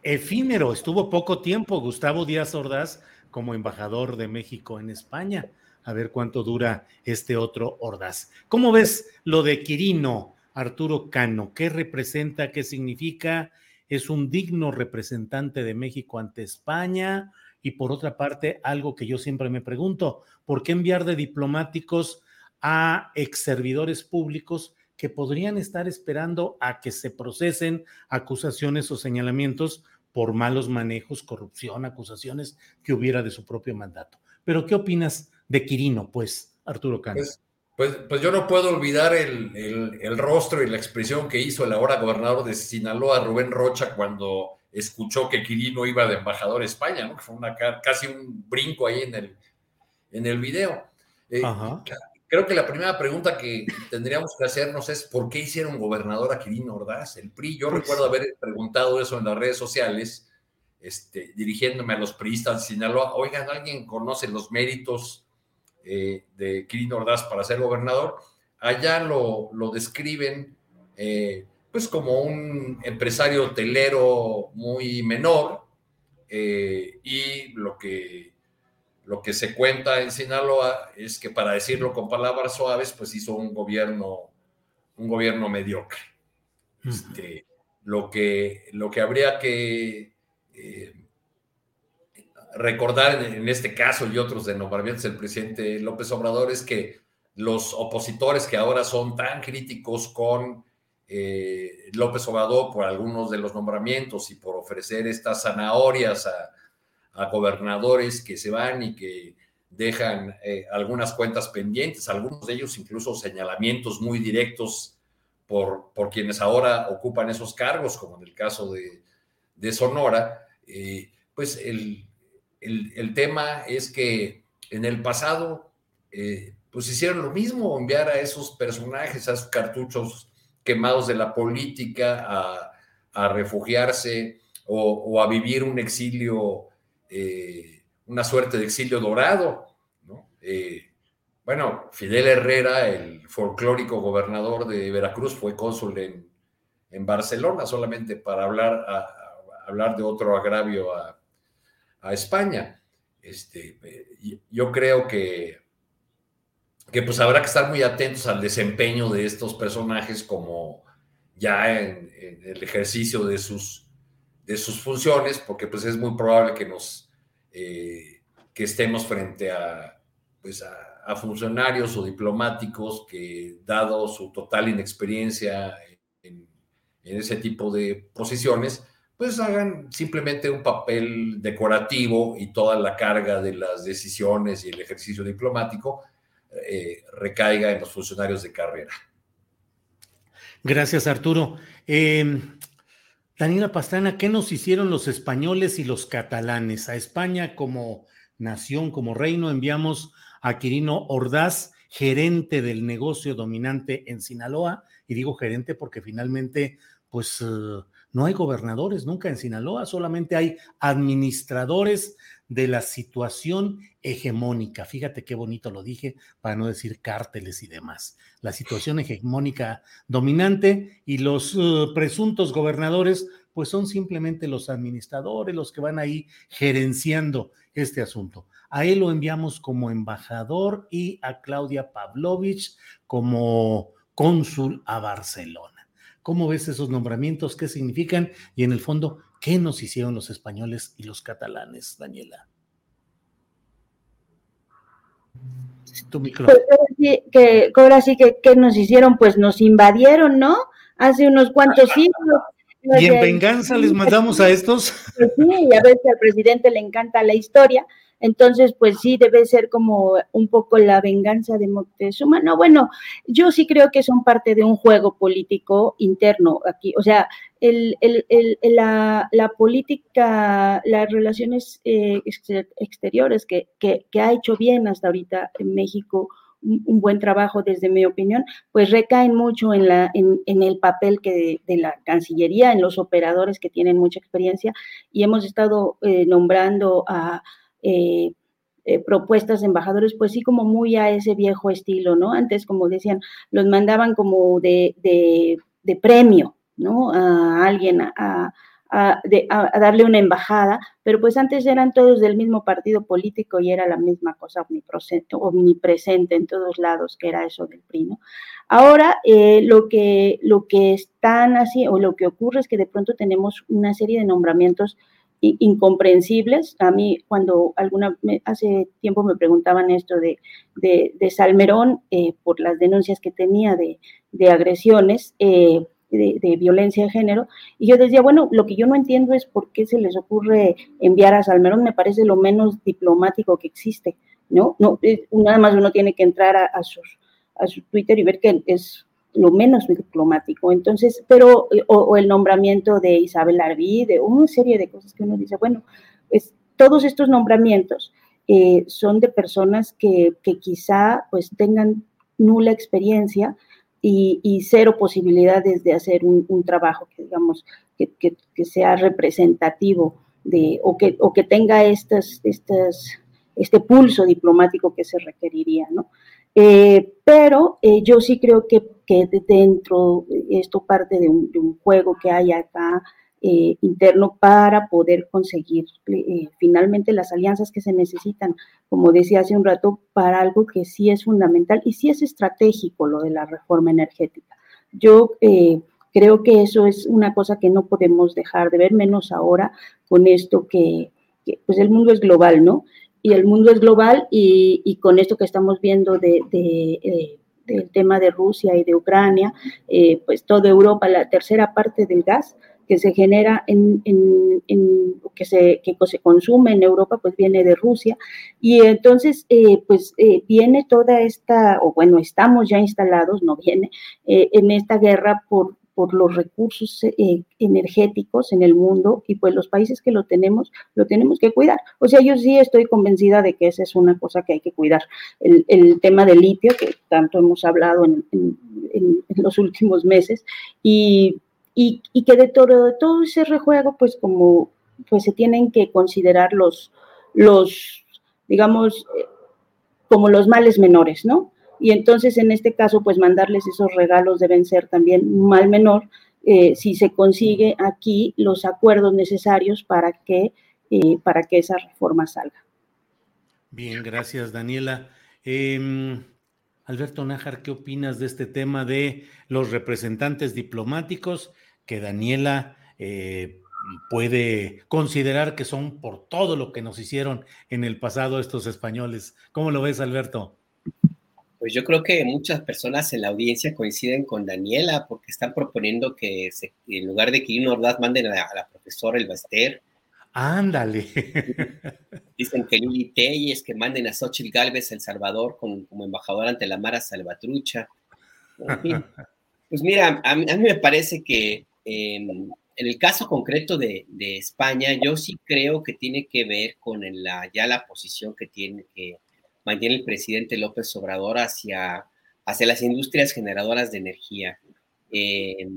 efímero, estuvo poco tiempo Gustavo Díaz Ordaz como embajador de México en España. A ver cuánto dura este otro Ordaz. ¿Cómo ves lo de Quirino, Arturo Cano? ¿Qué representa? ¿Qué significa? ¿Es un digno representante de México ante España? Y por otra parte, algo que yo siempre me pregunto, ¿por qué enviar de diplomáticos a ex servidores públicos que podrían estar esperando a que se procesen acusaciones o señalamientos por malos manejos, corrupción, acusaciones que hubiera de su propio mandato. Pero, ¿qué opinas de Quirino, pues, Arturo Cano? Pues, pues, pues, yo no puedo olvidar el, rostro y la expresión que hizo el ahora gobernador de Sinaloa, Rubén Rocha, cuando escuchó que Quirino iba de embajador a España, ¿no? Que fue una, casi un brinco ahí en el, en el video. Eh, creo que la primera pregunta que tendríamos que hacernos es ¿por qué hicieron gobernador a Quirino Ordaz? El PRI, yo pues recuerdo haber preguntado eso en las redes sociales, este, dirigiéndome a los priistas de Sinaloa, oigan, ¿alguien conoce los méritos eh, de Quirino Ordaz para ser gobernador? Allá lo, lo describen eh, pues como un empresario hotelero muy menor eh, y lo que lo que se cuenta en Sinaloa es que, para decirlo con palabras suaves, pues hizo un gobierno, un gobierno mediocre. Este, lo, que, lo que habría que eh, recordar en, este caso y otros de nombramientos del presidente López Obrador es que los opositores que ahora son tan críticos con eh, López Obrador por algunos de los nombramientos y por ofrecer estas zanahorias a gobernadores que se van y que dejan eh, algunas cuentas pendientes, algunos de ellos incluso señalamientos muy directos por, por quienes ahora ocupan esos cargos, como en el caso de, Sonora, eh, pues el, tema es que en el pasado, pues hicieron lo mismo, enviar a esos personajes, a esos cartuchos quemados de la política a, refugiarse o, a vivir un exilio eh, una suerte de exilio dorado. Eh, bueno, Fidel Herrera, el folclórico gobernador de Veracruz, fue cónsul en, Barcelona solamente para hablar, hablar de otro agravio a, España. Este, yo creo que, que pues habrá que estar muy atentos al desempeño de estos personajes como ya en el ejercicio de sus de sus funciones, porque pues es muy probable que nos eh, que estemos frente a, pues a, funcionarios o diplomáticos que, dado su total inexperiencia en, ese tipo de posiciones, pues hagan simplemente un papel decorativo y toda la carga de las decisiones y el ejercicio diplomático eh, recaiga en los funcionarios de carrera. Gracias, Arturo. Eh, Daniela Pastrana, ¿qué nos hicieron los españoles y los catalanes? A España como nación, como reino, enviamos a Quirino Ordaz, gerente del negocio dominante en Sinaloa, y digo gerente porque finalmente, pues eh, no hay gobernadores nunca en Sinaloa, solamente hay administradores de la situación hegemónica. Fíjate qué bonito lo dije para no decir cárteles y demás. La situación hegemónica dominante y los uh, presuntos gobernadores, pues son simplemente los administradores, los que van ahí gerenciando este asunto. A él lo enviamos como embajador y a Claudia Pavlovich como cónsul a Barcelona. ¿Cómo ves esos nombramientos? ¿Qué significan? Y en el fondo, ¿qué nos hicieron los españoles y los catalanes, Daniela? Tu. Pues sí que, ahora sí que, ¿qué nos hicieron? Pues nos invadieron, ¿no? Hace unos cuantos [laughs] siglos. ¿Y en venganza les mandamos a estos? Pues sí, a veces al presidente le encanta la historia, entonces, pues sí, debe ser como un poco la venganza de Moctezuma. No, bueno, yo sí creo que son parte de un juego político interno aquí. O sea, el, el, el, la, política, las relaciones eh, exteriores que, que, que, ha hecho bien hasta ahorita en México, un, buen trabajo desde mi opinión, pues recaen mucho en, la, en, en el papel que de, la Cancillería, en los operadores que tienen mucha experiencia y hemos estado eh, nombrando a eh, eh, propuestas de embajadores, pues sí, como muy a ese viejo estilo, ¿no? Antes, como decían, los mandaban como de, de, premio, ¿no? A alguien, a, a, darle una embajada, pero pues antes eran todos del mismo partido político y era la misma cosa omnipresente, en todos lados, que era eso del PRI, ¿no? Ahora, eh, lo, que, lo que están así, o lo que ocurre es que de pronto tenemos una serie de nombramientos incomprensibles. A mí cuando alguna hace tiempo me preguntaban esto de, de, Salmerón eh, por las denuncias que tenía de, de agresiones, eh, de, violencia de género, y yo decía, bueno, lo que yo no entiendo es por qué se les ocurre enviar a Salmerón, me parece lo menos diplomático que existe, ¿no? no eh, nada más uno tiene que entrar a, sus, a su Twitter y ver que es lo menos diplomático. Entonces, pero, eh, o, el nombramiento de Isabel Arví, de una serie de cosas que uno dice, bueno, pues todos estos nombramientos eh, son de personas que, que, quizá pues tengan nula experiencia y, cero posibilidades de hacer un, trabajo que digamos que, que, sea representativo de, o que, o que tenga estas, estas, este pulso diplomático que se requeriría, ¿no? Eh, pero eh, yo sí creo que, que, dentro, esto parte de un, juego que hay acá eh, interno para poder conseguir finalmente las alianzas que se necesitan, como decía hace un rato, para algo que sí es fundamental y sí es estratégico lo de la reforma energética. Yo creo que eso es una cosa que no podemos dejar de ver, menos ahora con esto que, que pues el mundo es global, ¿no? Y el mundo es global y, con esto que estamos viendo de, eh, del tema de Rusia y de Ucrania, eh, pues toda Europa, la tercera parte del gas que se genera en, en, que, se, que se consume en Europa, pues viene de Rusia. Y entonces, eh, pues viene toda esta, o bueno, estamos ya instalados, no viene, en esta guerra por, por los recursos eh, energéticos en el mundo y pues los países que lo tenemos, lo tenemos que cuidar. O sea, yo sí estoy convencida de que esa es una cosa que hay que cuidar. El, el tema del litio, que tanto hemos hablado en, en, en los últimos meses, y, y, y, que de todo, de todo ese rejuego, pues como pues se tienen que considerar los, los digamos, eh, como los males menores, ¿no? Y entonces en este caso pues mandarles esos regalos deben ser también mal menor eh, si se consigue aquí los acuerdos necesarios para que, eh, para que esa reforma salga. Bien, gracias Daniela. Em, Alberto Nájar, ¿qué opinas de este tema de los representantes diplomáticos que Daniela eh, puede considerar que son por todo lo que nos hicieron en el pasado estos españoles? ¿Cómo lo ves, Alberto? Pues yo creo que muchas personas en la audiencia coinciden con Daniela porque están proponiendo que en lugar de que Ordaz manden a la, profesora El Baster. Ándale. [laughs] Dicen que Lili Telles, que manden a Xochitl Galvez El Salvador como embajador ante la Mara Salvatrucha. Pues mira, a mí, me parece que em, en el caso concreto de, de, España, yo sí creo que tiene que ver con la, ya la posición que tiene que mantiene el presidente López Obrador hacia, hacia las industrias generadoras de energía eh,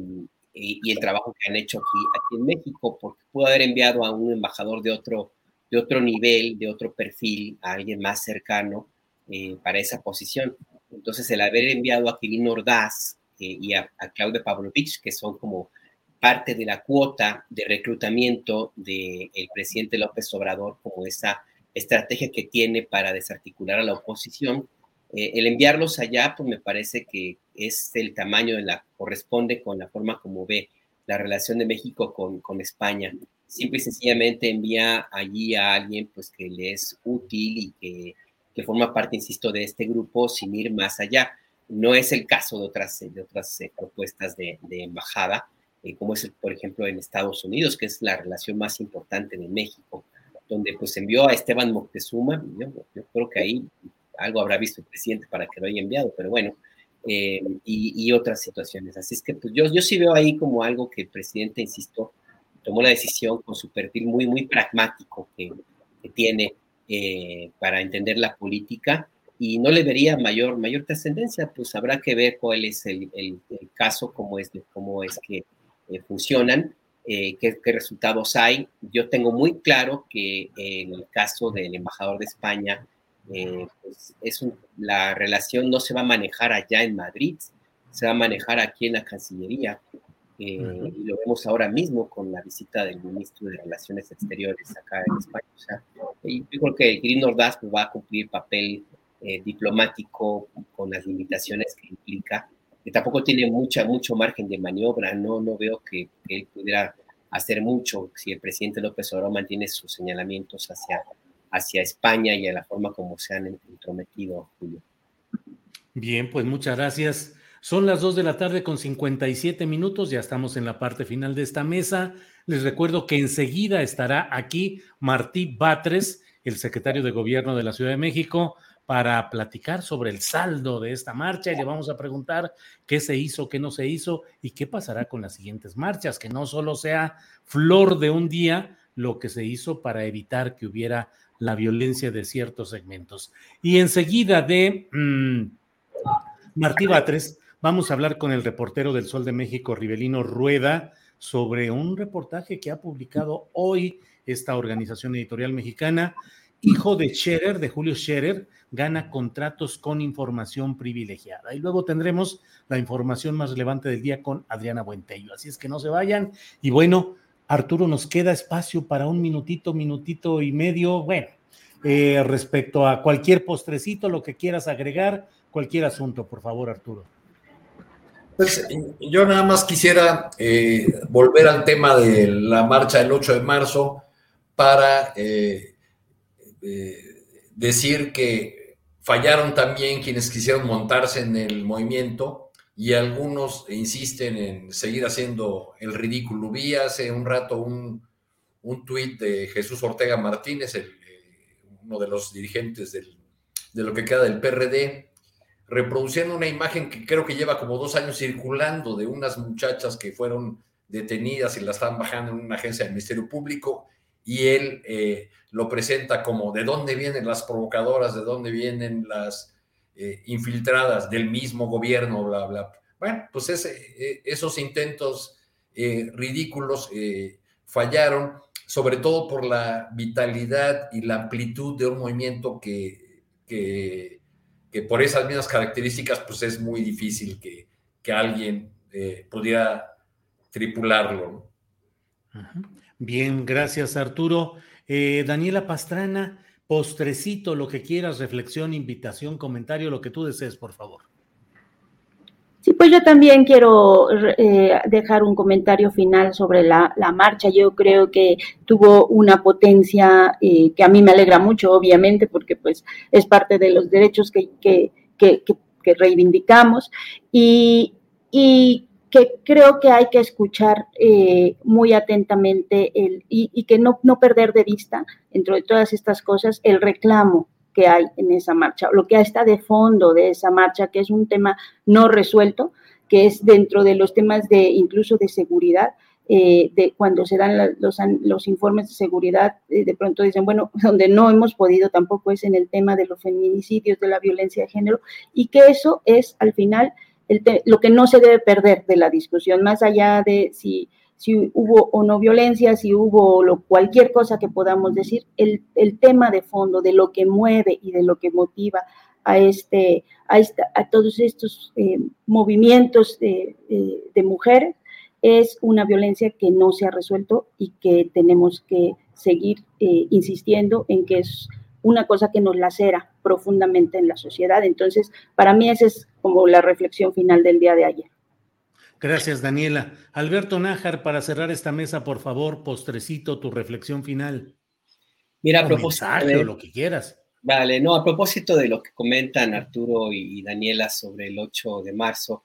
y, el trabajo que han hecho aquí, aquí en México, porque pudo haber enviado a un embajador de otro, de otro nivel, de otro perfil, a alguien más cercano eh, para esa posición. Entonces, el haber enviado a Kevin Ordaz eh, y a, a Claudia Pavlovich, que son como parte de la cuota de reclutamiento del presidente López Obrador como esa estrategia que tiene para desarticular a la oposición. Eh, el enviarlos allá, pues me parece que es el tamaño de la, corresponde con la forma como ve la relación de México con, con España. Simple y sencillamente envía allí a alguien pues que le es útil y que, que forma parte, insisto, de este grupo sin ir más allá. No es el caso de otras, de otras eh, propuestas de, de embajada, eh, como es, por ejemplo, en Estados Unidos, que es la relación más importante de México, donde pues envió a Esteban Moctezuma, yo, creo que ahí algo habrá visto el presidente para que lo haya enviado, pero bueno, eh, y, otras situaciones. Así es que pues, yo, yo sí veo ahí como algo que el presidente, insisto, tomó la decisión con su perfil muy, muy pragmático que, tiene eh, para entender la política y no le vería mayor, mayor trascendencia, pues habrá que ver cuál es el, el, caso, cómo es, cómo es que eh, funcionan, eh, qué, resultados hay. Yo tengo muy claro que en el caso del embajador de España, eh, pues es la relación no se va a manejar allá en Madrid, se va a manejar aquí en la Cancillería. Y lo vemos ahora mismo con la visita del ministro de Relaciones Exteriores acá en España. O sea, yo creo que Green Ordaz pues, va a cumplir papel diplomático con las limitaciones que implica tampoco tiene mucha, mucho margen de maniobra, no, no veo que, él pudiera hacer mucho si el presidente López Obrador mantiene sus señalamientos hacia, hacia España y a la forma como se han entrometido, Julio. Bien, pues muchas gracias. Son las 2 de la tarde con 57 minutos, ya estamos en la parte final de esta mesa. Les recuerdo que enseguida estará aquí Martí Batres, el secretario de Gobierno de la Ciudad de México, para platicar sobre el saldo de esta marcha y le vamos a preguntar qué se hizo, qué no se hizo y qué pasará con las siguientes marchas, que no solo sea flor de un día lo que se hizo para evitar que hubiera la violencia de ciertos segmentos. Y enseguida de mm, Martí Batres, vamos a hablar con el reportero del Sol de México, Rivelino Rueda, sobre un reportaje que ha publicado hoy esta organización editorial mexicana hijo de Scherer, de Julio Scherer, gana contratos con información privilegiada. Y luego tendremos la información más relevante del día con Adriana Buentello. Así es que no se vayan. Y bueno, Arturo, nos queda espacio para un minutito, minutito y medio. Bueno, eh, respecto a cualquier postrecito, lo que quieras agregar, cualquier asunto, por favor, Arturo. Pues yo nada más quisiera eh, volver al tema de la marcha del 8 de marzo para eh, eh, decir que fallaron también quienes quisieron montarse en el movimiento y algunos insisten en seguir haciendo el ridículo. Vi hace un rato un, un tuit de Jesús Ortega Martínez, el, eh, uno de los dirigentes del, de lo que queda del PRD, reproduciendo una imagen que creo que lleva como dos años circulando de unas muchachas que fueron detenidas y las estaban bajando en una agencia del Ministerio Público y él eh, lo presenta como de dónde vienen las provocadoras, de dónde vienen las eh, infiltradas del mismo gobierno, bla, bla. Bueno, pues eh, esos intentos ridículos fallaron, sobre todo por la vitalidad y la amplitud de un movimiento que, que, por esas mismas características, pues es muy difícil que, que alguien pudiera tripularlo. Bien, gracias Arturo. Eh, Daniela Pastrana, postrecito, lo que quieras, reflexión, invitación, comentario, lo que tú desees, por favor. Sí, pues yo también quiero eh, dejar un comentario final sobre la, marcha. Yo creo que tuvo una potencia eh, que a mí me alegra mucho, obviamente, porque pues es parte de los derechos que, que, que, que reivindicamos. Y, y que creo que hay que escuchar eh, muy atentamente el, y, que no, no perder de vista, dentro de todas estas cosas, el reclamo que hay en esa marcha, lo que está de fondo de esa marcha, que es un tema no resuelto, que es dentro de los temas de incluso de seguridad, eh, de cuando se dan los, los, informes de seguridad, eh, de pronto dicen, bueno, [laughs] donde no hemos podido tampoco es en el tema de los feminicidios, de la violencia de género, y que eso es al final lo que no se debe perder de la discusión, más allá de si, si hubo o no violencia, si hubo lo, cualquier cosa que podamos decir, el, el, tema de fondo de lo que mueve y de lo que motiva a, este, a, esta, a todos estos eh, movimientos de, de, mujeres es una violencia que no se ha resuelto y que tenemos que seguir eh, insistiendo en que es una cosa que nos lacera profundamente en la sociedad. Entonces, para mí esa es como la reflexión final del día de ayer. Gracias, Daniela. Alberto Nájar, para cerrar esta mesa, por favor, postrecito, tu reflexión final. Mira, a propósito de lo que quieras. Vale, no, a propósito de lo que comentan Arturo y Daniela sobre el 8 de marzo,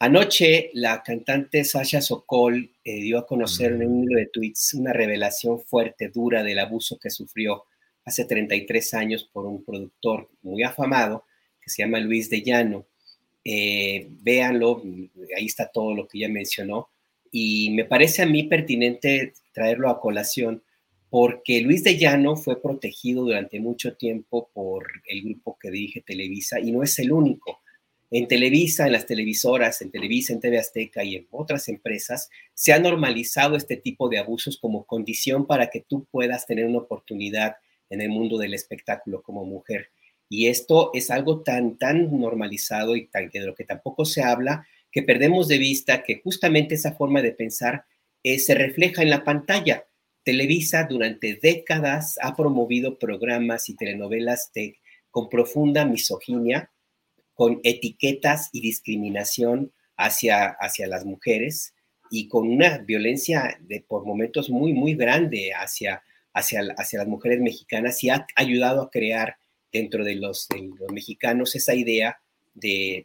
anoche la cantante Sasha Sokol eh, dio a conocer en un libro de tweets una revelación fuerte, dura del abuso que sufrió hace 33 años por un productor muy afamado que se llama Luis de Llano. Eh, véanlo, ahí está todo lo que ella mencionó. Y me parece a mí pertinente traerlo a colación porque Luis de Llano fue protegido durante mucho tiempo por el grupo que dirige Televisa y no es el único. En Televisa, en las televisoras, en Televisa, en TV Azteca y en otras empresas, se ha normalizado este tipo de abusos como condición para que tú puedas tener una oportunidad en el mundo del espectáculo como mujer. Y esto es algo tan, tan normalizado y tan, de lo que tampoco se habla, que perdemos de vista que justamente esa forma de pensar eh, se refleja en la pantalla. Televisa durante décadas ha promovido programas y telenovelas con profunda misoginia, con etiquetas y discriminación hacia, hacia las mujeres y con una violencia de por momentos muy, muy grande hacia, hacia, hacia las mujeres mexicanas y ha ayudado a crear dentro de los, mexicanos esa idea de,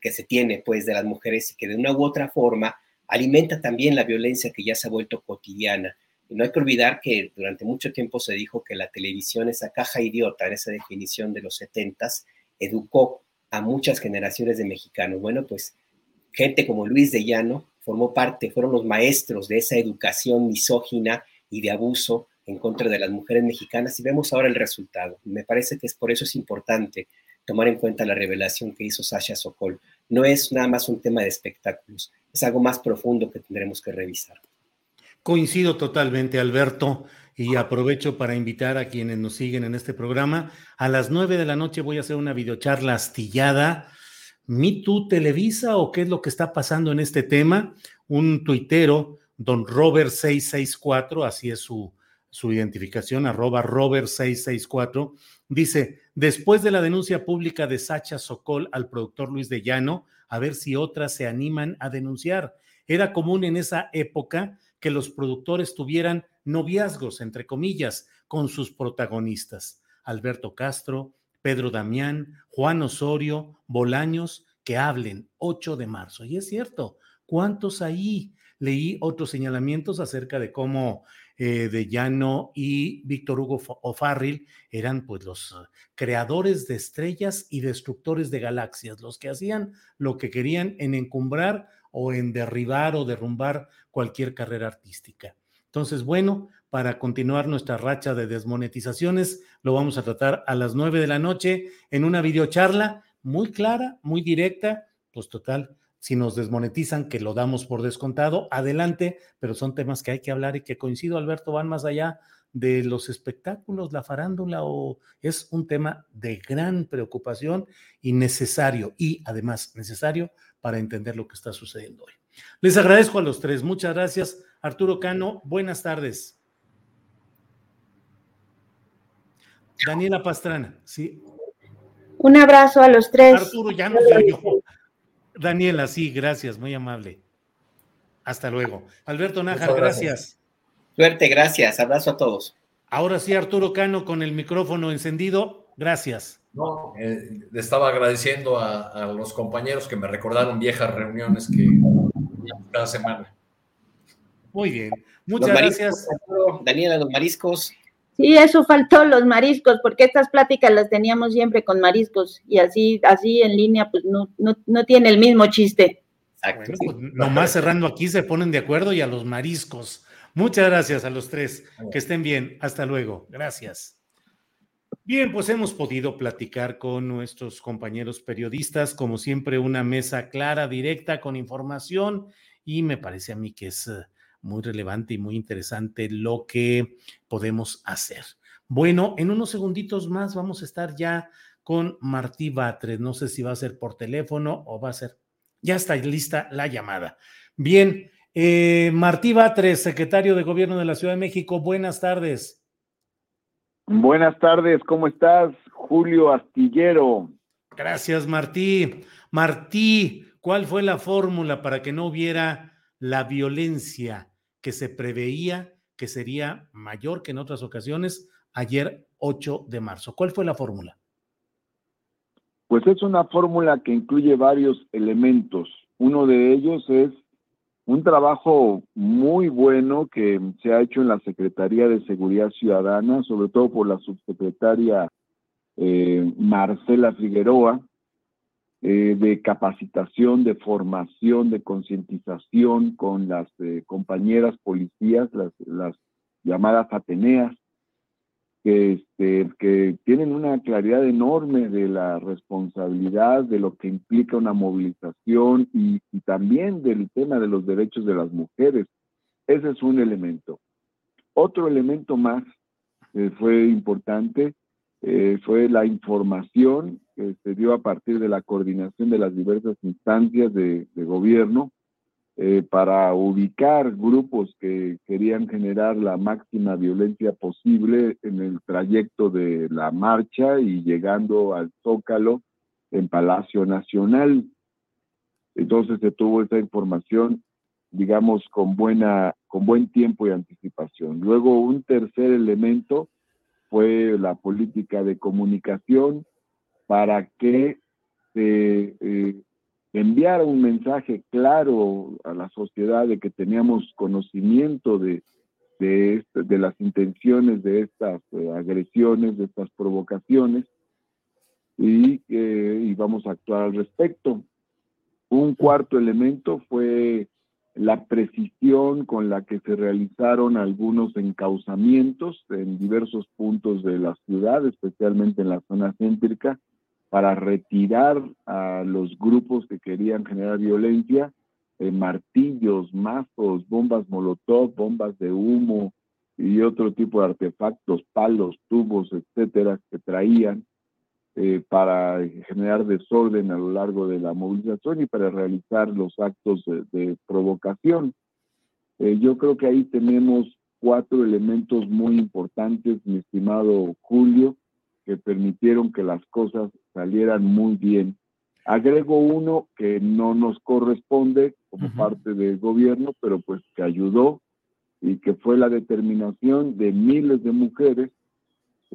que se tiene pues de las mujeres y que de una u otra forma alimenta también la violencia que ya se ha vuelto cotidiana. Y no hay que olvidar que durante mucho tiempo se dijo que la televisión, esa caja idiota, en esa definición de los setentas, educó a muchas generaciones de mexicanos. Bueno, pues gente como Luis de Llano formó parte, fueron los maestros de esa educación misógina y de abuso en contra de las mujeres mexicanas y vemos ahora el resultado. Me parece que es por eso es importante tomar en cuenta la revelación que hizo Sasha Sokol. No es nada más un tema de espectáculos, es algo más profundo que tendremos que revisar. Coincido totalmente, Alberto, y aprovecho para invitar a quienes nos siguen en este programa. A las nueve de la noche voy a hacer una videocharla astillada. ¿Me Too Televisa o qué es lo que está pasando en este tema? Un tuitero, don Robert 664, así es su, su identificación, arroba Robert664, dice, después de la denuncia pública de Sacha Sokol al productor Luis de Llano, a ver si otras se animan a denunciar. Era común en esa época que los productores tuvieran noviazgos, entre comillas, con sus protagonistas. Alberto Castro, Pedro Damián, Juan Osorio, Bolaños, que hablen 8 de marzo. Y es cierto, ¿cuántos ahí? Leí otros señalamientos acerca de cómo eh, de Llano y Víctor Hugo O'Farrill eran pues los ah, creadores de estrellas y destructores de galaxias, los que hacían lo que querían en encumbrar o en derribar o derrumbar cualquier carrera artística. Entonces, bueno, para continuar nuestra racha de desmonetizaciones, lo vamos a tratar a las nueve de la noche en una videocharla muy clara, muy directa, pues total, si nos desmonetizan, que lo damos por descontado, adelante, pero son temas que hay que hablar y que coincido, Alberto, van más allá de los espectáculos, la farándula, o es un tema de gran preocupación y necesario, y además necesario para entender lo que está sucediendo hoy. Les agradezco a los tres, muchas gracias. Arturo Cano, buenas tardes. Daniela Pastrana, sí. Un abrazo a los tres. Arturo ya no Daniela, sí, gracias, muy amable. Hasta luego. Alberto Nájar, gracias. Suerte, gracias. Abrazo a todos. Ahora sí, Arturo Cano con el micrófono encendido. Gracias. No, eh, le estaba agradeciendo a, los compañeros que me recordaron viejas reuniones que cada semana. Muy bien. Muchas gracias. Daniela, los mariscos. Sí, eso faltó los mariscos, porque estas pláticas las teníamos siempre con mariscos y así, así en línea, pues no, no, tiene el mismo chiste. Bueno, pues, nomás cerrando aquí se ponen de acuerdo y a los mariscos. Muchas gracias a los tres. Que estén bien. Hasta luego. Gracias. Bien, pues hemos podido platicar con nuestros compañeros periodistas, como siempre, una mesa clara, directa, con información, y me parece a mí que es eh, muy relevante y muy interesante lo que podemos hacer. Bueno, en unos segunditos más vamos a estar ya con Martí Batres. No sé si va a ser por teléfono o va a ser. Ya está lista la llamada. Bien, eh, Martí Batres, secretario de Gobierno de la Ciudad de México, buenas tardes. Buenas tardes, ¿cómo estás? Julio Astillero. Gracias, Martí. Martí, ¿cuál fue la fórmula para que no hubiera la violencia que se preveía que sería mayor que en otras ocasiones ayer 8 de marzo? ¿Cuál fue la fórmula? Pues es una fórmula que incluye varios elementos. Uno de ellos es un trabajo muy bueno que se ha hecho en la Secretaría de Seguridad Ciudadana, sobre todo por la subsecretaria eh, Marcela Figueroa, eh, de capacitación, de formación, de concientización con las eh, compañeras policías, las, llamadas Ateneas, que, este, que tienen una claridad enorme de la responsabilidad, de lo que implica una movilización y, también del tema de los derechos de las mujeres. Ese es un elemento. Otro elemento más que fue importante eh, fue la información que se dio a partir de la coordinación de las diversas instancias de gobierno eh, para ubicar grupos que querían generar la máxima violencia posible en el trayecto de la marcha y llegando al Zócalo en Palacio Nacional. Entonces se tuvo esa información, digamos, con, buena, con buen tiempo y anticipación. Luego un tercer elemento fue la política de comunicación para que se eh, enviar un mensaje claro a la sociedad de que teníamos conocimiento de, de, este, las intenciones de estas eh, agresiones, de estas provocaciones, y que íbamos a actuar al respecto. Un cuarto elemento fue la precisión con la que se realizaron algunos encauzamientos en diversos puntos de la ciudad, especialmente en la zona céntrica, para retirar a los grupos que querían generar violencia, eh, martillos, mazos, bombas molotov, bombas de humo y otro tipo de artefactos, palos, tubos, etcétera, que traían eh, para generar desorden a lo largo de la movilización y para realizar los actos de, provocación. Eh, yo creo que ahí tenemos cuatro elementos muy importantes, mi estimado Julio, que permitieron que las cosas salieran muy bien. Agrego uno que no nos corresponde como parte del gobierno, pero pues que ayudó y que fue la determinación de miles de mujeres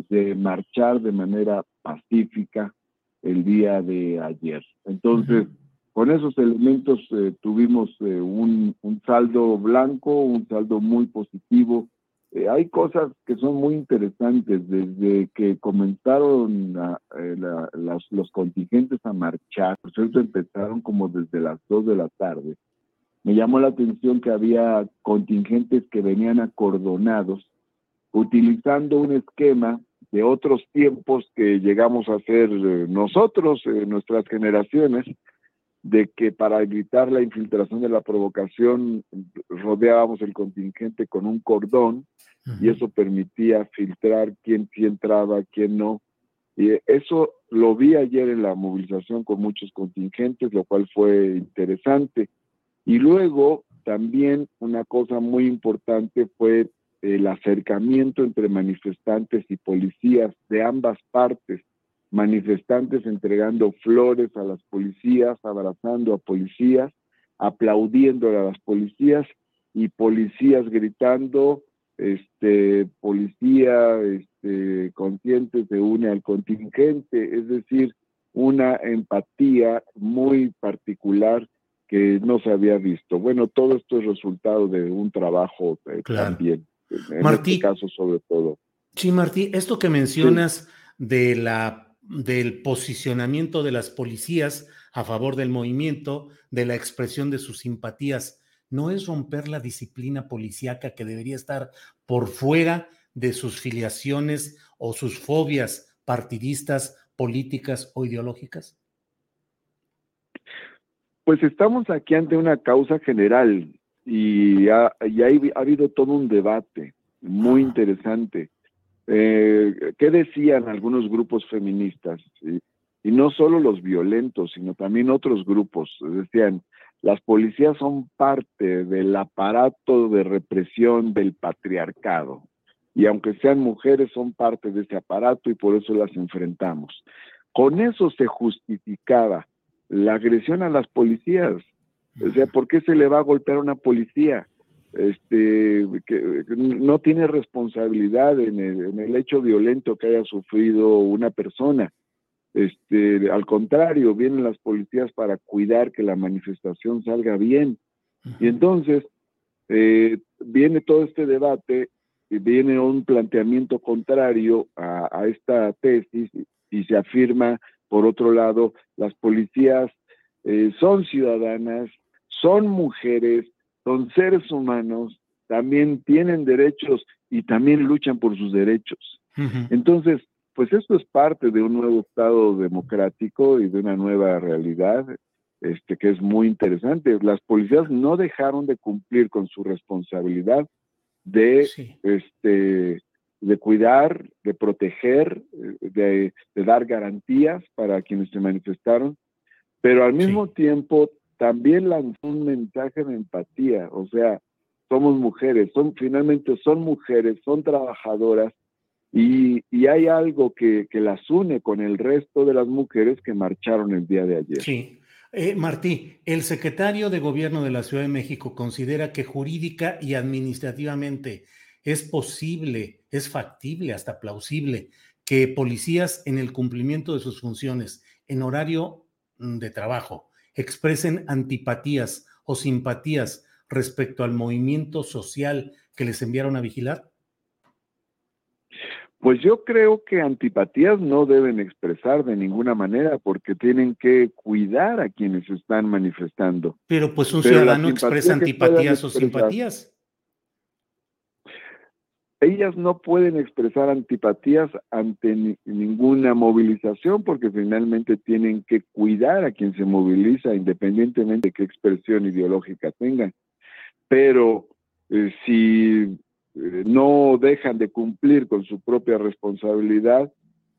de marchar de manera pacífica el día de ayer. Entonces, con esos elementos eh, tuvimos eh, un, un, saldo blanco, un saldo muy positivo eh, hay cosas que son muy interesantes desde que comenzaron eh, los contingentes a marchar, por cierto empezaron como desde las 2 de la tarde. Me llamó la atención que había contingentes que venían acordonados utilizando un esquema de otros tiempos que llegamos a hacer eh, nosotros, nuestras generaciones, de que para evitar la infiltración de la provocación rodeábamos el contingente con un cordón y eso permitía filtrar quién sí entraba, quién no. Y eso lo vi ayer en la movilización con muchos contingentes, lo cual fue interesante. Y luego también una cosa muy importante fue el acercamiento entre manifestantes y policías de ambas partes. Manifestantes entregando flores a las policías, abrazando a policías, aplaudiendo a las policías y policías gritando, este, policía este, consciente se une al contingente, es decir, una empatía muy particular que no se había visto. Bueno, todo esto es resultado de un trabajo eh, también, en este caso sobre todo. Sí, Martí, esto que mencionas de la del posicionamiento de las policías a favor del movimiento, de la expresión de sus simpatías, no es romper la disciplina policíaca que debería estar por fuera de sus filiaciones o sus fobias partidistas, políticas o ideológicas? Pues estamos aquí ante una causa general y ha, y ha habido todo un debate muy interesante eh, ¿Qué decían algunos grupos feministas? Y no solo los violentos, sino también otros grupos. Decían, las policías son parte del aparato de represión del patriarcado. y aunque sean mujeres son parte de ese aparato y por eso las enfrentamos. Con eso se justificaba la agresión a las policías. O sea, ¿por qué se le va a golpear a una policía? Este, que no tiene responsabilidad en el, en el hecho violento que haya sufrido una persona. Este, al contrario, vienen las policías para cuidar que la manifestación salga bien. Y entonces eh, viene todo este debate, viene un planteamiento contrario a, esta tesis y se afirma, por otro lado, las policías eh, son ciudadanas, son mujeres, son seres humanos, también tienen derechos y también luchan por sus derechos. Entonces, pues esto es parte de un nuevo Estado democrático y de una nueva realidad este, que es muy interesante. Las policías no dejaron de cumplir con su responsabilidad de, este, de cuidar, de proteger, de, dar garantías para quienes se manifestaron, pero al mismo tiempo también lanzó un mensaje de empatía, o sea, somos mujeres, son finalmente son mujeres, son trabajadoras y, hay algo que, las une con el resto de las mujeres que marcharon el día de ayer. Sí. Eh, Martí, el secretario de Gobierno de la Ciudad de México considera que jurídica y administrativamente es posible, es factible, hasta plausible, que policías en el cumplimiento de sus funciones en horario mm, de trabajo expresen antipatías o simpatías respecto al movimiento social que les enviaron a vigilar? Pues yo creo que antipatías no deben expresar de ninguna manera porque tienen que cuidar a quienes están manifestando. Pero pues un ciudadano expresa antipatías o simpatías. Ellas no pueden expresar antipatías ante ninguna movilización porque finalmente tienen que cuidar a quien se moviliza independientemente de qué expresión ideológica tengan. Pero eh, si eh, no dejan de cumplir con su propia responsabilidad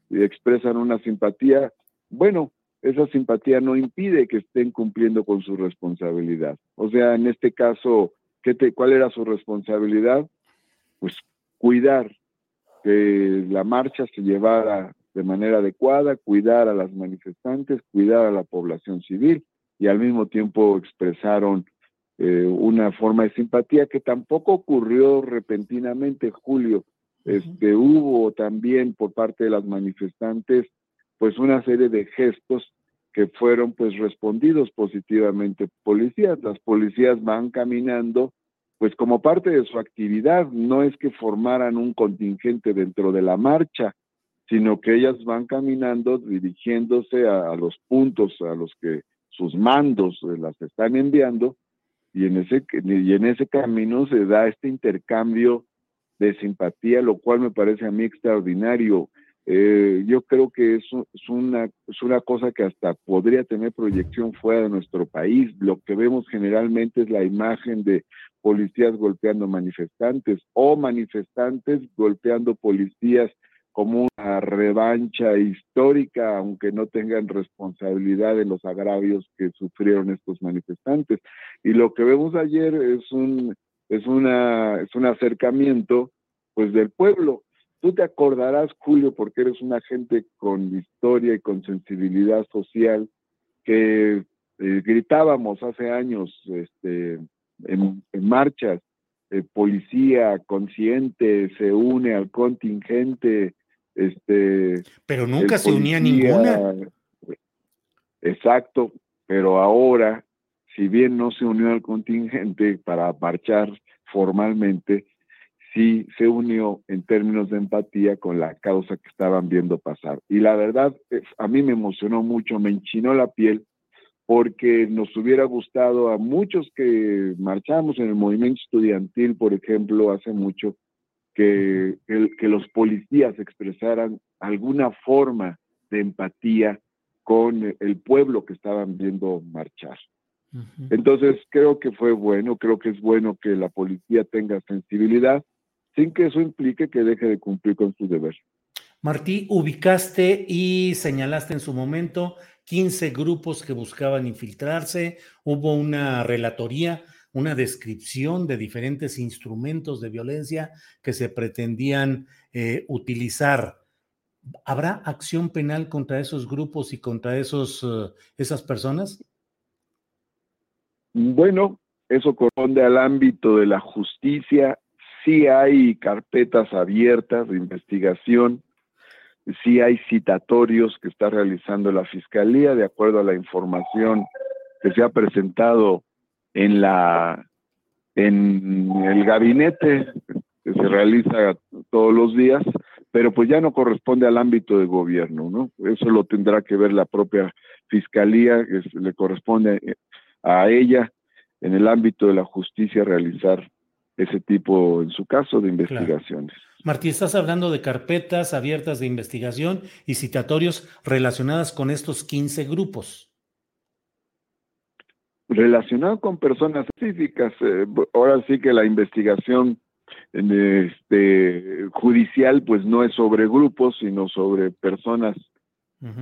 y expresan una simpatía, bueno, esa simpatía no impide que estén cumpliendo con su responsabilidad. O sea, en este caso, ¿qué te, ¿cuál era su responsabilidad? Pues cuidar que la marcha se llevara de manera adecuada, cuidar a las manifestantes, cuidar a la población civil y al mismo tiempo expresaron eh, una forma de simpatía que tampoco ocurrió repentinamente, Julio. Este, hubo también por parte de las manifestantes pues una serie de gestos que fueron pues respondidos positivamente policías. Las policías van caminando pues como parte de su actividad, no es que formaran un contingente dentro de la marcha, sino que ellas van caminando dirigiéndose a, los puntos a los que sus mandos eh, las están enviando y en ese, y en ese camino se da este intercambio de simpatía, lo cual me parece a mí extraordinario. Eh, yo creo que eso es una, es una cosa que hasta podría tener proyección fuera de nuestro país. Lo que vemos generalmente es la imagen de policías golpeando manifestantes o manifestantes golpeando policías como una revancha histórica, aunque no tengan responsabilidad de los agravios que sufrieron estos manifestantes. Y lo que vemos ayer es un, es una, es un acercamiento pues del pueblo. Tú te acordarás, Julio, porque eres una gente con historia y con sensibilidad social, que eh, gritábamos hace años este, en, marchas, eh, policía consciente se une al contingente, este, pero nunca se unía ninguna. Exacto, pero ahora, si bien no se unió al contingente para marchar formalmente, sí se unió en términos de empatía con la causa que estaban viendo pasar. Y la verdad, a mí me emocionó mucho, me enchinó la piel, porque nos hubiera gustado a muchos que marchamos en el movimiento estudiantil, por ejemplo, hace mucho, que, que los policías expresaran alguna forma de empatía con el pueblo que estaban viendo marchar. Entonces creo que fue bueno, creo que es bueno que la policía tenga sensibilidad sin que eso implique que deje de cumplir con su deber. Martí, ubicaste y señalaste en su momento 15 grupos que buscaban infiltrarse, hubo una relatoría una descripción de diferentes instrumentos de violencia que se pretendían eh, utilizar. ¿Habrá acción penal contra esos grupos y contra esos, eh, esas personas? Bueno, eso corresponde al ámbito de la justicia. Sí hay carpetas abiertas de investigación, sí hay citatorios que está realizando la Fiscalía de acuerdo a la información que se ha presentado en la en el gabinete que se realiza todos los días, pero pues ya no corresponde al ámbito de gobierno, ¿no? Eso lo tendrá que ver la propia fiscalía, que le corresponde a ella en el ámbito de la justicia realizar ese tipo, en su caso, de investigaciones. Martí, estás hablando de carpetas abiertas de investigación y citatorios relacionadas con estos 15 grupos relacionado con personas específicas. Eh, ahora sí que la investigación este, judicial pues no es sobre grupos, sino sobre personas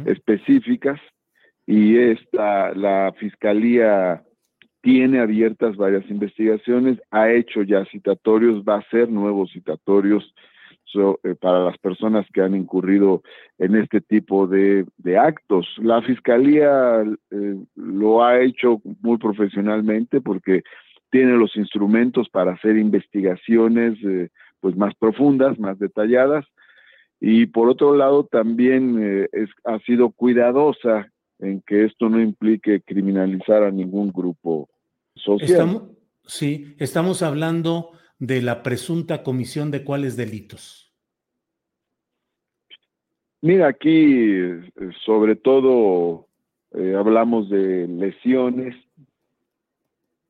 específicas y esta, la fiscalía tiene abiertas varias investigaciones, ha hecho ya citatorios, va a hacer nuevos citatorios eh, para las personas que han incurrido en este tipo de, actos. La Fiscalía eh, lo ha hecho muy profesionalmente porque tiene los instrumentos para hacer investigaciones eh, pues más profundas, más detalladas y por otro lado también ha sido cuidadosa en que esto no implique criminalizar a ningún grupo social. sí, estamos hablando de la presunta comisión de cuáles delitos? Mira, aquí eh, sobre todo eh, hablamos de lesiones,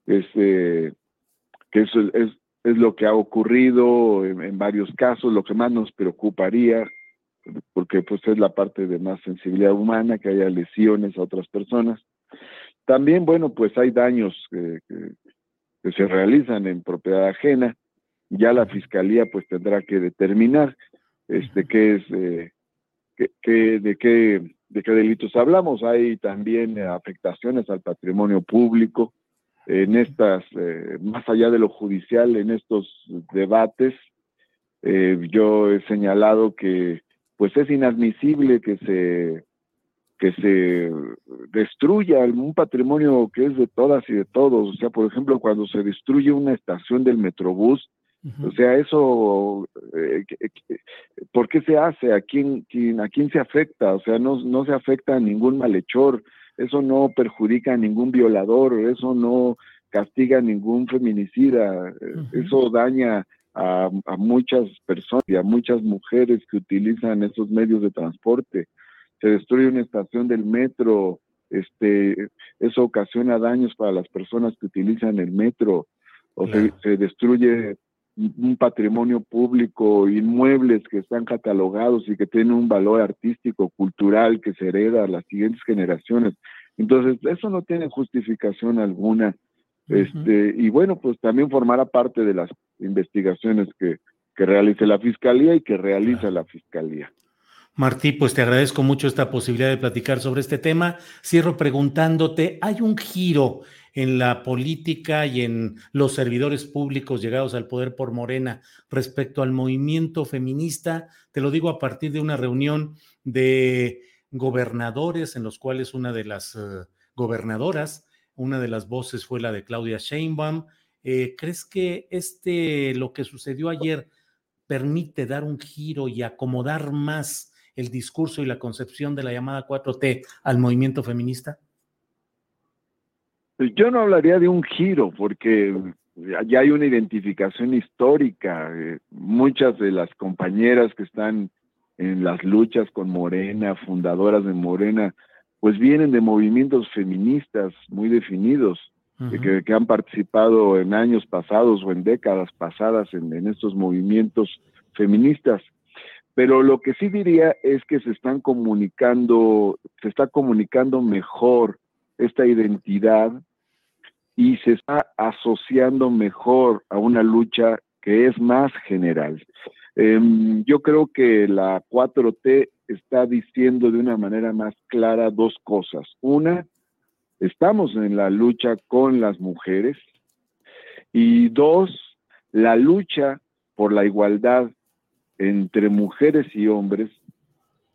este, que eso es, es, lo que ha ocurrido en, varios casos, lo que más nos preocuparía, porque pues es la parte de más sensibilidad humana, que haya lesiones a otras personas. También, bueno, pues hay daños que, que se realizan en propiedad ajena, ya la fiscalía pues tendrá que determinar este qué es eh, qué, de qué de qué delitos hablamos. Hay también afectaciones al patrimonio público en estas, eh, más allá de lo judicial, en estos debates. Eh, yo he señalado que pues es inadmisible que se que se destruya un patrimonio que es de todas y de todos. O sea, por ejemplo, cuando se destruye una estación del Metrobús, o sea, eso, eh, ¿por qué se hace? ¿A quién, ¿A quién se afecta? O sea, no, no se afecta a ningún malhechor, eso no perjudica a ningún violador, eso no castiga a ningún feminicida, eso daña a, a, muchas personas y a muchas mujeres que utilizan esos medios de transporte se destruye una estación del metro, este, eso ocasiona daños para las personas que utilizan el metro, o se, destruye un patrimonio público, inmuebles que están catalogados y que tienen un valor artístico, cultural, que se hereda a las siguientes generaciones. Entonces, eso no tiene justificación alguna. este, y bueno, pues también formará parte de las investigaciones que, que realice la Fiscalía y que realiza la Fiscalía. Martí, pues te agradezco mucho esta posibilidad de platicar sobre este tema. Cierro preguntándote, ¿hay un giro en la política y en los servidores públicos llegados al poder por Morena respecto al movimiento feminista? Te lo digo a partir de una reunión de gobernadores en los cuales una de las eh, gobernadoras, una de las voces fue la de Claudia Sheinbaum. Eh, ¿Crees que este, lo que sucedió ayer permite dar un giro y acomodar más el discurso y la concepción de la llamada 4T al movimiento feminista? Yo no hablaría de un giro, porque ya hay una identificación histórica. Muchas de las compañeras que están en las luchas con Morena, fundadoras de Morena, pues vienen de movimientos feministas muy definidos, que, que, han participado en años pasados o en décadas pasadas en, en estos movimientos feministas. Pero lo que sí diría es que se están comunicando, se está comunicando mejor esta identidad y se está asociando mejor a una lucha que es más general. Em, yo creo que la 4T está diciendo de una manera más clara dos cosas. Una, estamos en la lucha con las mujeres Y dos, la lucha por la igualdad entre mujeres y hombres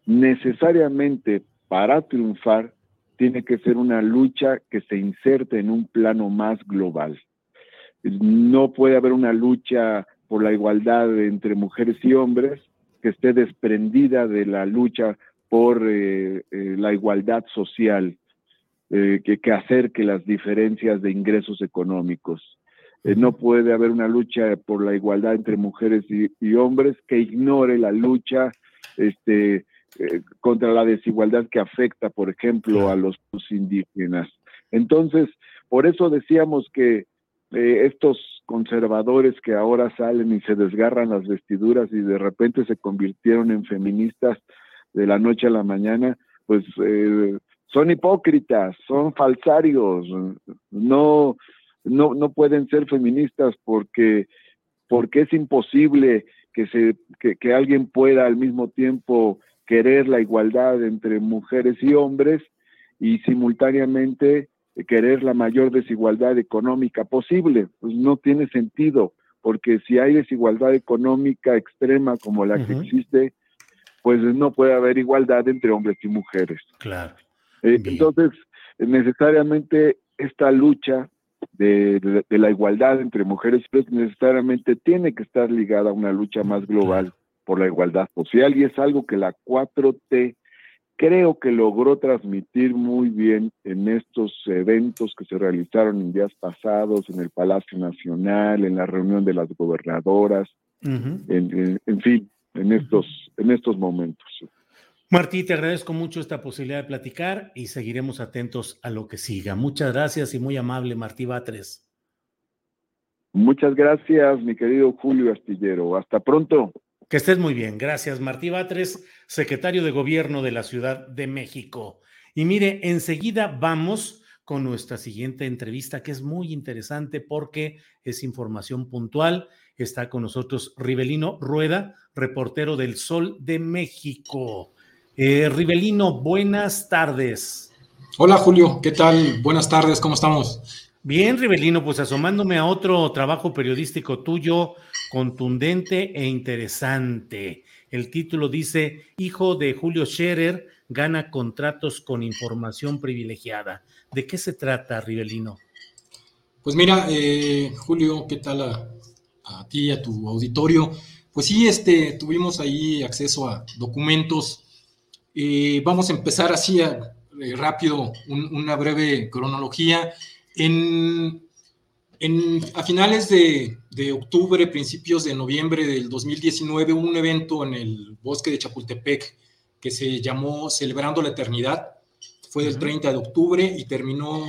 necesariamente para triunfar tiene que ser una lucha que se inserte en un plano más global. No puede haber una lucha por la igualdad entre mujeres y hombres que esté desprendida de la lucha por eh, eh, la igualdad social, eh, que, que, acerque las diferencias de ingresos económicos. No puede haber una lucha por la igualdad entre mujeres y, y hombres que ignore la lucha este, contra la desigualdad que afecta, por ejemplo, a los indígenas. Entonces, por eso decíamos que estos conservadores que ahora salen y se desgarran las vestiduras y de repente se convirtieron en feministas de la noche a la mañana, pues eh, son hipócritas, son falsarios, no, no, no pueden ser feministas porque, porque es imposible que, se, que, que alguien pueda al mismo tiempo querer la igualdad entre mujeres y hombres y simultáneamente querer la mayor desigualdad económica posible. Pues no tiene sentido, porque si hay desigualdad económica extrema como la que existe, pues no puede haber igualdad entre hombres y mujeres. Claro. Eh, entonces, necesariamente esta lucha de, la igualdad entre mujeres y hombres necesariamente tiene que estar ligada a una lucha más global por la igualdad social y es algo que la 4T creo que logró transmitir muy bien en estos eventos que se realizaron en días pasados en el Palacio Nacional, en la reunión de las gobernadoras, en, fin, en estos, en estos momentos. Martí, te agradezco mucho esta posibilidad de platicar y seguiremos atentos a lo que siga. Muchas gracias y muy amable, Martí Batres. Muchas gracias, mi querido Julio Astillero. Hasta pronto. Que estés muy bien. Gracias, Martí Batres, secretario de Gobierno de la Ciudad de México. Y mire, enseguida vamos con nuestra siguiente entrevista, que es muy interesante porque es información puntual. Está con nosotros Rivelino Rueda, reportero del Sol de México. Eh, Rivelino, buenas tardes. Hola Julio, ¿qué tal? Buenas tardes, ¿cómo estamos? Bien, Rivelino, pues asomándome a otro trabajo periodístico tuyo, contundente e interesante. El título dice, Hijo de Julio Scherer gana contratos con información privilegiada. ¿De qué se trata, Rivelino? Pues mira, eh, Julio, ¿qué tal a, a, ti, a tu auditorio? Pues sí, este, tuvimos ahí acceso a documentos. Eh, vamos a empezar así a, eh, rápido, una breve cronología. En, a finales de, octubre, principios de noviembre del 2019, hubo un evento en el bosque de Chapultepec que se llamó Celebrando la Eternidad. Fue del 30 de octubre y terminó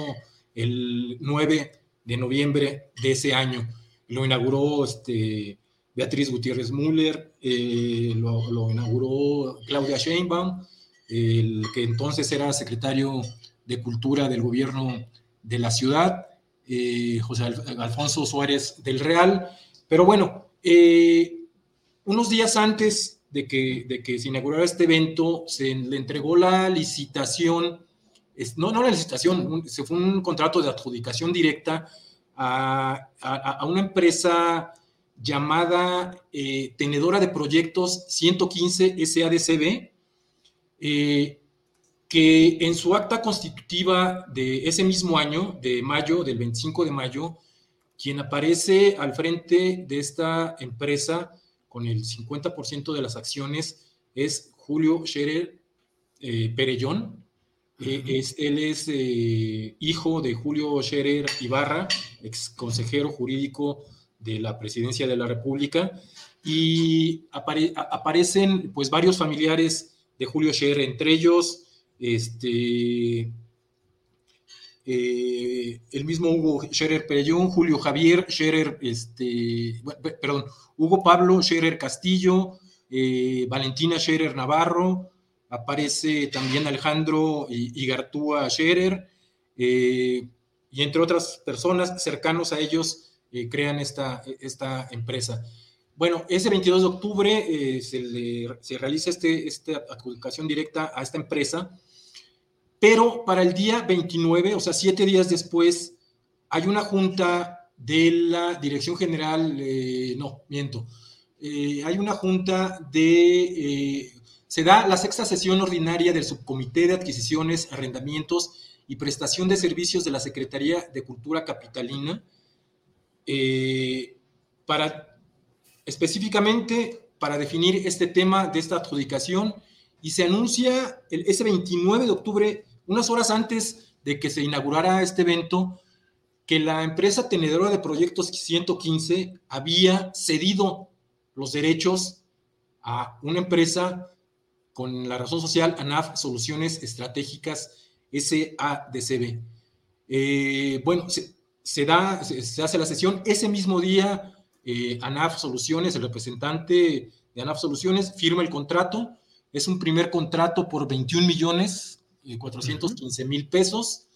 el 9 de noviembre de ese año. Lo inauguró este, Beatriz Gutiérrez Müller, eh, lo, lo, inauguró Claudia Sheinbaum, el que entonces era secretario de Cultura del gobierno de la ciudad, eh, José Alfonso Suárez del Real. Pero bueno, eh, unos días antes de que, de que se inaugurara este evento, se le entregó la licitación, no, no la licitación, se fue un contrato de adjudicación directa a, a, una empresa llamada eh, Tenedora de Proyectos 115 SADCB, eh, que en su acta constitutiva de ese mismo año, de mayo, del 25 de mayo, quien aparece al frente de esta empresa con el 50% de las acciones es Julio Scherer eh, Perellón. Eh, es, él es eh, hijo de Julio Scherer Ibarra, ex consejero jurídico de la presidencia de la República, y aparecen pues varios familiares Julio Scherer, entre ellos este, eh, el mismo Hugo Scherer Perellón, Julio Javier Scherer, este, perdón, Hugo Pablo Scherer Castillo, eh, Valentina Scherer Navarro, aparece también Alejandro Igartúa Scherer, eh, y entre otras personas cercanos a ellos crean esta, esta empresa. Bueno, ese 22 de octubre se, se, realiza este, esta adjudicación directa a esta empresa pero para el día 29, o sea, siete días después, hay una junta de la Dirección General, eh, no, miento, eh, hay una junta de, se da la sexta sesión ordinaria del Subcomité de Adquisiciones, Arrendamientos y Prestación de Servicios de la Secretaría de Cultura Capitalina, para específicamente para definir este tema de esta adjudicación y se anuncia el, ese 29 de octubre, unas horas antes de que se inaugurara este evento, que la empresa tenedora de proyectos 115 había cedido los derechos a una empresa con la razón social ANAF Soluciones Estratégicas SADCB. Eh, bueno, se, da, se, hace la sesión. Ese mismo día, eh, ANAF Soluciones, el representante de ANAF Soluciones, firma el contrato. Es un primer contrato por 21 millones 415 eh, mil pesos.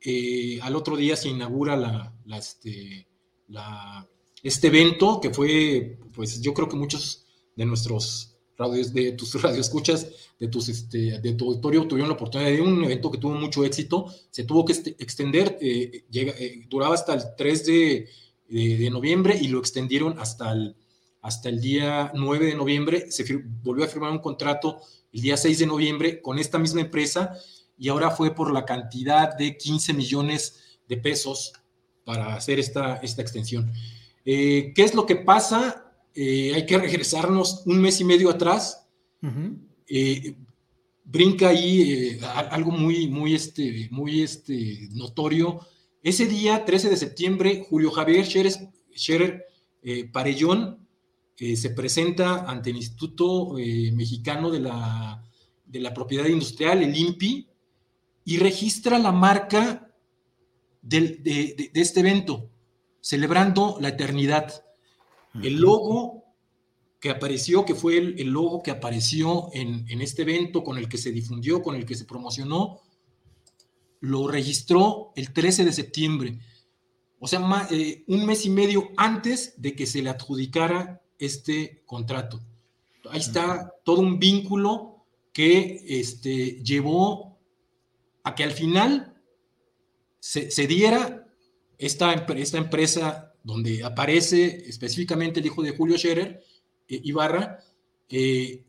Eh, al otro día se inaugura la, este, este, evento que fue, pues yo creo que muchos de nuestros radios, de tus [laughs] radioescuchas, de, tus, este, de tu auditorio tuvieron la oportunidad de un evento que tuvo mucho éxito, se tuvo que este, extender, llega, duraba hasta el 3 de, de, noviembre y lo extendieron hasta el, hasta el día 9 de noviembre, se volvió a firmar un contrato el día 6 de noviembre con esta misma empresa y ahora fue por la cantidad de 15 millones de pesos para hacer esta, esta extensión. Eh, ¿Qué es lo que pasa? Eh, hay que regresarnos un mes y medio atrás. Eh, brinca ahí algo muy, muy, este, muy este, notorio. Ese día, 13 de septiembre, Julio Javier Scherer, Parellón se presenta ante el Instituto Mexicano de la, de la Propiedad Industrial, el INPI, y registra la marca de, este evento, celebrando la eternidad. El logo que apareció, que fue el, logo que apareció en, este evento, con el que se difundió, con el que se promocionó, lo registró el 13 de septiembre. O sea, eh, un mes y medio antes de que se le adjudicara este contrato. Ahí está todo un vínculo que este, llevó que al final se, diera esta, esta, empresa donde aparece específicamente el hijo de Julio Scherer, eh, Ibarra, eh,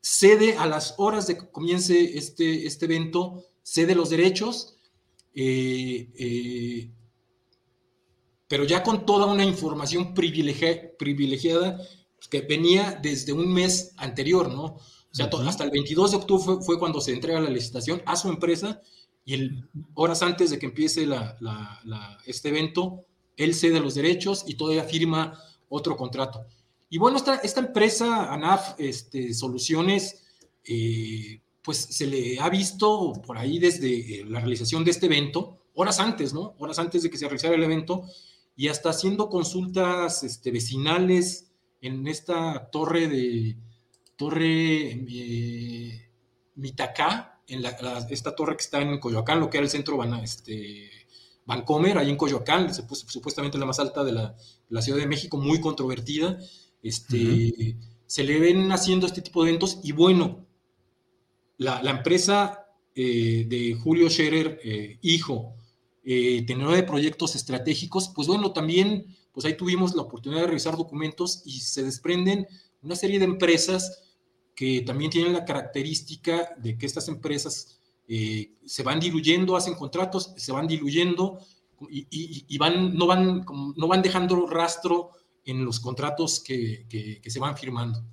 cede a las horas de que comience este, este evento, cede los derechos, eh, pero ya con toda una información privilegiada que venía desde un mes anterior, ¿no? O sea, hasta el 22 de octubre fue, cuando se entrega la licitación a su empresa y el, horas antes de que empiece este evento, él cede los derechos y todavía firma otro contrato. Y bueno, esta, esta empresa, ANAF este, Soluciones, eh, pues se le ha visto por ahí desde eh, la realización de este evento, horas antes, ¿no? Horas antes de que se realizara el evento, y hasta haciendo consultas este, vecinales en esta torre de, Torre eh, Mitacá, en esta torre que está en Coyoacán, lo que era el centro este, Vancomer, ahí en Coyoacán, supuestamente la más alta de la, Ciudad de México, muy controvertida. Este, Se le ven haciendo este tipo de eventos y bueno, la, empresa eh, de Julio Scherer, eh, hijo, tenedor de proyectos estratégicos, pues bueno, también, pues ahí tuvimos la oportunidad de revisar documentos y se desprenden una serie de empresas que también tienen la característica de que estas empresas eh, se van diluyendo, hacen contratos, se van diluyendo y, van, no, van, no van dejando rastro en los contratos que se van firmando.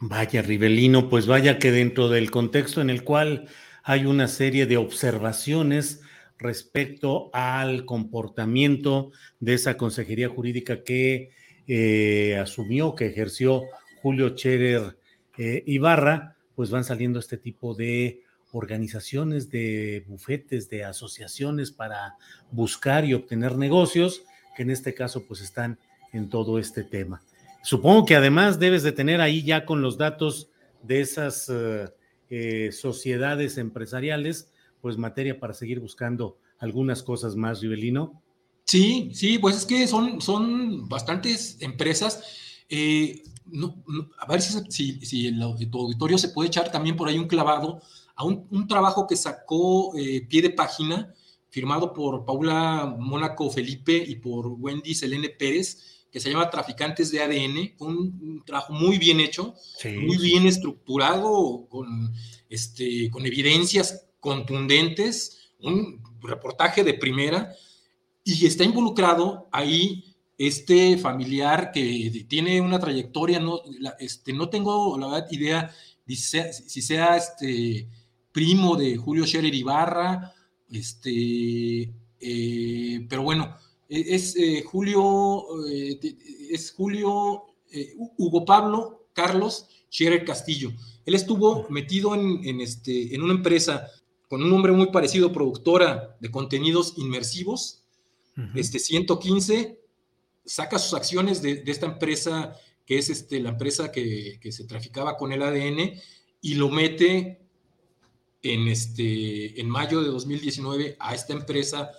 Vaya, Rivelino, pues vaya que dentro del contexto en el cual hay una serie de observaciones respecto al comportamiento de esa consejería jurídica que eh, asumió, que ejerció Julio Scherer eh, Ibarra, pues van saliendo este tipo de organizaciones, de bufetes, de asociaciones para buscar y obtener negocios, que en este caso pues están en todo este tema. Supongo que además debes de tener ahí ya con los datos de esas eh, sociedades empresariales, pues materia para seguir buscando algunas cosas más, Rivelino. Sí, sí, pues es que son, son bastantes empresas. Eh, a ver si, si, el, tu auditorio se puede echar también por ahí un clavado a un, trabajo que sacó eh, pie de página firmado por Paula Mónaco Felipe y por Wendy Selene Pérez, que se llama Traficantes de ADN, un, trabajo muy bien hecho, muy bien estructurado, con, este, con evidencias contundentes, un reportaje de primera, y está involucrado ahí este familiar que tiene una trayectoria, no, este, no tengo la verdad idea si sea, este primo de Julio Scherer Ibarra, este, eh, pero bueno, es eh, Julio, eh, es Julio Hugo Pablo Carlos Scherer Castillo. Él estuvo metido en, este, en una empresa con un nombre muy parecido, productora de contenidos inmersivos, este 115, saca sus acciones de, esta empresa, que es este, la empresa que, se traficaba con el ADN, y lo mete en, este, en mayo de 2019 a esta empresa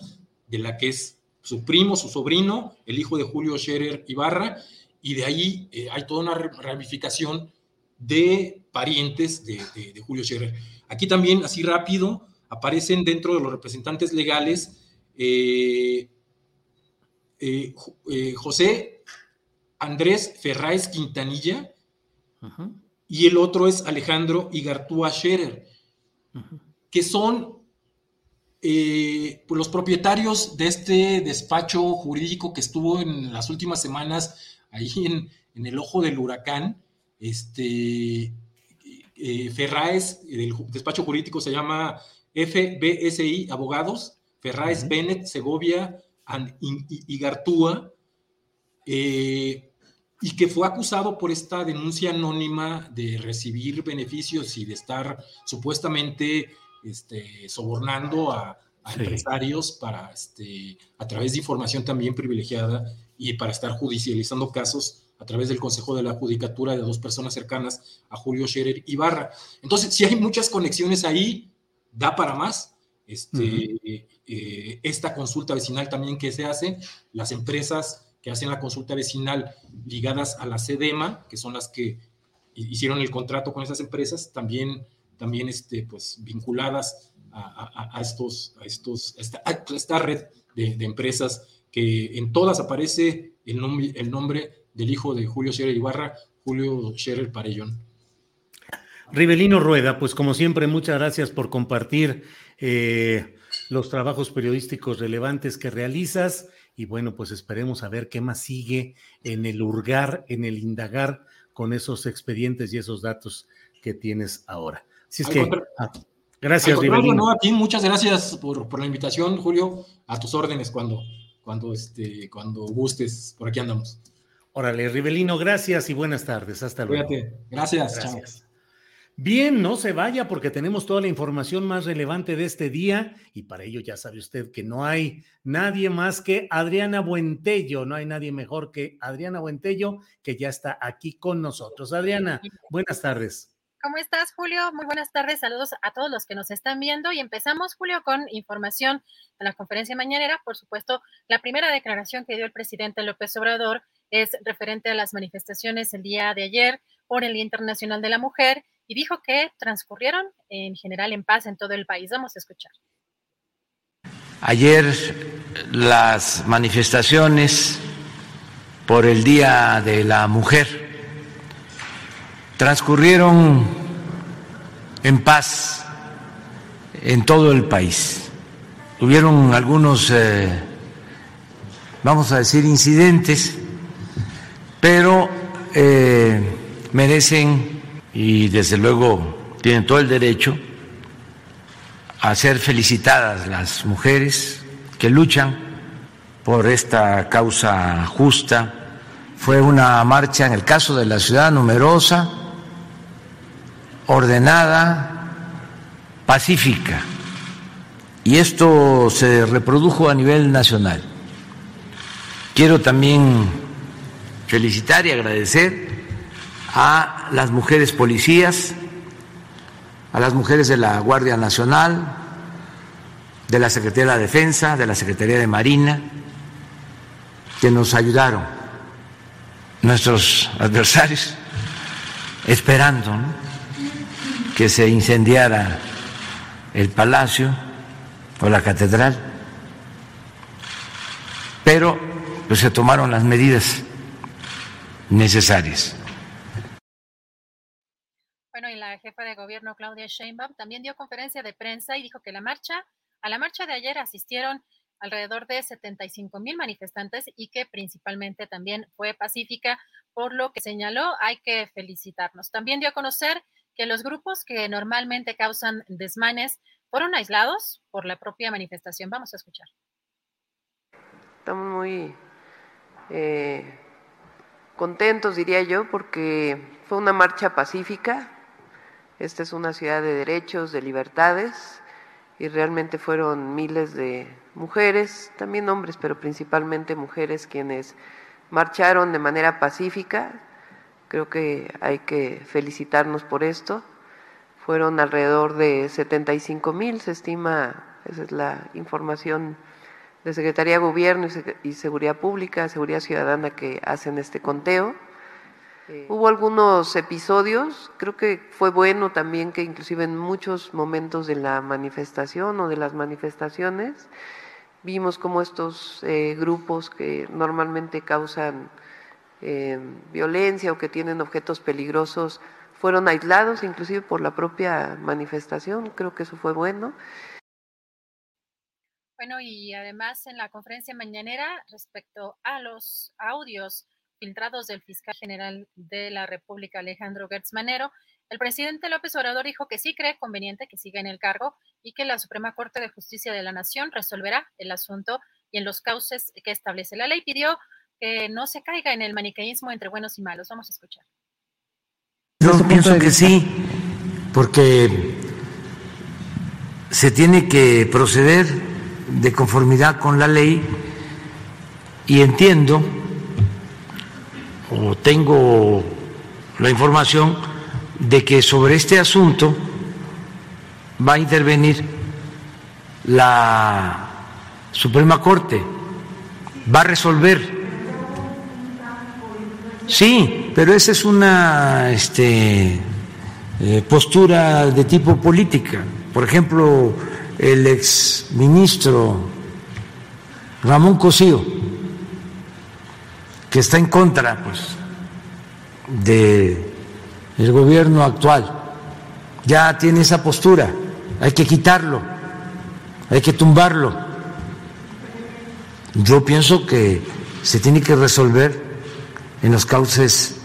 de la que es su primo, su sobrino, el hijo de Julio Scherer Ibarra, y de ahí eh, hay toda una ramificación de parientes de, Julio Scherer. Aquí también, así rápido, aparecen dentro de los representantes legales eh, eh, José Andrés Ferráez Quintanilla y el otro es Alejandro Igartúa Scherer, que son eh, pues, los propietarios de este despacho jurídico que estuvo en las últimas semanas ahí en, el ojo del huracán. Este, Ferráez, el despacho jurídico se llama FBSI Abogados, Ferráez Bennett Segovia y Gartúa, eh, y que fue acusado por esta denuncia anónima de recibir beneficios y de estar supuestamente este, sobornando a, empresarios para, este, a través de información también privilegiada y para estar judicializando casos a través del Consejo de la Judicatura de dos personas cercanas a Julio Scherer Ibarra. Entonces, si hay muchas conexiones ahí, da para más. Este, eh, esta consulta vecinal también que se hace, las empresas que hacen la consulta vecinal ligadas a la CEDEMA, que son las que hicieron el contrato con esas empresas, también, también este, pues, vinculadas a, estos, a estos, esta, red de, empresas que en todas aparece el nombre del hijo de Julio Scherer Ibarra, Julio Scherer Parellón. Rivelino Rueda, pues como siempre, muchas gracias por compartir eh, los trabajos periodísticos relevantes que realizas y bueno, pues esperemos a ver qué más sigue en el hurgar, en el indagar con esos expedientes y esos datos que tienes ahora. Así es que, ah, gracias, no, a ti, muchas gracias por, la invitación, Julio, a tus órdenes cuando, cuando, este, cuando gustes, por aquí andamos. Órale, Rivelino, gracias y buenas tardes. Hasta luego. Cuídate. Gracias. Gracias. Bien, no se vaya porque tenemos toda la información más relevante de este día y para ello ya sabe usted que no hay nadie más que Adriana Buentello, no hay nadie mejor que Adriana Buentello que ya está aquí con nosotros. Adriana, buenas tardes. ¿Cómo estás, Julio? Muy buenas tardes. Saludos a todos los que nos están viendo. Y empezamos, Julio, con información de la conferencia mañanera. Por supuesto, la primera declaración que dio el presidente López Obrador es referente a las manifestaciones el día de ayer por el Día Internacional de la Mujer y dijo que transcurrieron en general en paz en todo el país. Vamos a escuchar. Ayer las manifestaciones por el Día de la Mujer transcurrieron en paz en todo el país. Hubieron algunos, eh, vamos a decir, incidentes, pero eh, merecen y desde luego tienen todo el derecho a ser felicitadas las mujeres que luchan por esta causa justa. Fue una marcha, en el caso de la ciudad, numerosa, ordenada, pacífica. Y esto se reprodujo a nivel nacional. Quiero también felicitar y agradecer a las mujeres policías, a las mujeres de la Guardia Nacional, de la Secretaría de la Defensa, de la Secretaría de Marina, que nos ayudaron, nuestros adversarios, esperando que se incendiara el palacio o la catedral, pero pues, se tomaron las medidas necesarias. Bueno, y la jefa de gobierno Claudia Sheinbaum también dio conferencia de prensa y dijo que la marcha, a la marcha de ayer asistieron alrededor de 75 mil manifestantes y que principalmente también fue pacífica, por lo que señaló hay que felicitarnos. También dio a conocer que los grupos que normalmente causan desmanes fueron aislados por la propia manifestación. Vamos a escuchar. Estamos muy eh, contentos, diría yo, porque fue una marcha pacífica. Esta es una ciudad de derechos, de libertades, y realmente fueron miles de mujeres, también hombres, pero principalmente mujeres quienes marcharon de manera pacífica. Creo que hay que felicitarnos por esto. Fueron alrededor de 75 mil, se estima, esa es la información de Secretaría de Gobierno y Seguridad Pública, Seguridad Ciudadana que hacen este conteo. Hubo algunos episodios, creo que fue bueno también que inclusive en muchos momentos de la manifestación o de las manifestaciones vimos como estos eh, grupos que normalmente causan eh, violencia o que tienen objetos peligrosos fueron aislados inclusive por la propia manifestación, creo que eso fue bueno. Bueno, y además en la conferencia mañanera respecto a los audios filtrados del fiscal general de la República, Alejandro Gertz Manero, el presidente López Obrador dijo que sí cree conveniente que siga en el cargo y que la Suprema Corte de Justicia de la Nación resolverá el asunto y en los cauces que establece la ley. Pidió que no se caiga en el maniqueísmo entre buenos y malos. Vamos a escuchar. Yo pienso que sí, porque se tiene que proceder de conformidad con la ley y entiendo o tengo la información de que sobre este asunto va a intervenir la Suprema Corte, va a resolver. Sí, pero esa es una este, eh, postura de tipo política. Por ejemplo, el ex ministro Ramón Cosío que está en contra pues, de el gobierno actual. Ya tiene esa postura, hay que quitarlo, hay que tumbarlo. Yo pienso que se tiene que resolver en los cauces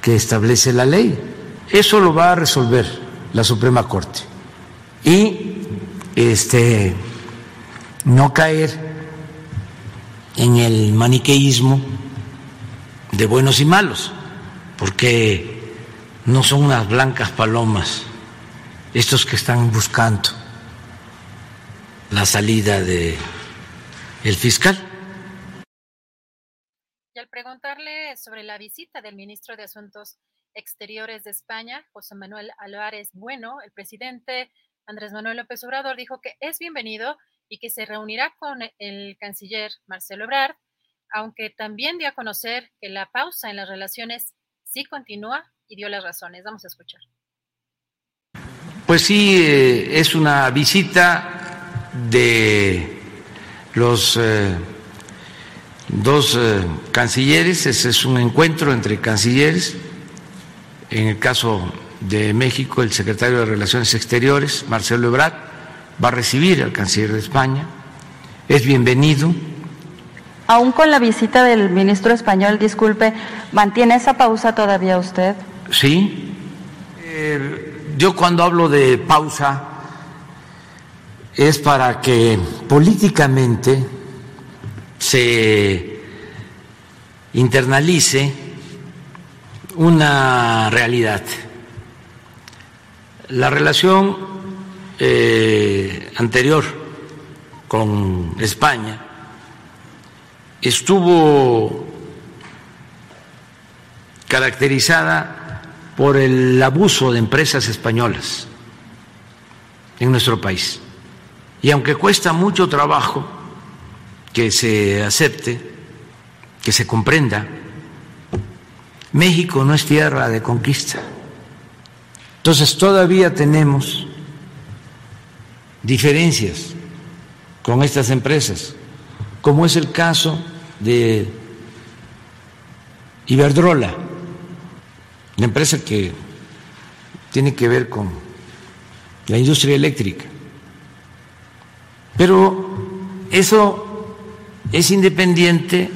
que establece la ley. Eso lo va a resolver la Suprema Corte. Y este no caer en el maniqueísmo de buenos y malos, porque no son unas blancas palomas estos que están buscando la salida de el fiscal. Preguntarle sobre la visita del ministro de Asuntos Exteriores de España, José Manuel Álvarez Bueno, el presidente Andrés Manuel López Obrador dijo que es bienvenido y que se reunirá con el canciller Marcelo Ebrard aunque también dio a conocer que la pausa en las relaciones sí continúa y dio las razones. Vamos a escuchar. Pues sí, eh, es una visita de los eh, dos eh, cancilleres, ese es un encuentro entre cancilleres. En el caso de México, el secretario de Relaciones Exteriores, Marcelo Ebrard, va a recibir al canciller de España. Es bienvenido Aún con la visita del ministro español, disculpe, ¿mantiene esa pausa todavía usted? Sí. Eh, yo cuando hablo de pausa es para que políticamente se internalice una realidad. La relación eh, anterior con España estuvo caracterizada por el abuso de empresas españolas en nuestro país. Y aunque cuesta mucho trabajo que se acepte, que se comprenda, México no es tierra de conquista. Entonces todavía tenemos diferencias con estas empresas como es el caso de Iberdrola, la empresa que tiene que ver con la industria eléctrica. Pero eso es independiente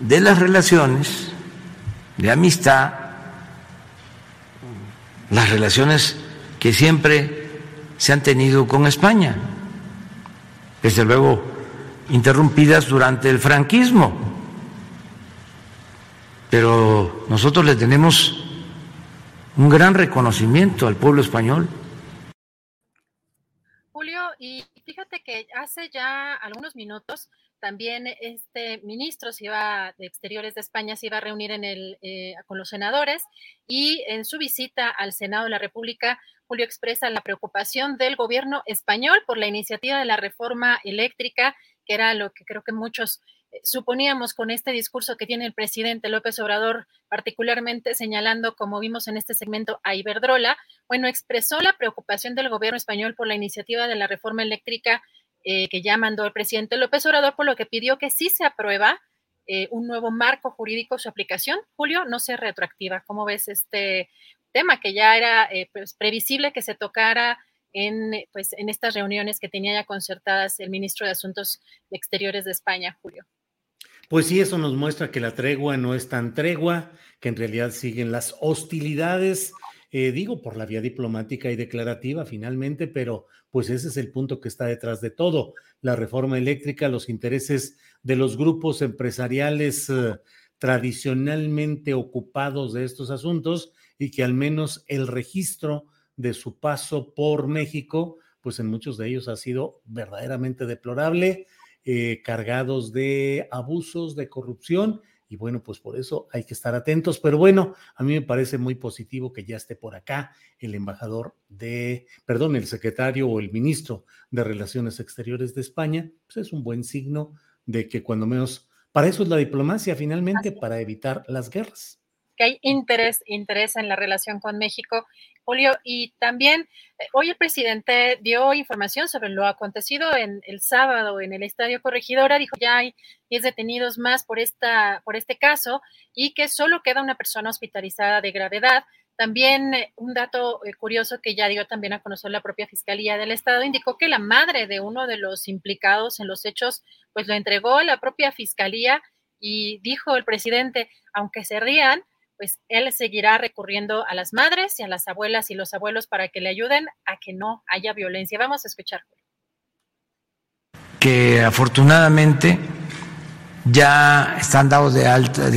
de las relaciones de amistad, las relaciones que siempre se han tenido con España, desde luego interrumpidas durante el franquismo. Pero nosotros le tenemos un gran reconocimiento al pueblo español. Julio, y fíjate que hace ya algunos minutos también este ministro se iba de Exteriores de España se iba a reunir eh, con los senadores y en su visita al Senado de la República, Julio expresa la preocupación del gobierno español por la iniciativa de la reforma eléctrica, que era lo que creo que muchos eh, suponíamos con este discurso que tiene el presidente López Obrador, particularmente señalando, como vimos en este segmento, a Iberdrola, bueno, expresó la preocupación del gobierno español por la iniciativa de la reforma eléctrica eh, que ya mandó el presidente López Obrador, por lo que pidió que sí se aprueba eh, un nuevo marco jurídico su aplicación. Julio, no sea retroactiva. ¿Cómo ves este tema que ya era eh, pues, previsible que se tocara en, pues, en estas reuniones que tenía ya concertadas el ministro de Asuntos Exteriores de España, Julio? Pues sí, eso nos muestra que la tregua no es tan tregua, que en realidad siguen las hostilidades digo, por la vía diplomática y declarativa finalmente, pero pues ese es el punto que está detrás de todo. La reforma eléctrica, los intereses de los grupos empresariales eh, tradicionalmente ocupados de estos asuntos y que al menos el registro de su paso por México, pues en muchos de ellos ha sido verdaderamente deplorable, eh, cargados de abusos, de corrupción y bueno, pues por eso hay que estar atentos. Pero bueno, a mí me parece muy positivo que ya esté por acá el embajador de, perdón, el secretario o el ministro de Relaciones Exteriores de España. Pues es un buen signo de que cuando menos, para eso es la diplomacia finalmente, para evitar las guerras que hay interés, interés en la relación con México. Julio, y también eh, hoy el presidente dio información sobre lo acontecido en el sábado en el Estadio Corregidora, dijo ya hay 10 detenidos más por, esta, por este caso y que solo queda una persona hospitalizada de gravedad. También eh, un dato eh, curioso que ya dio también a conocer la propia Fiscalía del Estado indicó que la madre de uno de los implicados en los hechos pues lo entregó a la propia Fiscalía y dijo el presidente, aunque se rían, pues él seguirá recurriendo a las madres y a las abuelas y los abuelos para que le ayuden a que no haya violencia. Vamos a escuchar. Que afortunadamente ya están dados de alta,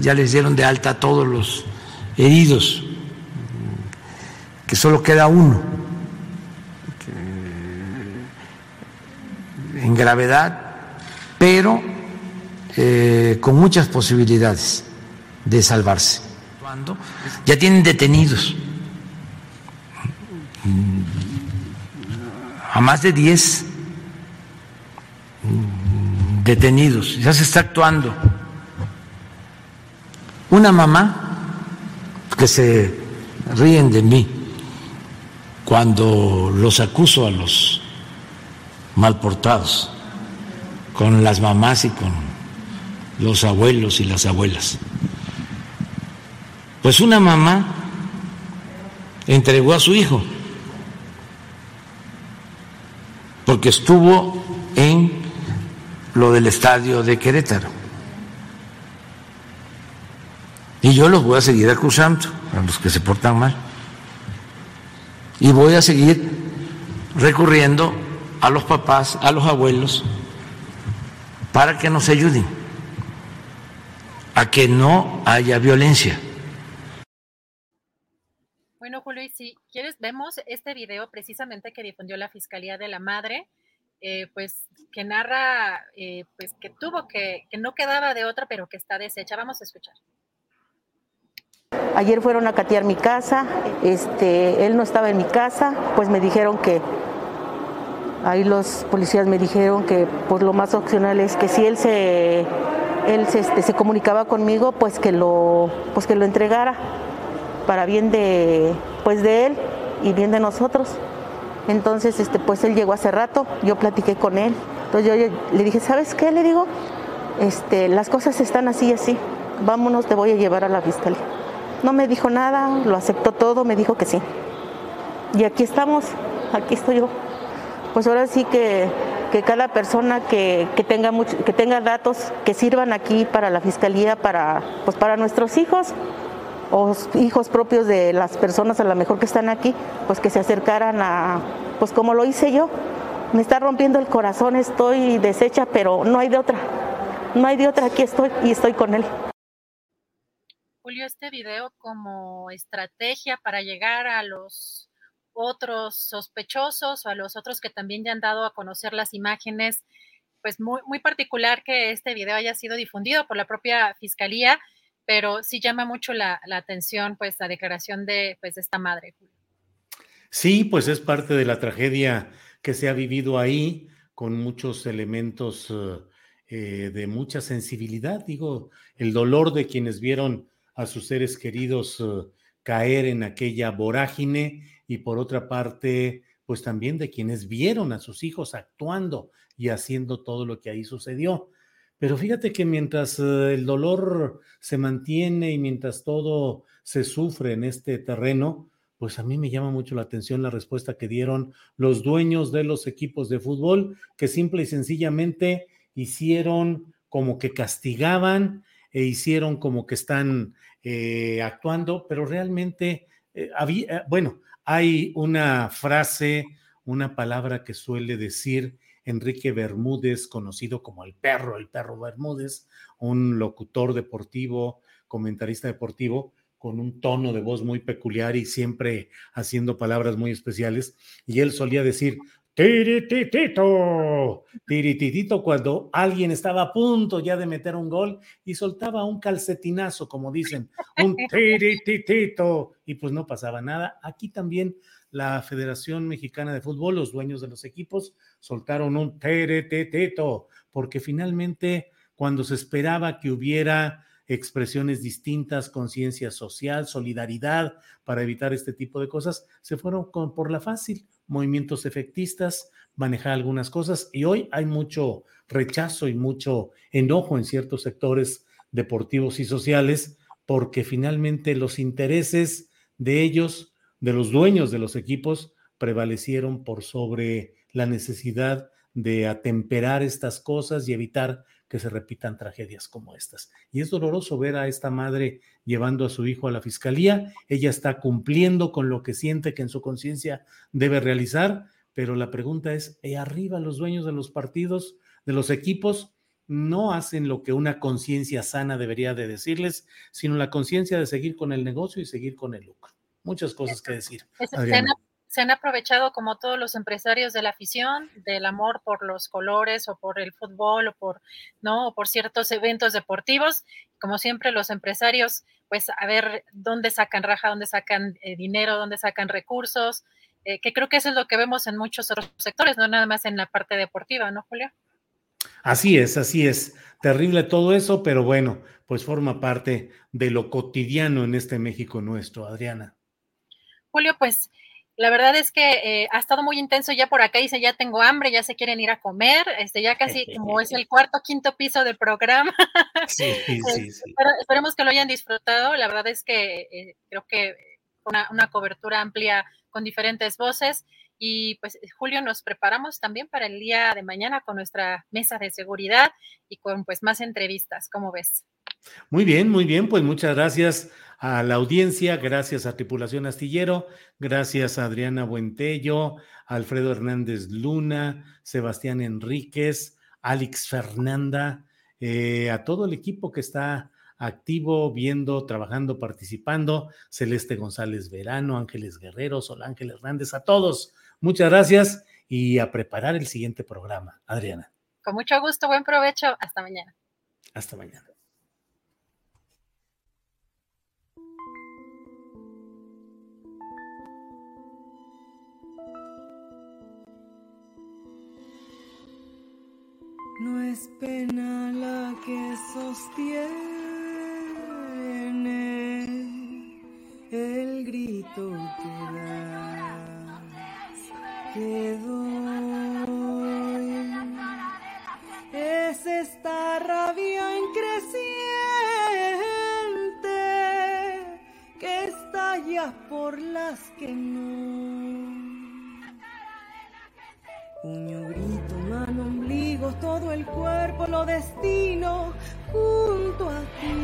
ya les dieron de alta a todos los heridos, que solo queda uno en gravedad, pero eh, con muchas posibilidades de salvarse. Ya tienen detenidos a más de 10 detenidos, ya se está actuando. Una mamá que se ríen de mí cuando los acuso a los malportados con las mamás y con los abuelos y las abuelas. Pues una mamá entregó a su hijo porque estuvo en lo del estadio de Querétaro. Y yo los voy a seguir acusando a los que se portan mal. Y voy a seguir recurriendo a los papás, a los abuelos, para que nos ayuden a que no haya violencia. Bueno, Julio, y si quieres, vemos este video precisamente que difundió la Fiscalía de la Madre, eh, pues que narra, eh, pues que tuvo que, que no quedaba de otra, pero que está deshecha. Vamos a escuchar. Ayer fueron a catear mi casa, este, él no estaba en mi casa, pues me dijeron que, ahí los policías me dijeron que pues lo más opcional es que si él se, él se, este, se comunicaba conmigo, pues que lo, pues que lo entregara para bien de, pues de él y bien de nosotros. Entonces, este, pues él llegó hace rato, yo platiqué con él Entonces yo le dije, ¿sabes qué? Le digo, este, las cosas están así y así, vámonos, te voy a llevar a la fiscalía. No me dijo nada, lo aceptó todo, me dijo que sí. Y aquí estamos, aquí estoy yo. Pues ahora sí que, que cada persona que, que tenga que tenga datos que sirvan aquí para la fiscalía, para, pues para nuestros hijos o hijos propios de las personas a lo mejor que están aquí, pues que se acercaran a, pues como lo hice yo. Me está rompiendo el corazón, estoy deshecha, pero no hay de otra. No hay de otra, aquí estoy y estoy con él. Julio, este video como estrategia para llegar a los otros sospechosos o a los otros que también ya han dado a conocer las imágenes, pues muy, muy particular que este video haya sido difundido por la propia fiscalía, pero sí llama mucho la, atención pues la declaración de, pues, esta madre. Sí, pues es parte de la tragedia que se ha vivido ahí con muchos elementos eh, de mucha sensibilidad, digo, el dolor de quienes vieron a sus seres queridos eh, caer en aquella vorágine y por otra parte, pues también de quienes vieron a sus hijos actuando y haciendo todo lo que ahí sucedió. Pero fíjate que mientras eh, el dolor se mantiene y mientras todo se sufre en este terreno, pues a mí me llama mucho la atención la respuesta que dieron los dueños de los equipos de fútbol, que simple y sencillamente hicieron como que castigaban e hicieron como que están eh, actuando, pero realmente eh, había, bueno, hay una frase, una palabra que suele decir Enrique Bermúdez, conocido como el perro, el perro Bermúdez, un locutor deportivo, comentarista deportivo, con un tono de voz muy peculiar y siempre haciendo palabras muy especiales. Y él solía decir, tirititito, tirititito cuando alguien estaba a punto ya de meter un gol y soltaba un calcetinazo, como dicen, un [laughs] tirititito, y pues no pasaba nada. Aquí también la Federación Mexicana de Fútbol, los dueños de los equipos, soltaron un tirititito, porque finalmente cuando se esperaba que hubiera expresiones distintas, conciencia social, solidaridad para evitar este tipo de cosas, se fueron por la fácil movimientos efectistas, manejar algunas cosas y hoy hay mucho rechazo y mucho enojo en ciertos sectores deportivos y sociales porque finalmente los intereses de ellos, de los dueños de los equipos, prevalecieron por sobre la necesidad de atemperar estas cosas y evitar que se repitan tragedias como estas. Y es doloroso ver a esta madre llevando a su hijo a la fiscalía. Ella está cumpliendo con lo que siente que en su conciencia debe realizar, pero la pregunta es, ¿y arriba los dueños de los partidos, de los equipos, no hacen lo que una conciencia sana debería de decirles, sino la conciencia de seguir con el negocio y seguir con el lucro? Muchas cosas que decir se han aprovechado como todos los empresarios de la afición, del amor por los colores o por el fútbol o por, ¿no? O por ciertos eventos deportivos. Como siempre, los empresarios, pues a ver dónde sacan raja, dónde sacan eh, dinero, dónde sacan recursos, eh, que creo que eso es lo que vemos en muchos otros sectores, no nada más en la parte deportiva, ¿no, Julio? Así es, así es. Terrible todo eso, pero bueno, pues forma parte de lo cotidiano en este México nuestro, Adriana. Julio, pues la verdad es que eh, ha estado muy intenso ya por acá, dice ya tengo hambre, ya se quieren ir a comer, este, ya casi como es el cuarto, quinto piso del programa. [laughs] [laughs] Sí, sí, sí. Pero esperemos que lo hayan disfrutado. La verdad es que eh, creo que una, una cobertura amplia con diferentes voces. Y pues Julio, nos preparamos también para el día de mañana con nuestra mesa de seguridad y con pues más entrevistas. ¿Cómo ves? Muy bien, muy bien. Pues muchas gracias a la audiencia, gracias a Tripulación Astillero, gracias a Adriana Buentello, Alfredo Hernández Luna, Sebastián Enríquez, Alex Fernanda, eh, a todo el equipo que está activo, viendo, trabajando, participando, Celeste González Verano, Ángeles Guerrero, Sol Ángel Hernández, a todos. Muchas gracias y a preparar el siguiente programa. Adriana. Con mucho gusto, buen provecho. Hasta mañana. Hasta mañana. No es pena la que sostiene el grito que das, que doy es esta rabia increciente que estalla por las que no. Puño, grito, mano, ombligo, todo el cuerpo lo destino junto a ti.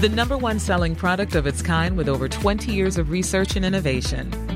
The number one selling product of its kind with over 20 years of research and innovation.